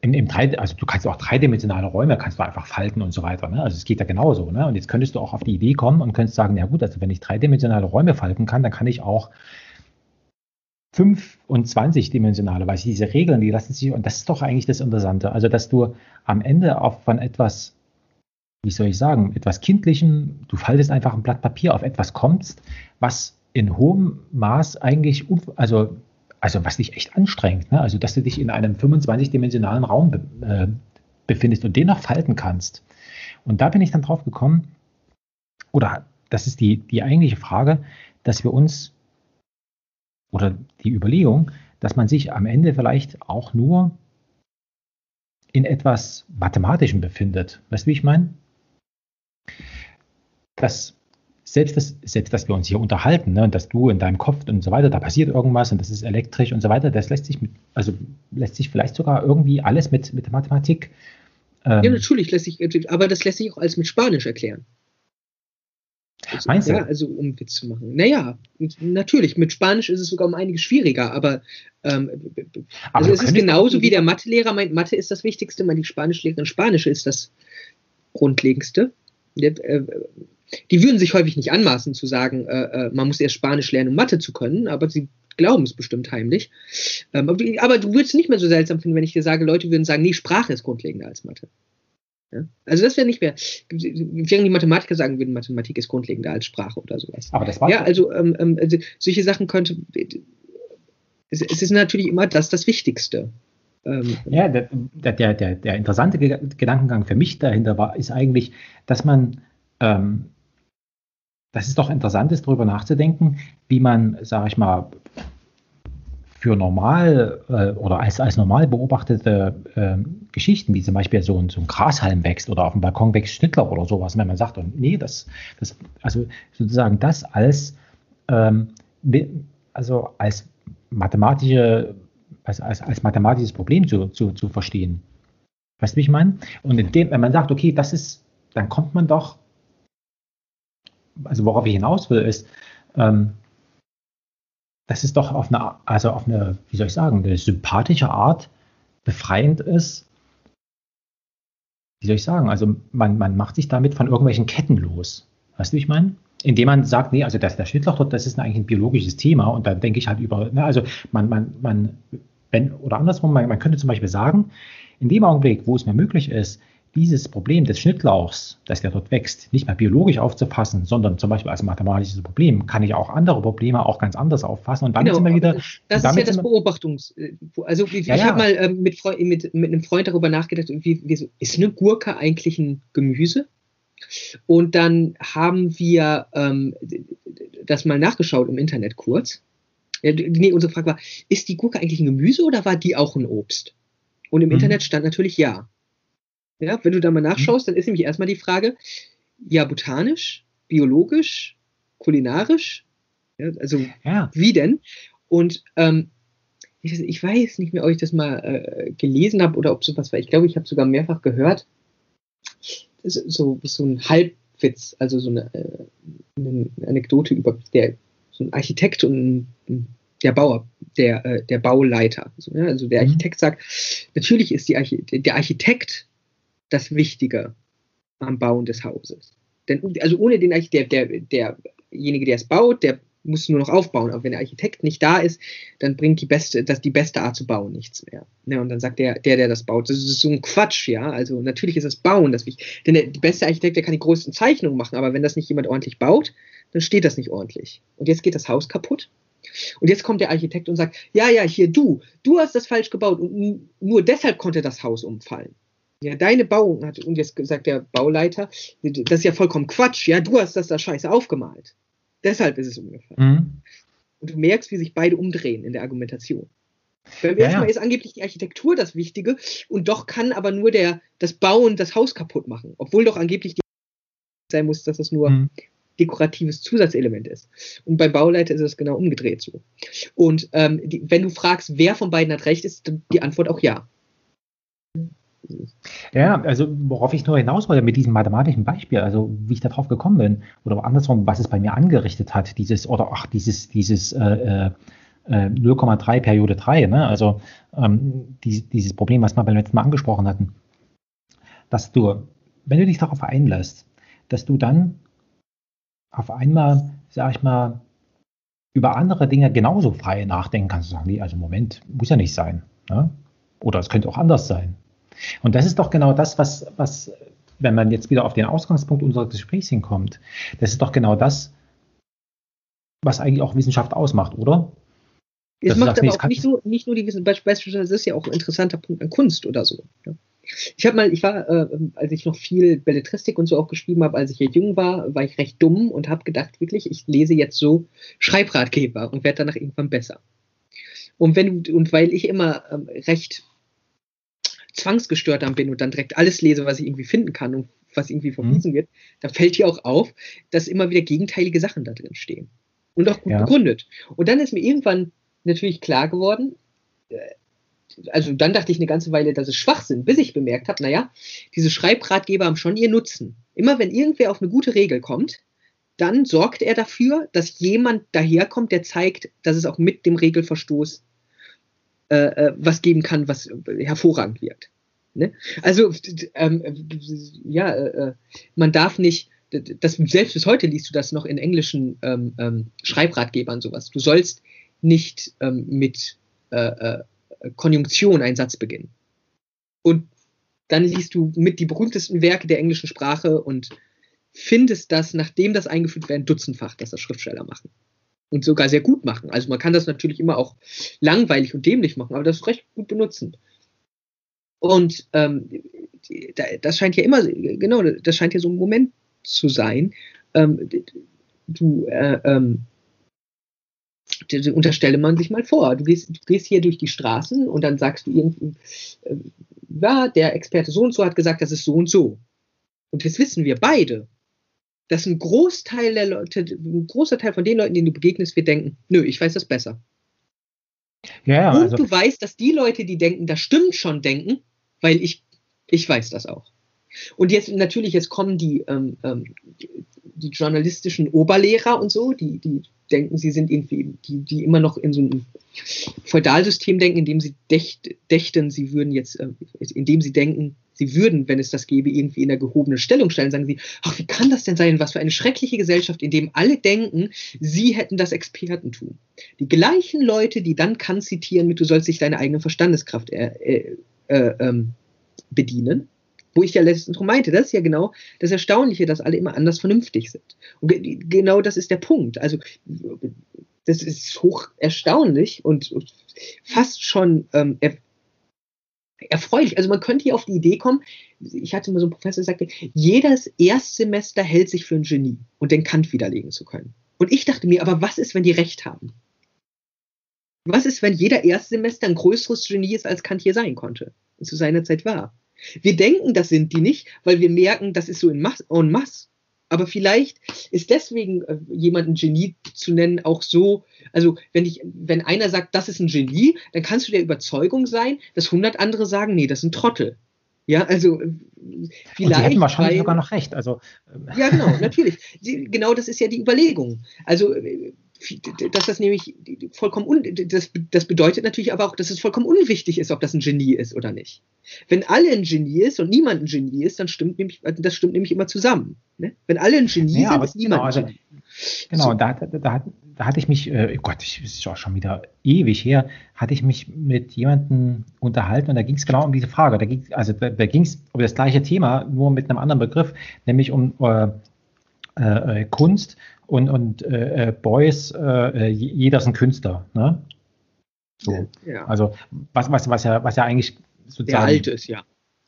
im, im drei, also du kannst auch dreidimensionale Räume kannst du einfach falten und so weiter. Ne? Also es geht ja genauso. Ne? Und jetzt könntest du auch auf die Idee kommen und könntest sagen, ja gut, also wenn ich dreidimensionale Räume falten kann, dann kann ich auch 25 dimensionale, weil diese Regeln, die lassen sich, und das ist doch eigentlich das Interessante, also dass du am Ende auch von etwas, wie soll ich sagen, etwas Kindlichem, du faltest einfach ein Blatt Papier auf etwas kommst, was in hohem Maß eigentlich, also also was dich echt anstrengt, ne? also dass du dich in einem 25-dimensionalen Raum be äh, befindest und den noch falten kannst. Und da bin ich dann drauf gekommen, oder das ist die, die eigentliche Frage, dass wir uns, oder die Überlegung, dass man sich am Ende vielleicht auch nur in etwas Mathematischem befindet. Weißt du, wie ich meine? Dass selbst das, selbst dass wir uns hier unterhalten, ne, und dass du in deinem Kopf und so weiter, da passiert irgendwas und das ist elektrisch und so weiter, das lässt sich mit, also lässt sich vielleicht sogar irgendwie alles mit, mit Mathematik. Ähm, ja, natürlich lässt sich, aber das lässt sich auch alles mit Spanisch erklären. Also, Meinst du? Ja, also um Witz zu machen. Naja, natürlich, mit Spanisch ist es sogar um einiges schwieriger, aber, ähm, aber also es ist genauso wie der Mathelehrer meint, Mathe ist das Wichtigste, die Spanischlehrerin Spanisch ist das Grundlegendste. Äh, die würden sich häufig nicht anmaßen zu sagen, äh, äh, man muss erst Spanisch lernen, um Mathe zu können, aber sie glauben es bestimmt heimlich. Ähm, aber du würdest es nicht mehr so seltsam finden, wenn ich dir sage, Leute würden sagen, nee, Sprache ist grundlegender als Mathe. Ja? Also das wäre nicht mehr, während die Mathematiker sagen würden, Mathematik ist grundlegender als Sprache oder sowas. Aber das war ja, also, ähm, ähm, also solche Sachen könnte, es, es, ist natürlich immer das das Wichtigste. Ähm, ja, der, der, der, der interessante Gedankengang für mich dahinter war, ist eigentlich, dass man ähm, dass es doch interessant ist, darüber nachzudenken, wie man, sage ich mal, für normal äh, oder als, als normal beobachtete äh, Geschichten, wie zum Beispiel so ein, so ein Grashalm wächst oder auf dem Balkon wächst Schnittler oder sowas, wenn man sagt, und nee, das, das, also sozusagen das als, ähm, also als mathematische, als, als, als mathematisches Problem zu, zu, zu verstehen. Weißt du, wie ich meine? Und in dem, wenn man sagt, okay, das ist, dann kommt man doch also worauf ich hinaus will, ist, ähm, dass es doch auf eine, also auf eine, wie soll ich sagen, eine sympathische Art befreiend ist. Wie soll ich sagen? Also man, man macht sich damit von irgendwelchen Ketten los. Weißt du, wie ich meine? Indem man sagt, nee, also das, der Schnittlauch dort, das ist eigentlich ein biologisches Thema und da denke ich halt über, ne, also man, man, man, wenn, oder andersrum, man, man könnte zum Beispiel sagen, in dem Augenblick, wo es mir möglich ist, dieses Problem des Schnittlauchs, dass der dort wächst, nicht mehr biologisch aufzufassen, sondern zum Beispiel als mathematisches Problem, kann ich auch andere Probleme auch ganz anders auffassen. Und dann genau, sind wir wieder. Das ist ja das Beobachtungs. Äh, also ich ja, ja. habe mal ähm, mit, mit, mit, einem Freund darüber nachgedacht, wie, wie, ist eine Gurke eigentlich ein Gemüse? Und dann haben wir ähm, das mal nachgeschaut im Internet kurz. Ja, nee, unsere Frage war, ist die Gurke eigentlich ein Gemüse oder war die auch ein Obst? Und im mhm. Internet stand natürlich ja. Ja, wenn du da mal mhm. nachschaust, dann ist nämlich erstmal die Frage, ja, botanisch, biologisch, kulinarisch, ja, also ja. wie denn? Und ähm, ich, ich, weiß nicht mehr, ob ich das mal äh, gelesen habe oder ob sowas war. Ich glaube, ich habe sogar mehrfach gehört, so, so ein Halbwitz, also so eine, äh, eine Anekdote über der, so ein Architekt und ein, der Bauer, der, äh, der Bauleiter. Also, ja, also der mhm. Architekt sagt, natürlich ist Archi der Architekt das Wichtige am Bauen des Hauses. Denn, also ohne den Architekt, der, der, derjenige, der es baut, der muss nur noch aufbauen. Aber wenn der Architekt nicht da ist, dann bringt die beste, das die beste Art zu bauen nichts mehr. Ja, und dann sagt der, der, der das baut, das ist so ein Quatsch, ja. Also natürlich ist das Bauen das wichtig. Denn der, die beste Architekt, der kann die größten Zeichnungen machen, aber wenn das nicht jemand ordentlich baut, dann steht das nicht ordentlich. Und jetzt geht das Haus kaputt. Und jetzt kommt der Architekt und sagt, ja, ja, hier du, du hast das falsch gebaut und nur deshalb konnte das Haus umfallen. Ja, deine Bauung hat, und jetzt sagt der Bauleiter, das ist ja vollkommen Quatsch, ja, du hast das da scheiße aufgemalt. Deshalb ist es umgefallen. Mhm. Und du merkst, wie sich beide umdrehen in der Argumentation. Beim ersten ja, Mal ist angeblich die Architektur das Wichtige und doch kann aber nur der, das Bauen das Haus kaputt machen. Obwohl doch angeblich die sein muss, dass es nur mhm. dekoratives Zusatzelement ist. Und beim Bauleiter ist es genau umgedreht so. Und ähm, die, wenn du fragst, wer von beiden hat recht, ist die Antwort auch ja. Ja, also worauf ich nur hinaus wollte mit diesem mathematischen Beispiel, also wie ich darauf gekommen bin, oder andersrum, was es bei mir angerichtet hat, dieses, oder ach, dieses, dieses äh, äh, 0,3 äh, Periode 3, ne? also ähm, die, dieses Problem, was wir beim letzten Mal angesprochen hatten, dass du, wenn du dich darauf einlässt, dass du dann auf einmal, sag ich mal, über andere Dinge genauso frei nachdenken kannst, sagen, nee, also Moment, muss ja nicht sein. Ne? Oder es könnte auch anders sein. Und das ist doch genau das, was, was, wenn man jetzt wieder auf den Ausgangspunkt unseres Gesprächs hinkommt, das ist doch genau das, was eigentlich auch Wissenschaft ausmacht, oder? Es macht sagst, aber nee, auch nicht, so, nicht nur die Wissenschaft, beispielsweise, das ist ja auch ein interessanter Punkt an Kunst oder so. Ja. Ich habe mal, ich war, äh, als ich noch viel Belletristik und so auch geschrieben habe, als ich hier jung war, war ich recht dumm und habe gedacht, wirklich, ich lese jetzt so Schreibratgeber und werde danach irgendwann besser. Und wenn und weil ich immer ähm, recht zwangsgestört dann bin und dann direkt alles lese, was ich irgendwie finden kann und was irgendwie verwiesen mhm. wird, da fällt hier auch auf, dass immer wieder gegenteilige Sachen da drin stehen. Und auch gut ja. begründet. Und dann ist mir irgendwann natürlich klar geworden, äh, also dann dachte ich eine ganze Weile, dass es Schwachsinn, bis ich bemerkt habe, naja, diese Schreibratgeber haben schon ihr Nutzen. Immer wenn irgendwer auf eine gute Regel kommt, dann sorgt er dafür, dass jemand daherkommt, der zeigt, dass es auch mit dem Regelverstoß äh, äh, was geben kann, was hervorragend wirkt. Ne? Also, ähm, ja, äh, äh, man darf nicht, das, selbst bis heute liest du das noch in englischen ähm, ähm, Schreibratgebern sowas. Du sollst nicht ähm, mit äh, äh, Konjunktion einen Satz beginnen. Und dann liest du mit die berühmtesten Werke der englischen Sprache und findest das, nachdem das eingeführt werden, dutzendfach, dass das Schriftsteller machen und sogar sehr gut machen. Also man kann das natürlich immer auch langweilig und dämlich machen, aber das recht gut benutzen. Und ähm, das scheint ja immer, genau, das scheint ja so ein Moment zu sein. Ähm, du, äh, ähm, unterstelle man sich mal vor, du gehst, du gehst hier durch die Straßen und dann sagst du irgendwie, äh, ja, der Experte so und so hat gesagt, das ist so und so. Und das wissen wir beide dass ein Großteil der Leute, ein großer Teil von den Leuten, denen du begegnest, wird denken, nö, ich weiß das besser. Ja, ja, Und also du weißt, dass die Leute, die denken, das stimmt schon, denken, weil ich, ich weiß das auch. Und jetzt natürlich, jetzt kommen die, ähm, ähm, die journalistischen Oberlehrer und so, die, die denken, sie sind irgendwie, die, die immer noch in so einem Feudalsystem denken, in dem sie dächt, dächten, sie würden jetzt, äh, indem sie denken, sie würden, wenn es das gäbe, irgendwie in der gehobenen Stellung stellen, sagen sie, ach, wie kann das denn sein? Was für eine schreckliche Gesellschaft, in dem alle denken, sie hätten das Expertentum. Die gleichen Leute, die dann Kant zitieren mit, du sollst dich deine eigene Verstandeskraft äh, äh, ähm, bedienen, wo ich ja letztens meinte, das ist ja genau das Erstaunliche, dass alle immer anders vernünftig sind. Und genau das ist der Punkt. Also das ist hoch erstaunlich und fast schon ähm, erfreulich. Also man könnte hier auf die Idee kommen, ich hatte mal so einen Professor, der sagte, jedes Erstsemester hält sich für ein Genie und den Kant widerlegen zu können. Und ich dachte mir, aber was ist, wenn die recht haben? Was ist, wenn jeder Erstsemester ein größeres Genie ist, als Kant hier sein konnte und zu seiner Zeit war? Wir denken, das sind die nicht, weil wir merken, das ist so in masse, en masse. Aber vielleicht ist deswegen äh, jemand ein Genie zu nennen auch so, also wenn ich, wenn einer sagt, das ist ein Genie, dann kannst du der Überzeugung sein, dass hundert andere sagen, nee, das ist ein Trottel. Ja, also vielleicht. Und sie hätten wahrscheinlich weil, sogar noch recht. Also, ja, genau, natürlich. Sie, genau das ist ja die Überlegung. Also dass das nämlich vollkommen un das, das bedeutet natürlich aber auch, dass es vollkommen unwichtig ist, ob das ein Genie ist oder nicht. Wenn alle ein Genie ist und niemand ein Genie ist, dann stimmt nämlich, das stimmt nämlich immer zusammen. Ne? Wenn alle ein Genie ja, sind, ist niemand genau, ein Genie. Genau, so. da, da, da, da, hatte ich mich, äh, Gott, das ist auch schon wieder ewig her, hatte ich mich mit jemandem unterhalten und da ging es genau um diese Frage. Da ging also da, da ging es um das gleiche Thema, nur mit einem anderen Begriff, nämlich um äh, äh, Kunst und, und äh, äh Boys, äh, jeder ist ein Künstler. Ne? So. Ja. Also was, was, was ja, was ja eigentlich sozusagen. Der alte ist, ja.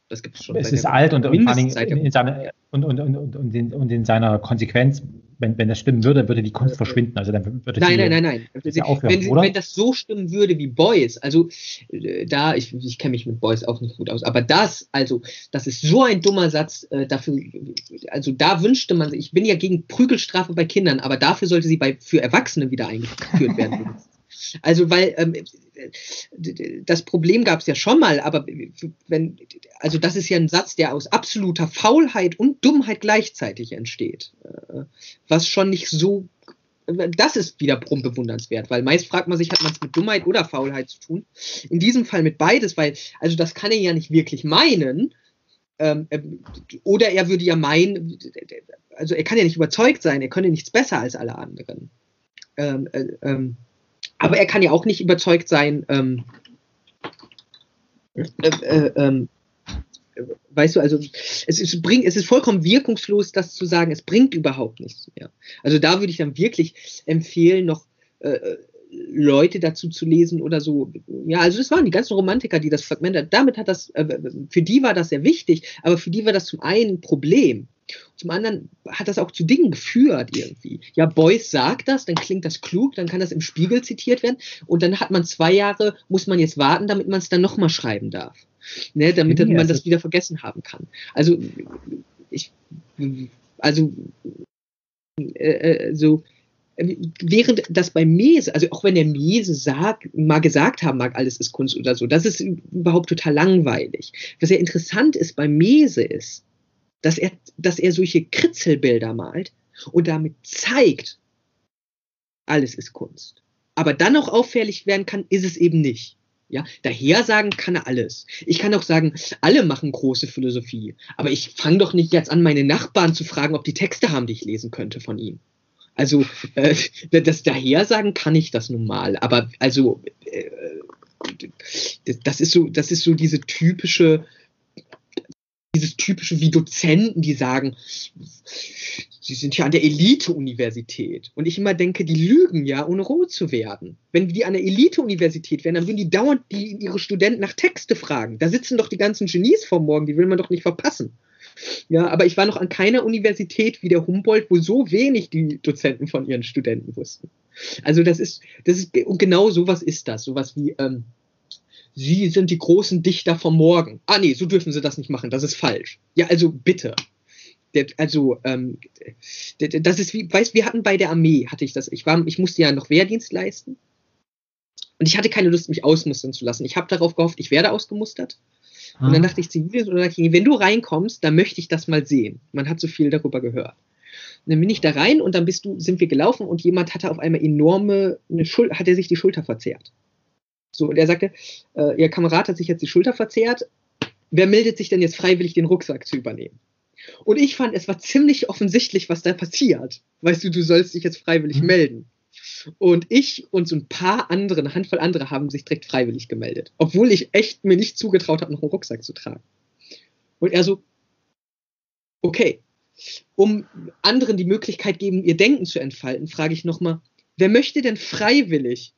Das gibt es schon. Es ist alt und, und, in, in seine, und, und, und, und, in, und in seiner Konsequenz, wenn, wenn das stimmen würde, würde die Kunst verschwinden. Also dann würde nein, nein, nein, nein, nein. Aufhören, wenn, wenn, das so stimmen würde wie Boys, also äh, da, ich, ich kenne mich mit Boys auch nicht gut aus, aber das, also, das ist so ein dummer Satz, äh, dafür, also da wünschte man sich, ich bin ja gegen Prügelstrafe bei Kindern, aber dafür sollte sie bei, für Erwachsene wieder eingeführt werden. Also, weil ähm, das Problem gab es ja schon mal, aber wenn, also das ist ja ein Satz, der aus absoluter Faulheit und Dummheit gleichzeitig entsteht. Äh, was schon nicht so, das ist wiederum bewundernswert, weil meist fragt man sich, hat man es mit Dummheit oder Faulheit zu tun? In diesem Fall mit beides, weil, also das kann er ja nicht wirklich meinen. Ähm, oder er würde ja meinen, also er kann ja nicht überzeugt sein, er könne nichts besser als alle anderen. Ähm, äh, ähm, aber er kann ja auch nicht überzeugt sein, ähm, äh, äh, ähm, weißt du, also es ist, bring, es ist vollkommen wirkungslos, das zu sagen, es bringt überhaupt nichts mehr. Also da würde ich dann wirklich empfehlen, noch äh, Leute dazu zu lesen oder so. Ja, also das waren die ganzen Romantiker, die das Fragment, damit hat das, äh, für die war das sehr wichtig, aber für die war das zum einen ein Problem. Zum anderen hat das auch zu Dingen geführt irgendwie. Ja, Beuys sagt das, dann klingt das klug, dann kann das im Spiegel zitiert werden und dann hat man zwei Jahre, muss man jetzt warten, damit man es dann nochmal schreiben darf. Ne, damit ja, man das wieder vergessen haben kann. Also, ich, also, äh, äh so, während das bei Mese, also auch wenn der Mese sagt, mal gesagt haben mag, alles ist Kunst oder so, das ist überhaupt total langweilig. Was ja interessant ist bei Mese ist, dass er, dass er solche Kritzelbilder malt und damit zeigt, alles ist Kunst. Aber dann auch auffällig werden kann, ist es eben nicht. Ja, daher sagen kann er alles. Ich kann auch sagen, alle machen große Philosophie. Aber ich fange doch nicht jetzt an, meine Nachbarn zu fragen, ob die Texte haben, die ich lesen könnte von ihm. Also, äh, das Dahersagen kann ich das nun mal. Aber also, äh, das ist so, das ist so diese typische dieses typische wie Dozenten, die sagen, sie sind ja an der Elite-Universität. Und ich immer denke, die lügen ja, ohne rot zu werden. Wenn die an der Elite-Universität wären, dann würden die dauernd die, ihre Studenten nach Texte fragen. Da sitzen doch die ganzen Genies vor morgen, die will man doch nicht verpassen. Ja, aber ich war noch an keiner Universität wie der Humboldt, wo so wenig die Dozenten von ihren Studenten wussten. Also das ist, das ist, und genau sowas ist das. Sowas wie, ähm, Sie sind die großen Dichter vom Morgen. Ah nee, so dürfen Sie das nicht machen, das ist falsch. Ja, also bitte. Also, ähm, das ist wie, weißt wir hatten bei der Armee, hatte ich das, ich war, ich musste ja noch Wehrdienst leisten. Und ich hatte keine Lust, mich ausmustern zu lassen. Ich habe darauf gehofft, ich werde ausgemustert. Ah. Und dann ah. dachte ich, Zivildienst, dachte ich, wenn du reinkommst, dann möchte ich das mal sehen. Man hat so viel darüber gehört. Und dann bin ich da rein und dann bist du, sind wir gelaufen und jemand hatte auf einmal enorme, eine Schul hat er sich die Schulter verzerrt. So, und er sagte, äh, ihr Kamerad hat sich jetzt die Schulter verzehrt. Wer meldet sich denn jetzt freiwillig, den Rucksack zu übernehmen? Und ich fand, es war ziemlich offensichtlich, was da passiert. Weißt du, du sollst dich jetzt freiwillig mhm. melden. Und ich und so ein paar andere, eine Handvoll andere haben sich direkt freiwillig gemeldet. Obwohl ich echt mir nicht zugetraut habe, noch einen Rucksack zu tragen. Und er so, okay, um anderen die Möglichkeit geben, ihr Denken zu entfalten, frage ich nochmal, wer möchte denn freiwillig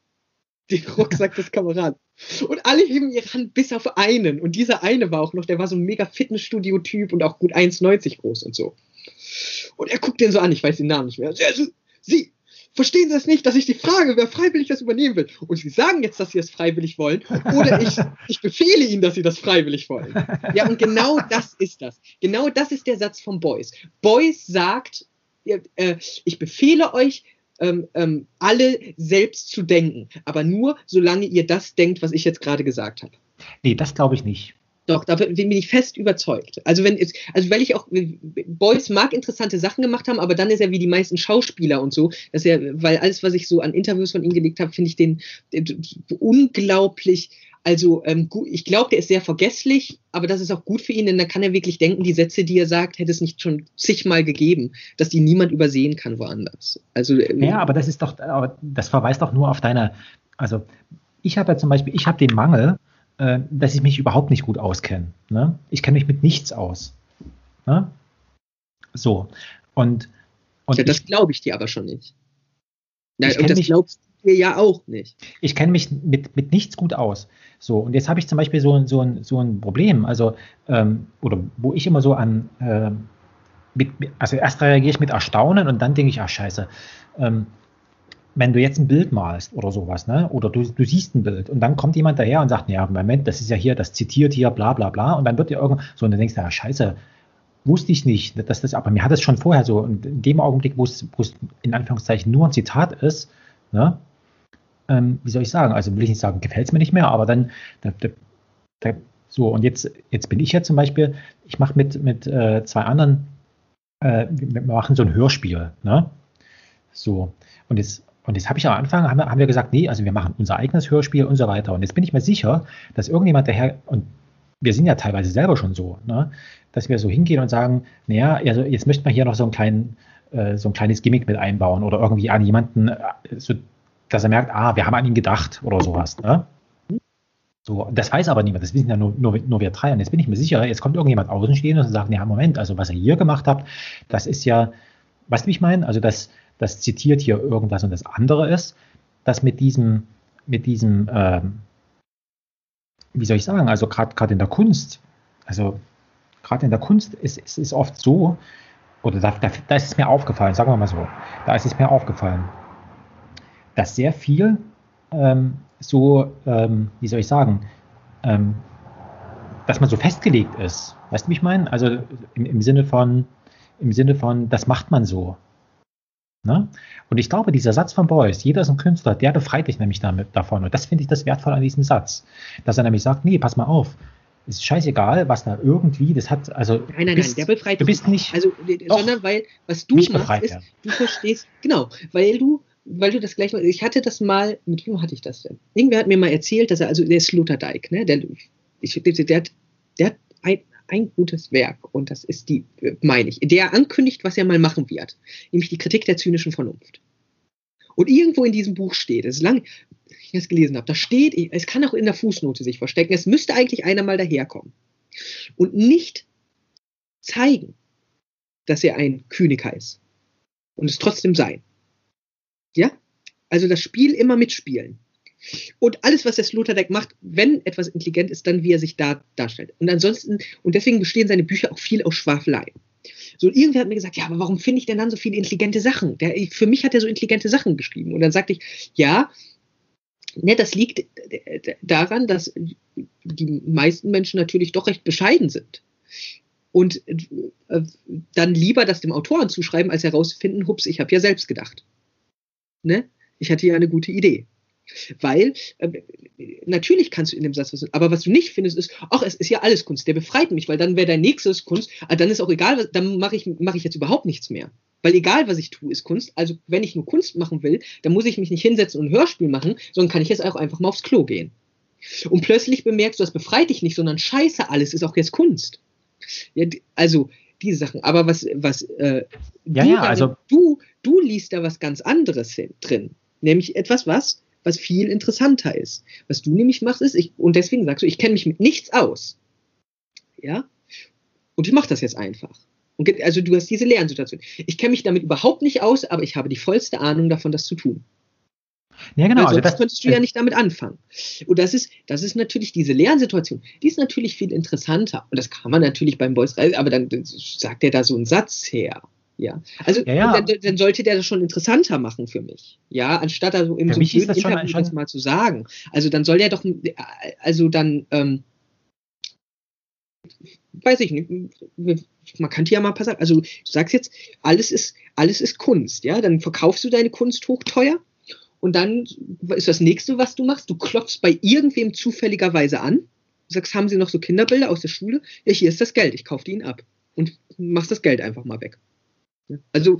den Rucksack des Kameraden. Und alle heben ihre Hand bis auf einen. Und dieser eine war auch noch, der war so ein mega Fitnessstudio-Typ und auch gut 1,90 groß und so. Und er guckt den so an, ich weiß den Namen nicht mehr. Sie, verstehen Sie das nicht, dass ich die frage, wer freiwillig das übernehmen will? Und Sie sagen jetzt, dass Sie es freiwillig wollen, oder ich, ich befehle Ihnen, dass Sie das freiwillig wollen. Ja, und genau das ist das. Genau das ist der Satz von Beuys. Beuys sagt, äh, ich befehle euch, ähm, ähm, alle selbst zu denken. Aber nur, solange ihr das denkt, was ich jetzt gerade gesagt habe. Nee, das glaube ich nicht. Doch, da bin ich fest überzeugt. Also wenn es, also weil ich auch, Boys mag interessante Sachen gemacht haben, aber dann ist er wie die meisten Schauspieler und so, dass er, weil alles, was ich so an Interviews von ihm gelegt habe, finde ich den, den, unglaublich. Also ähm, ich glaube, der ist sehr vergesslich, aber das ist auch gut für ihn, denn da kann er wirklich denken, die Sätze, die er sagt, hätte es nicht schon zigmal gegeben, dass die niemand übersehen kann woanders. Also ähm, ja, aber das ist doch, das verweist doch nur auf deine, also ich habe ja zum Beispiel, ich habe den Mangel, äh, dass ich mich überhaupt nicht gut auskenne. Ne? Ich kenne mich mit nichts aus. Ne? So. Und, und ja, das glaube ich dir aber schon nicht. Nein, das mich, glaubst dir ja auch nicht. Ich kenne mich mit, mit nichts gut aus. So, und jetzt habe ich zum Beispiel so, so, ein, so ein Problem, also, ähm, oder wo ich immer so an, äh, mit, also erst reagiere ich mit Erstaunen und dann denke ich, ach scheiße, ähm, wenn du jetzt ein Bild malst oder sowas, ne? oder du, du siehst ein Bild und dann kommt jemand daher und sagt, ja, Moment, das ist ja hier, das zitiert hier, bla bla bla, und dann wird dir irgend so, und dann denkst du, ja, scheiße, wusste ich nicht, dass das, aber mir hat es schon vorher so, und in dem Augenblick, wo es, wo es in Anführungszeichen nur ein Zitat ist, ne? Ähm, wie soll ich sagen, also will ich nicht sagen, gefällt es mir nicht mehr, aber dann, da, da, da, so, und jetzt, jetzt bin ich ja zum Beispiel, ich mache mit, mit äh, zwei anderen, äh, wir machen so ein Hörspiel, ne? So, und jetzt und jetzt habe ich am Anfang, haben wir, haben wir gesagt, nee, also wir machen unser eigenes Hörspiel und so weiter. Und jetzt bin ich mir sicher, dass irgendjemand daher, und wir sind ja teilweise selber schon so, ne, dass wir so hingehen und sagen, naja, also jetzt möchten wir hier noch so, einen kleinen, äh, so ein kleines Gimmick mit einbauen oder irgendwie an jemanden, äh, so, dass er merkt, ah, wir haben an ihn gedacht oder sowas. Ne? So, das weiß aber niemand, das wissen ja nur, nur, nur wir drei. Und jetzt bin ich mir sicher, jetzt kommt irgendjemand außenstehend und sagt, ja, Moment, also was ihr hier gemacht habt, das ist ja, weißt du, wie ich meine? Also das, das zitiert hier irgendwas und das andere ist, dass mit diesem, mit diesem, ähm, wie soll ich sagen, also gerade in der Kunst, also gerade in der Kunst ist es oft so, oder da, da, da ist es mir aufgefallen, sagen wir mal so, da ist es mir aufgefallen, dass sehr viel ähm, so, ähm, wie soll ich sagen, ähm, dass man so festgelegt ist. Weißt du, wie ich meine? Also im, im Sinne von, im Sinne von, das macht man so. Ne? Und ich glaube, dieser Satz von Beuys, jeder ist ein Künstler, der befreit dich nämlich damit, davon. Und das finde ich das wertvoll an diesem Satz. Dass er nämlich sagt, nee, pass mal auf, ist scheißegal, was da irgendwie, das hat, also. Nein, nein, bist, nein, der befreit du bist nicht. Also, doch, sondern weil, was du machst, ist, ja. du verstehst, genau, weil du, weil du das gleich mal, ich hatte das mal, mit wem hatte ich das denn? Irgendwer hat mir mal erzählt, dass er, also der Sloterdijk, ne, der, ich, der, hat, der hat ein, ein gutes Werk und das ist die, meine ich, der ankündigt, was er mal machen wird, nämlich die Kritik der zynischen Vernunft. Und irgendwo in diesem Buch steht, es ist lang, ich es gelesen habe, da steht, es kann auch in der Fußnote sich verstecken, es müsste eigentlich einer mal daherkommen und nicht zeigen, dass er ein Kyniker ist und es trotzdem sein. Ja? Also das Spiel immer mitspielen. Und alles, was der Sloterdijk macht, wenn etwas intelligent ist, dann wie er sich da darstellt. Und ansonsten, und deswegen bestehen seine Bücher auch viel aus Schwafelei. So, irgendwer hat mir gesagt, ja, aber warum finde ich denn dann so viele intelligente Sachen? Der, für mich hat er so intelligente Sachen geschrieben. Und dann sagte ich, ja, ne, das liegt daran, dass die meisten Menschen natürlich doch recht bescheiden sind. Und äh, dann lieber das dem Autoren zuschreiben, als herausfinden, hups, ich habe ja selbst gedacht. Ne? Ich hatte ja eine gute Idee. Weil äh, natürlich kannst du in dem Satz was, aber was du nicht findest, ist, ach, es ist ja alles Kunst, der befreit mich, weil dann wäre dein nächstes Kunst, ah, dann ist auch egal, was, dann mache ich, mach ich jetzt überhaupt nichts mehr. Weil egal, was ich tue, ist Kunst. Also wenn ich nur Kunst machen will, dann muss ich mich nicht hinsetzen und ein Hörspiel machen, sondern kann ich jetzt auch einfach mal aufs Klo gehen. Und plötzlich bemerkst du, das befreit dich nicht, sondern scheiße, alles ist auch jetzt Kunst. Ja, also diese Sachen. Aber was, was äh, ja, du, ja, also du, du liest da was ganz anderes drin. Nämlich etwas, was was viel interessanter ist. Was du nämlich machst, ist, ich, und deswegen sagst du, ich kenne mich mit nichts aus. Ja? Und ich mache das jetzt einfach. Und, also du hast diese Lernsituation. Ich kenne mich damit überhaupt nicht aus, aber ich habe die vollste Ahnung davon, das zu tun. Ja, genau. Also das könntest du ja nicht damit anfangen. Und das ist, das ist natürlich diese Lernsituation, die ist natürlich viel interessanter. Und das kann man natürlich beim Boys, aber dann sagt er da so einen Satz her. Ja, also ja, ja. Dann, dann, sollte der das schon interessanter machen für mich. Ja, anstatt also im so mich ist das schon, Interview das mal zu sagen. Also dann soll der doch, also dann, ähm, weiß ich nicht, man könnte ja mal ein paar. Also du sagst jetzt, alles ist, alles ist Kunst, ja, dann verkaufst du deine Kunst hochteuer und dann ist das nächste, was du machst, du klopfst bei irgendwem zufälligerweise an sagst, haben Sie noch so Kinderbilder aus der Schule? Ja, hier ist das Geld, ich kaufe die Ihnen ab. Und machst das Geld einfach mal weg. Also,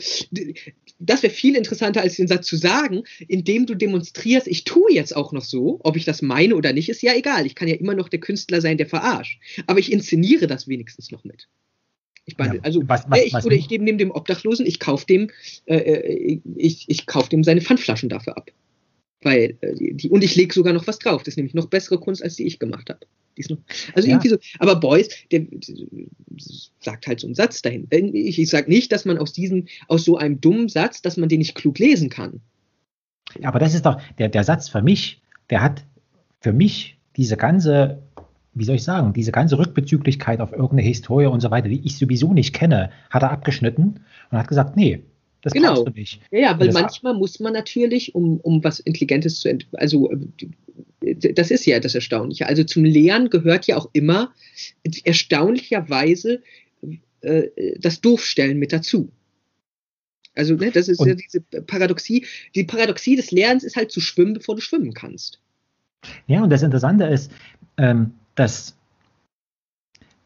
das wäre viel interessanter, als den Satz zu sagen, indem du demonstrierst, ich tue jetzt auch noch so, ob ich das meine oder nicht, ist ja egal. Ich kann ja immer noch der Künstler sein, der verarscht. Aber ich inszeniere das wenigstens noch mit. Ich meine, ja, also, was, was, ich, was oder ich gebe neben dem Obdachlosen, ich kaufe dem, äh, äh, ich, ich kauf dem seine Pfandflaschen dafür ab. Weil, äh, die, und ich lege sogar noch was drauf. Das ist nämlich noch bessere Kunst, als die ich gemacht habe. Also ja. irgendwie so. Aber Beuys, der, der, sagt halt so einen Satz dahin. Ich, ich sage nicht, dass man aus diesem, aus so einem dummen Satz, dass man den nicht klug lesen kann. Ja, aber das ist doch, der, der Satz für mich, der hat für mich diese ganze, wie soll ich sagen, diese ganze Rückbezüglichkeit auf irgendeine Historie und so weiter, die ich sowieso nicht kenne, hat er abgeschnitten und hat gesagt, nee, das genau. du nicht. Ja, ja weil manchmal muss man natürlich, um, um was Intelligentes zu entwickeln, also das ist ja das Erstaunliche. Also zum Lehren gehört ja auch immer erstaunlicherweise äh, das Doofstellen mit dazu. Also ne, das ist und, ja diese Paradoxie. Die Paradoxie des Lernens ist halt zu schwimmen, bevor du schwimmen kannst. Ja, und das Interessante ist, ähm, dass,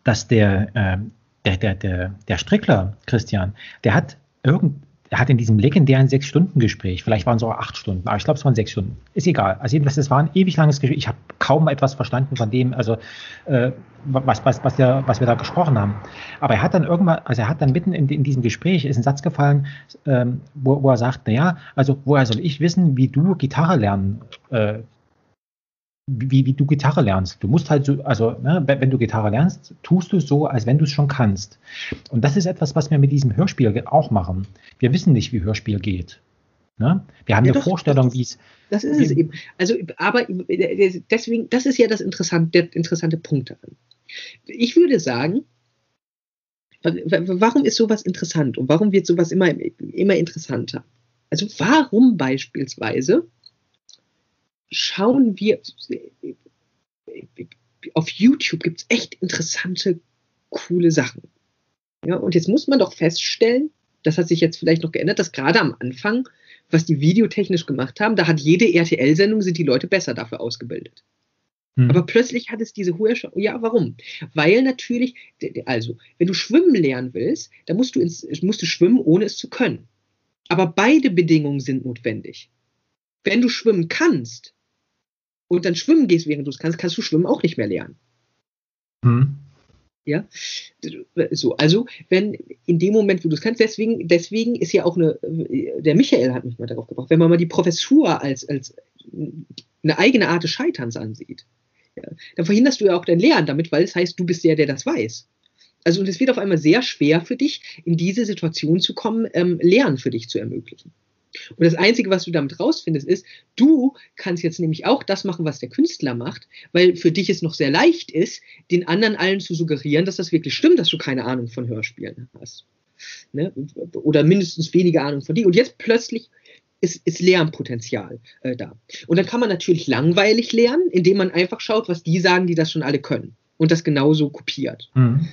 dass der, äh, der, der, der, der Strickler, Christian, der hat irgend, er hat in diesem legendären Sechs-Stunden-Gespräch, vielleicht waren es auch acht Stunden, aber ich glaube, es waren sechs Stunden, ist egal. Also jedenfalls, es war ein ewig langes Gespräch. Ich habe kaum etwas verstanden von dem, also äh, was, was, was, der, was wir da gesprochen haben. Aber er hat dann irgendwann, also er hat dann mitten in, in diesem Gespräch, ist ein Satz gefallen, ähm, wo, wo er sagt, naja, also woher soll ich wissen, wie du Gitarre lernen äh, wie, wie du Gitarre lernst. Du musst halt so, also ne, wenn du Gitarre lernst, tust du es so, als wenn du es schon kannst. Und das ist etwas, was wir mit diesem Hörspiel auch machen. Wir wissen nicht, wie Hörspiel geht. Ne? Wir haben ja, eine doch, Vorstellung, wie es. Das ist es eben. Also, aber deswegen, das ist ja das interessante, der interessante Punkt daran. Ich würde sagen, warum ist sowas interessant und warum wird sowas immer, immer interessanter? Also, warum beispielsweise schauen wir, auf YouTube gibt es echt interessante, coole Sachen. Ja, und jetzt muss man doch feststellen, das hat sich jetzt vielleicht noch geändert, dass gerade am Anfang, was die videotechnisch gemacht haben, da hat jede RTL-Sendung, sind die Leute besser dafür ausgebildet. Hm. Aber plötzlich hat es diese hohe Sch Ja, warum? Weil natürlich, also, wenn du schwimmen lernen willst, dann musst du, ins, musst du schwimmen, ohne es zu können. Aber beide Bedingungen sind notwendig. Wenn du schwimmen kannst, und dann schwimmen gehst, während du es kannst, kannst du schwimmen auch nicht mehr lernen. Hm. Ja, so, also wenn in dem Moment, wo du es kannst, deswegen, deswegen ist ja auch eine, der Michael hat mich mal darauf gebracht, wenn man mal die Professur als, als eine eigene Art des Scheiterns ansieht, ja, dann verhinderst du ja auch dein Lernen damit, weil es heißt, du bist der, der das weiß. Also und es wird auf einmal sehr schwer für dich, in diese Situation zu kommen, ähm, Lernen für dich zu ermöglichen. Und das Einzige, was du damit rausfindest, ist, du kannst jetzt nämlich auch das machen, was der Künstler macht, weil für dich es noch sehr leicht ist, den anderen allen zu suggerieren, dass das wirklich stimmt, dass du keine Ahnung von Hörspielen hast. Ne? Oder mindestens weniger Ahnung von dir. Und jetzt plötzlich ist, ist Lernpotenzial äh, da. Und dann kann man natürlich langweilig lernen, indem man einfach schaut, was die sagen, die das schon alle können. Und das genauso kopiert. Mhm.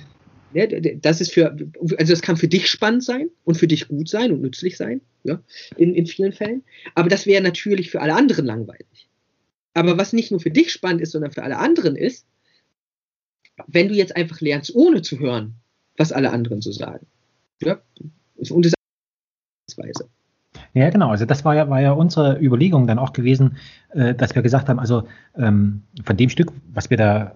Ja, das ist für, also das kann für dich spannend sein und für dich gut sein und nützlich sein, ja, in, in vielen Fällen. Aber das wäre natürlich für alle anderen langweilig. Aber was nicht nur für dich spannend ist, sondern für alle anderen ist, wenn du jetzt einfach lernst, ohne zu hören, was alle anderen so sagen. Ja, und das Weise. Ja, genau. Also das war ja, war ja unsere Überlegung dann auch gewesen, äh, dass wir gesagt haben, also ähm, von dem Stück, was wir da,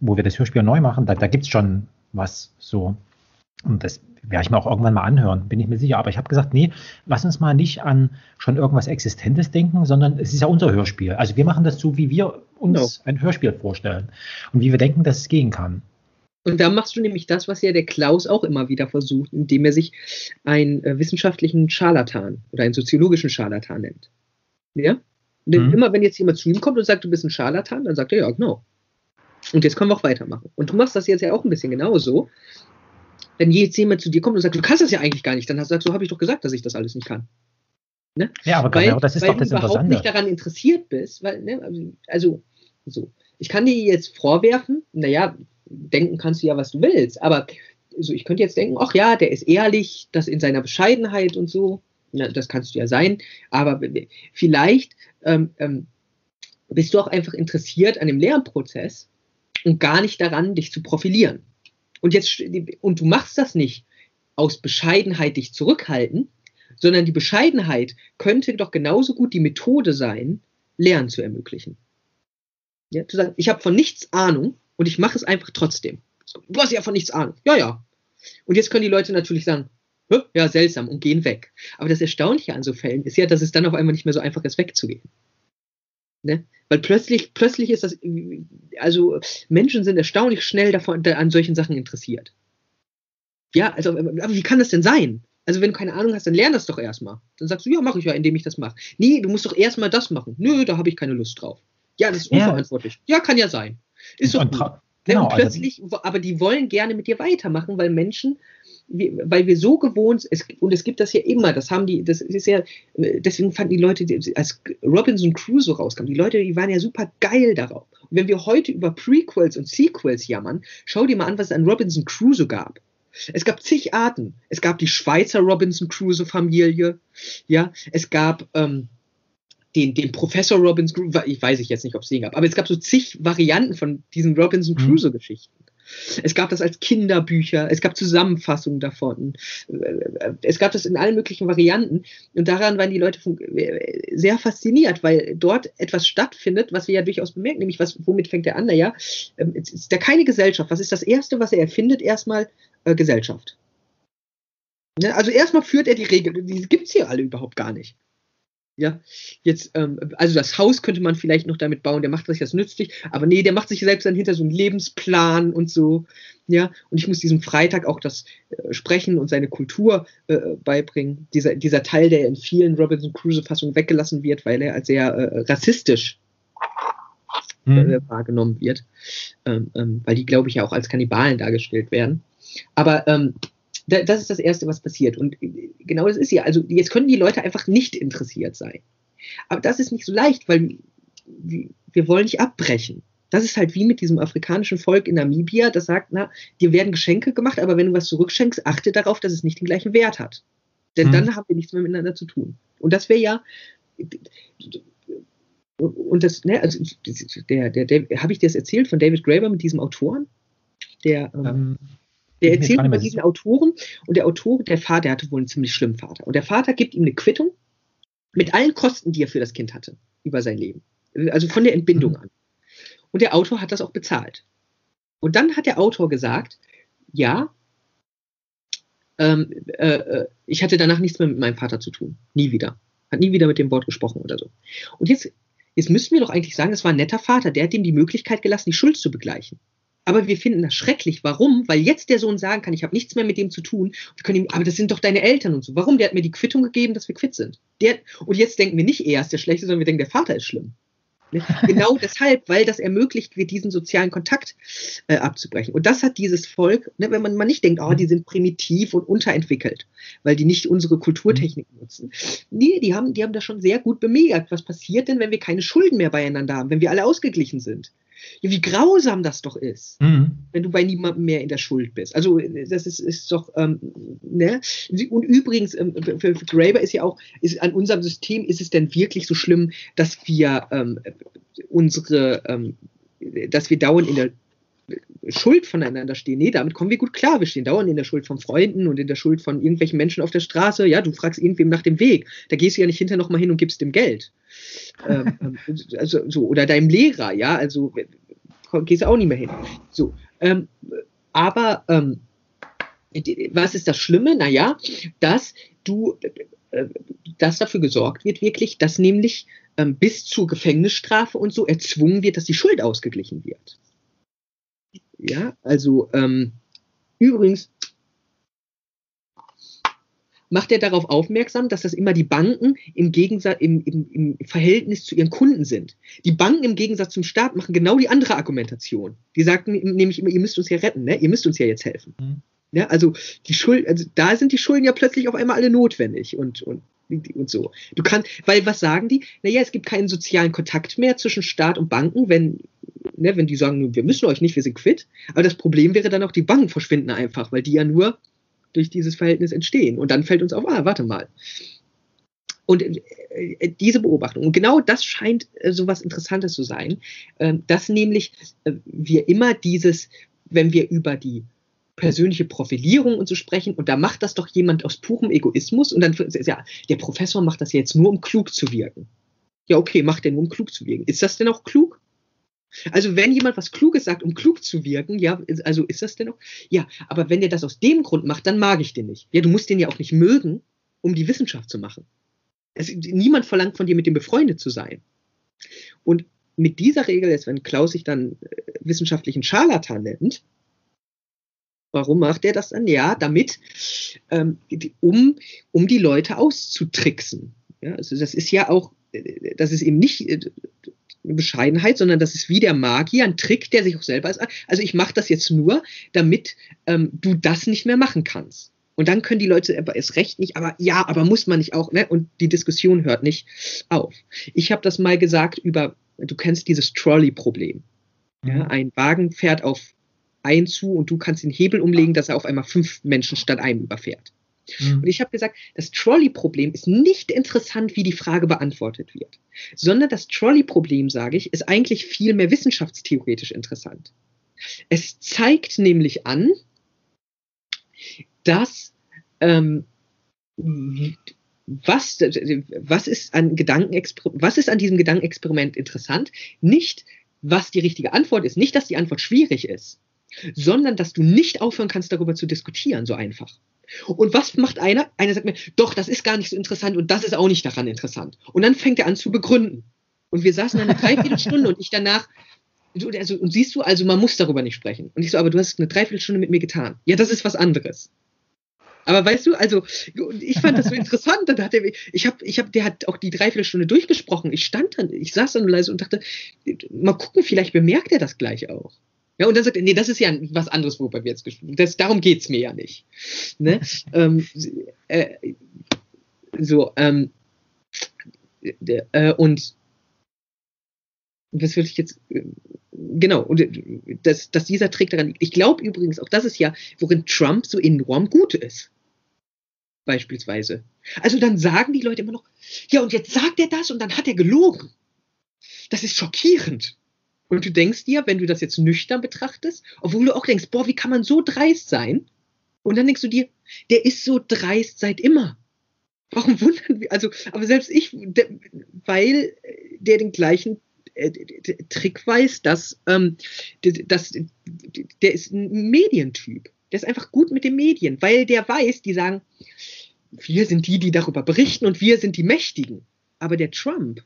wo wir das Hörspiel neu machen, da, da gibt es schon was so. Und das werde ich mir auch irgendwann mal anhören, bin ich mir sicher. Aber ich habe gesagt, nee, lass uns mal nicht an schon irgendwas Existentes denken, sondern es ist ja unser Hörspiel. Also wir machen das so, wie wir uns no. ein Hörspiel vorstellen und wie wir denken, dass es gehen kann. Und da machst du nämlich das, was ja der Klaus auch immer wieder versucht, indem er sich einen äh, wissenschaftlichen Scharlatan oder einen soziologischen Scharlatan nennt. Ja? Mhm. Immer wenn jetzt jemand zu ihm kommt und sagt, du bist ein Scharlatan, dann sagt er, ja, genau. Und jetzt können wir auch weitermachen. Und du machst das jetzt ja auch ein bisschen genauso. Wenn jetzt jemand zu dir kommt und sagt, du kannst das ja eigentlich gar nicht, dann sagst du, so habe ich doch gesagt, dass ich das alles nicht kann. Ne? Ja, aber weil, genau, das ist weil doch das du überhaupt nicht daran interessiert bist, weil, ne, also, so. Ich kann dir jetzt vorwerfen, naja, denken kannst du ja, was du willst, aber so, ich könnte jetzt denken, ach ja, der ist ehrlich, das in seiner Bescheidenheit und so, na, das kannst du ja sein, aber vielleicht ähm, ähm, bist du auch einfach interessiert an dem Lernprozess und gar nicht daran, dich zu profilieren. Und jetzt, und du machst das nicht aus Bescheidenheit dich zurückhalten, sondern die Bescheidenheit könnte doch genauso gut die Methode sein, Lernen zu ermöglichen. Ja, zu sagen, ich habe von nichts Ahnung und ich mache es einfach trotzdem. Du hast ja von nichts Ahnung. Ja, ja. Und jetzt können die Leute natürlich sagen, ja, seltsam und gehen weg. Aber das Erstaunliche an so Fällen ist ja, dass es dann auf einmal nicht mehr so einfach ist, wegzugehen. Ne? Weil plötzlich, plötzlich ist das, also Menschen sind erstaunlich schnell davon, an solchen Sachen interessiert. Ja, also, aber wie kann das denn sein? Also, wenn du keine Ahnung hast, dann lern das doch erstmal. Dann sagst du, ja, mache ich ja, indem ich das mache. Nee, du musst doch erstmal das machen. Nö, da habe ich keine Lust drauf. Ja, das ist unverantwortlich. Ja, ja kann ja sein. Ist doch gut. Genau, und also plötzlich, aber die wollen gerne mit dir weitermachen, weil Menschen, weil wir so gewohnt, es, und es gibt das ja immer, das haben die, das ist ja, deswegen fanden die Leute, als Robinson Crusoe rauskam, die Leute, die waren ja super geil darauf. Und wenn wir heute über Prequels und Sequels jammern, schau dir mal an, was es an Robinson Crusoe gab. Es gab zig Arten. Es gab die Schweizer Robinson Crusoe Familie, ja, es gab ähm, den, den Professor Robinson Crusoe, ich weiß ich jetzt nicht, ob es den gab, aber es gab so zig Varianten von diesen Robinson mhm. Crusoe Geschichten. Es gab das als Kinderbücher, es gab Zusammenfassungen davon, es gab das in allen möglichen Varianten und daran waren die Leute sehr fasziniert, weil dort etwas stattfindet, was wir ja durchaus bemerken, nämlich was, womit fängt er an? Naja, ähm, es ist da keine Gesellschaft. Was ist das Erste, was er erfindet? Erstmal äh, Gesellschaft. Ja, also erstmal führt er die Regeln, die gibt es hier alle überhaupt gar nicht. Ja, jetzt, ähm, also das Haus könnte man vielleicht noch damit bauen, der macht sich das nützlich, aber nee, der macht sich selbst dann hinter so einen Lebensplan und so. Ja, und ich muss diesem Freitag auch das äh, Sprechen und seine Kultur äh, beibringen. Dieser, dieser Teil, der in vielen Robinson Crusoe-Fassungen weggelassen wird, weil er als sehr äh, rassistisch mhm. wahrgenommen wird. Ähm, ähm, weil die, glaube ich, ja auch als Kannibalen dargestellt werden. Aber ähm, das ist das Erste, was passiert. Und genau das ist ja. Also jetzt können die Leute einfach nicht interessiert sein. Aber das ist nicht so leicht, weil wir wollen nicht abbrechen. Das ist halt wie mit diesem afrikanischen Volk in Namibia, das sagt, na, dir werden Geschenke gemacht, aber wenn du was zurückschenkst, achte darauf, dass es nicht den gleichen Wert hat. Denn mhm. dann haben wir nichts mehr miteinander zu tun. Und das wäre ja, und das, ne, also der, der, der, habe ich dir das erzählt von David Graeber mit diesem Autoren? Der, ähm, ähm der erzählt über diesen Autoren und der Autor, der Vater, der hatte wohl einen ziemlich schlimmen Vater. Und der Vater gibt ihm eine Quittung mit allen Kosten, die er für das Kind hatte, über sein Leben. Also von der Entbindung mhm. an. Und der Autor hat das auch bezahlt. Und dann hat der Autor gesagt, ja, ähm, äh, äh ich hatte danach nichts mehr mit meinem Vater zu tun. Nie wieder. Hat nie wieder mit dem Wort gesprochen oder so. Und jetzt, jetzt müssten wir doch eigentlich sagen, das war ein netter Vater, der hat ihm die Möglichkeit gelassen, die Schuld zu begleichen. Aber wir finden das schrecklich. Warum? Weil jetzt der Sohn sagen kann, ich habe nichts mehr mit dem zu tun. Wir können ihm, aber das sind doch deine Eltern und so. Warum? Der hat mir die Quittung gegeben, dass wir quitt sind. Der, und jetzt denken wir nicht, er ist der Schlechte, sondern wir denken, der Vater ist schlimm. Ne? Genau deshalb, weil das ermöglicht wird, diesen sozialen Kontakt äh, abzubrechen. Und das hat dieses Volk, ne, wenn man mal nicht denkt, oh, die sind primitiv und unterentwickelt, weil die nicht unsere Kulturtechniken mhm. nutzen. Nee, die haben, die haben das schon sehr gut bemerkt. Was passiert denn, wenn wir keine Schulden mehr beieinander haben, wenn wir alle ausgeglichen sind? Ja, wie grausam das doch ist, mhm. wenn du bei niemandem mehr in der Schuld bist. Also das ist, ist doch, ähm, ne? Und übrigens, ähm, für, für Graeber ist ja auch, ist, an unserem System ist es denn wirklich so schlimm, dass wir ähm, unsere, ähm, dass wir dauernd in der Schuld voneinander stehen. Nee, damit kommen wir gut klar. Wir stehen dauernd in der Schuld von Freunden und in der Schuld von irgendwelchen Menschen auf der Straße. Ja, du fragst irgendwem nach dem Weg. Da gehst du ja nicht hinterher nochmal hin und gibst dem Geld. ähm, ähm also so, oder deinem Lehrer, ja, also gehst du auch nicht mehr hin. So, ähm, aber ähm, was ist das Schlimme? Naja, dass du, äh, dass dafür gesorgt wird wirklich, dass nämlich ähm, bis zur Gefängnisstrafe und so erzwungen wird, dass die Schuld ausgeglichen wird. Ja, also ähm, übrigens macht er darauf aufmerksam, dass das immer die Banken im, Gegensatz, im, im, im Verhältnis zu ihren Kunden sind. Die Banken im Gegensatz zum Staat machen genau die andere Argumentation. Die sagten nämlich immer, ihr müsst uns ja retten, ne? ihr müsst uns ja jetzt helfen. Mhm. Ja, also die Schuld, also da sind die Schulden ja plötzlich auf einmal alle notwendig und, und, und so. Du kannst, weil was sagen die? Naja, es gibt keinen sozialen Kontakt mehr zwischen Staat und Banken, wenn ne, wenn die sagen, wir müssen euch nicht, wir sind quitt. Aber das Problem wäre dann auch, die Banken verschwinden einfach, weil die ja nur durch dieses Verhältnis entstehen. Und dann fällt uns auf, ah, warte mal. Und äh, diese Beobachtung, und genau das scheint äh, so was Interessantes zu sein, äh, dass nämlich äh, wir immer dieses, wenn wir über die persönliche Profilierung und so sprechen, und da macht das doch jemand aus purem Egoismus, und dann, ja, der Professor macht das jetzt nur, um klug zu wirken. Ja, okay, macht er nur, um klug zu wirken. Ist das denn auch klug? Also wenn jemand was Kluges sagt, um klug zu wirken, ja, also ist das denn auch? Ja, aber wenn der das aus dem Grund macht, dann mag ich den nicht. Ja, du musst den ja auch nicht mögen, um die Wissenschaft zu machen. Es, niemand verlangt von dir, mit dem befreundet zu sein. Und mit dieser Regel, jetzt wenn Klaus sich dann äh, wissenschaftlichen Scharlatan nennt, warum macht er das dann? Ja, damit, ähm, um, um die Leute auszutricksen. Ja, also das ist ja auch, äh, das ist eben nicht äh, eine Bescheidenheit, sondern das ist wie der Magier, ein Trick, der sich auch selber ist. Also ich mache das jetzt nur, damit ähm, du das nicht mehr machen kannst. Und dann können die Leute aber erst recht nicht, aber ja, aber muss man nicht auch, ne? Und die Diskussion hört nicht auf. Ich habe das mal gesagt über, du kennst dieses Trolley-Problem. Ja, mhm. ein Wagen fährt auf einen zu und du kannst den Hebel umlegen, dass er auf einmal fünf Menschen statt einem überfährt. Mhm. Und ich habe gesagt, das Trolley-Problem ist nicht interessant, wie die Frage beantwortet wird, sondern das Trolley-Problem, sage ich, ist eigentlich viel mehr wissenschaftstheoretisch interessant. Es zeigt nämlich an, dass ähm, was, was, ist an was ist an diesem Gedankenexperiment interessant? Nicht, was die richtige Antwort ist, nicht, dass die Antwort schwierig ist, sondern dass du nicht aufhören kannst, darüber zu diskutieren, so einfach. Und was macht einer? Einer sagt mir, doch, das ist gar nicht so interessant und das ist auch nicht daran interessant. Und dann fängt er an zu begründen. Und wir saßen eine Dreiviertelstunde und ich danach, also, und siehst du, also man muss darüber nicht sprechen. Und ich so, aber du hast eine Dreiviertelstunde mit mir getan. Ja, das ist was anderes. Aber weißt du, also ich fand das so interessant. Dann hat er, ich habe, ich habe, der hat auch die Dreiviertelstunde durchgesprochen. Ich stand dann, ich saß dann leise und dachte, mal gucken, vielleicht bemerkt er das gleich auch. Ja, und dann sagt er, nee, das ist ja was anderes, worüber wir jetzt gesprochen haben. Darum geht's mir ja nicht. Ne? ähm, äh, so, ähm, äh, und was will ich jetzt, äh, genau, und äh, dass, dass dieser Trick daran liegt. Ich glaube übrigens, auch das ist ja, worin Trump so enorm gut ist. Beispielsweise. Also dann sagen die Leute immer noch, ja, und jetzt sagt er das und dann hat er gelogen. Das ist schockierend. Und du denkst dir, wenn du das jetzt nüchtern betrachtest, obwohl du auch denkst, boah, wie kann man so dreist sein? Und dann denkst du dir, der ist so dreist seit immer. Warum wundern wir? Also, aber selbst ich, der, weil der den gleichen äh, Trick weiß, dass, ähm, dass der ist ein Medientyp. Der ist einfach gut mit den Medien, weil der weiß, die sagen, wir sind die, die darüber berichten und wir sind die Mächtigen. Aber der Trump,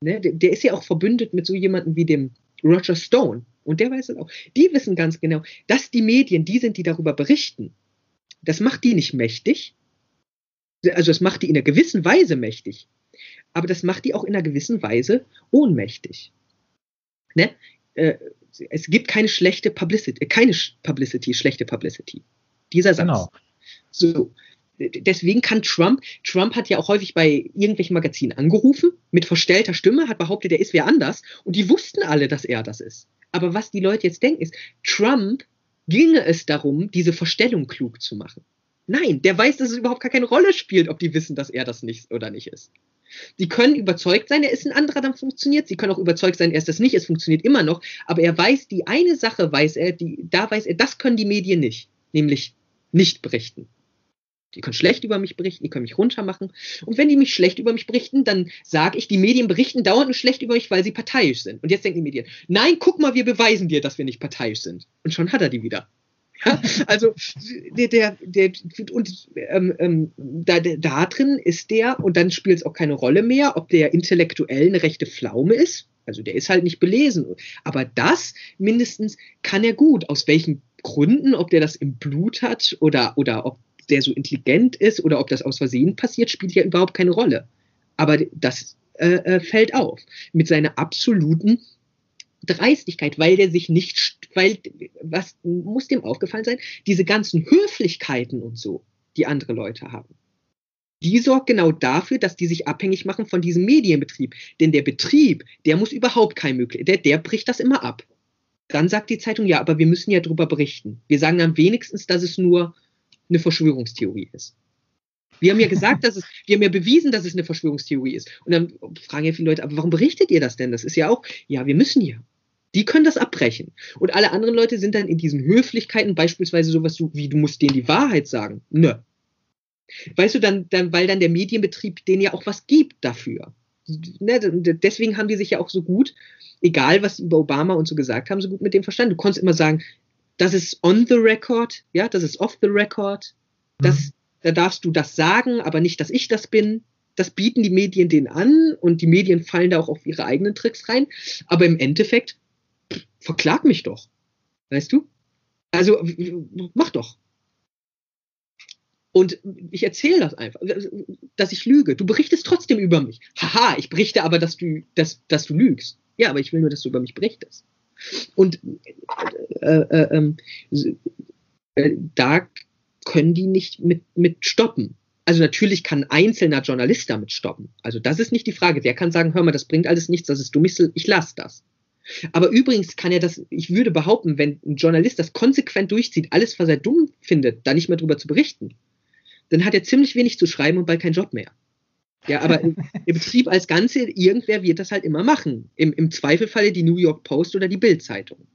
ne, der, der ist ja auch verbündet mit so jemandem wie dem Roger Stone, und der weiß es auch, die wissen ganz genau, dass die Medien die sind, die darüber berichten. Das macht die nicht mächtig. Also das macht die in einer gewissen Weise mächtig. Aber das macht die auch in einer gewissen Weise ohnmächtig. Ne? Äh, es gibt keine schlechte Publicity, äh, keine Publicity, schlechte Publicity. Dieser Satz. Genau. So deswegen kann Trump, Trump hat ja auch häufig bei irgendwelchen Magazinen angerufen, mit verstellter Stimme, hat behauptet, er ist wer anders, und die wussten alle, dass er das ist. Aber was die Leute jetzt denken, ist, Trump ginge es darum, diese Verstellung klug zu machen. Nein, der weiß, dass es überhaupt gar keine Rolle spielt, ob die wissen, dass er das nicht oder nicht ist. Sie können überzeugt sein, er ist ein anderer, dann funktioniert. Sie können auch überzeugt sein, er ist das nicht, es funktioniert immer noch. Aber er weiß, die eine Sache weiß er, die, da weiß er, das können die Medien nicht, nämlich nicht berichten. Die können schlecht über mich berichten, die können mich runtermachen. Und wenn die mich schlecht über mich berichten, dann sage ich, die Medien berichten dauernd nur schlecht über mich, weil sie parteiisch sind. Und jetzt denken die Medien, nein, guck mal, wir beweisen dir, dass wir nicht parteiisch sind. Und schon hat er die wieder. Ja, also der, der, der und ähm, ähm, da, da drin ist der, und dann spielt es auch keine Rolle mehr, ob der intellektuell eine rechte Pflaume ist. Also der ist halt nicht belesen. Aber das mindestens kann er gut. Aus welchen Gründen, ob der das im Blut hat oder, oder ob der so intelligent ist oder ob das aus Versehen passiert, spielt ja überhaupt keine Rolle. Aber das äh, äh, fällt auf mit seiner absoluten Dreistigkeit, weil der sich nicht, weil, was muss dem aufgefallen sein, diese ganzen Höflichkeiten und so, die andere Leute haben. Die sorgt genau dafür, dass die sich abhängig machen von diesem Medienbetrieb. Denn der Betrieb, der muss überhaupt kein möglich, der, der bricht das immer ab. Dann sagt die Zeitung, ja, aber wir müssen ja darüber berichten. Wir sagen am wenigstens, dass es nur eine Verschwörungstheorie ist. Wir haben ja gesagt, dass es, wir haben ja bewiesen, dass es eine Verschwörungstheorie ist. Und dann fragen ja viele Leute, aber warum berichtet ihr das denn? Das ist ja auch, ja, wir müssen ja. Die können das abbrechen. Und alle anderen Leute sind dann in diesen Höflichkeiten, beispielsweise sowas wie, du musst denen die Wahrheit sagen. Nö. Weißt du, dann, dann, weil dann der Medienbetrieb denen ja auch was gibt dafür. Ne, deswegen haben die sich ja auch so gut, egal was über Obama und so gesagt haben, so gut mit dem verstanden. Du konntest immer sagen, das ist on the record, ja, das ist off the record, das, mhm. da darfst du das sagen, aber nicht, dass ich das bin. Das bieten die Medien denen an und die Medien fallen da auch auf ihre eigenen Tricks rein. Aber im Endeffekt, verklag mich doch. Weißt du? Also, mach doch. Und ich erzähle das einfach, dass ich lüge. Du berichtest trotzdem über mich. Haha, ich berichte aber, dass du, dass, dass du lügst. Ja, aber ich will nur, dass du über mich berichtest. Und äh, äh, ähm, äh, da können die nicht mit, mit stoppen. Also natürlich kann ein einzelner Journalist damit stoppen. Also das ist nicht die Frage. Der kann sagen, hör mal, das bringt alles nichts, das ist dumm, ich lasse das. Aber übrigens kann er das, ich würde behaupten, wenn ein Journalist das konsequent durchzieht, alles, was er dumm findet, da nicht mehr drüber zu berichten, dann hat er ziemlich wenig zu schreiben und bald keinen Job mehr. Ja, aber im, im Betrieb als Ganze, irgendwer wird das halt immer machen. Im, im Zweifelfalle die New York Post oder die Bild-Zeitung.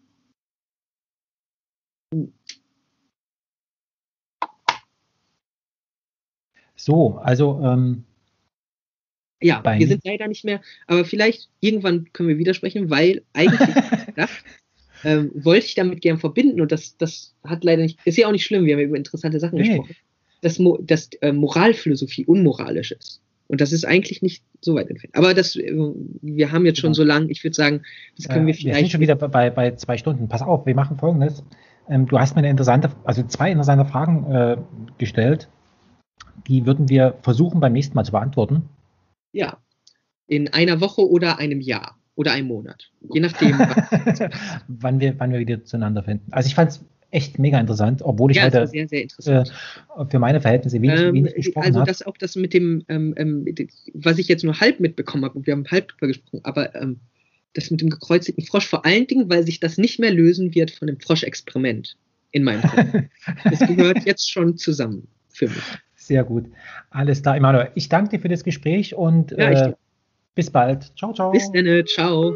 So, also ähm, ja, wir sind leider nicht mehr, aber vielleicht irgendwann können wir widersprechen, weil eigentlich gedacht, ähm, wollte ich damit gern verbinden und das, das hat leider nicht, ist ja auch nicht schlimm, wir haben über interessante Sachen nee. gesprochen, dass, dass äh, Moralphilosophie unmoralisch ist. Und das ist eigentlich nicht so weit entfernt. Aber das, äh, wir haben jetzt schon genau. so lang, ich würde sagen, das können wir vielleicht. Wir sind schon wieder bei, bei zwei Stunden. Pass auf, wir machen folgendes. Ähm, du hast mir eine interessante, also zwei interessante Fragen äh, gestellt. Die würden wir versuchen beim nächsten Mal zu beantworten. Ja. In einer Woche oder einem Jahr oder einem Monat. Je nachdem. wann, wir, wann wir wieder zueinander finden. Also ich fand es echt mega interessant, obwohl ich ja, heute sehr, sehr äh, für meine Verhältnisse wenig, ähm, wenig gesprochen habe. Also das auch das mit dem, ähm, ähm, was ich jetzt nur halb mitbekommen habe, und wir haben halb drüber gesprochen, aber ähm, das mit dem gekreuzigten Frosch, vor allen Dingen, weil sich das nicht mehr lösen wird von dem Froschexperiment in meinem Kopf. das gehört jetzt schon zusammen für mich. Sehr gut. Alles klar, Emanuel. Ich danke dir für das Gespräch und ja, äh, bis bald. Ciao, ciao. Bis dann, ciao.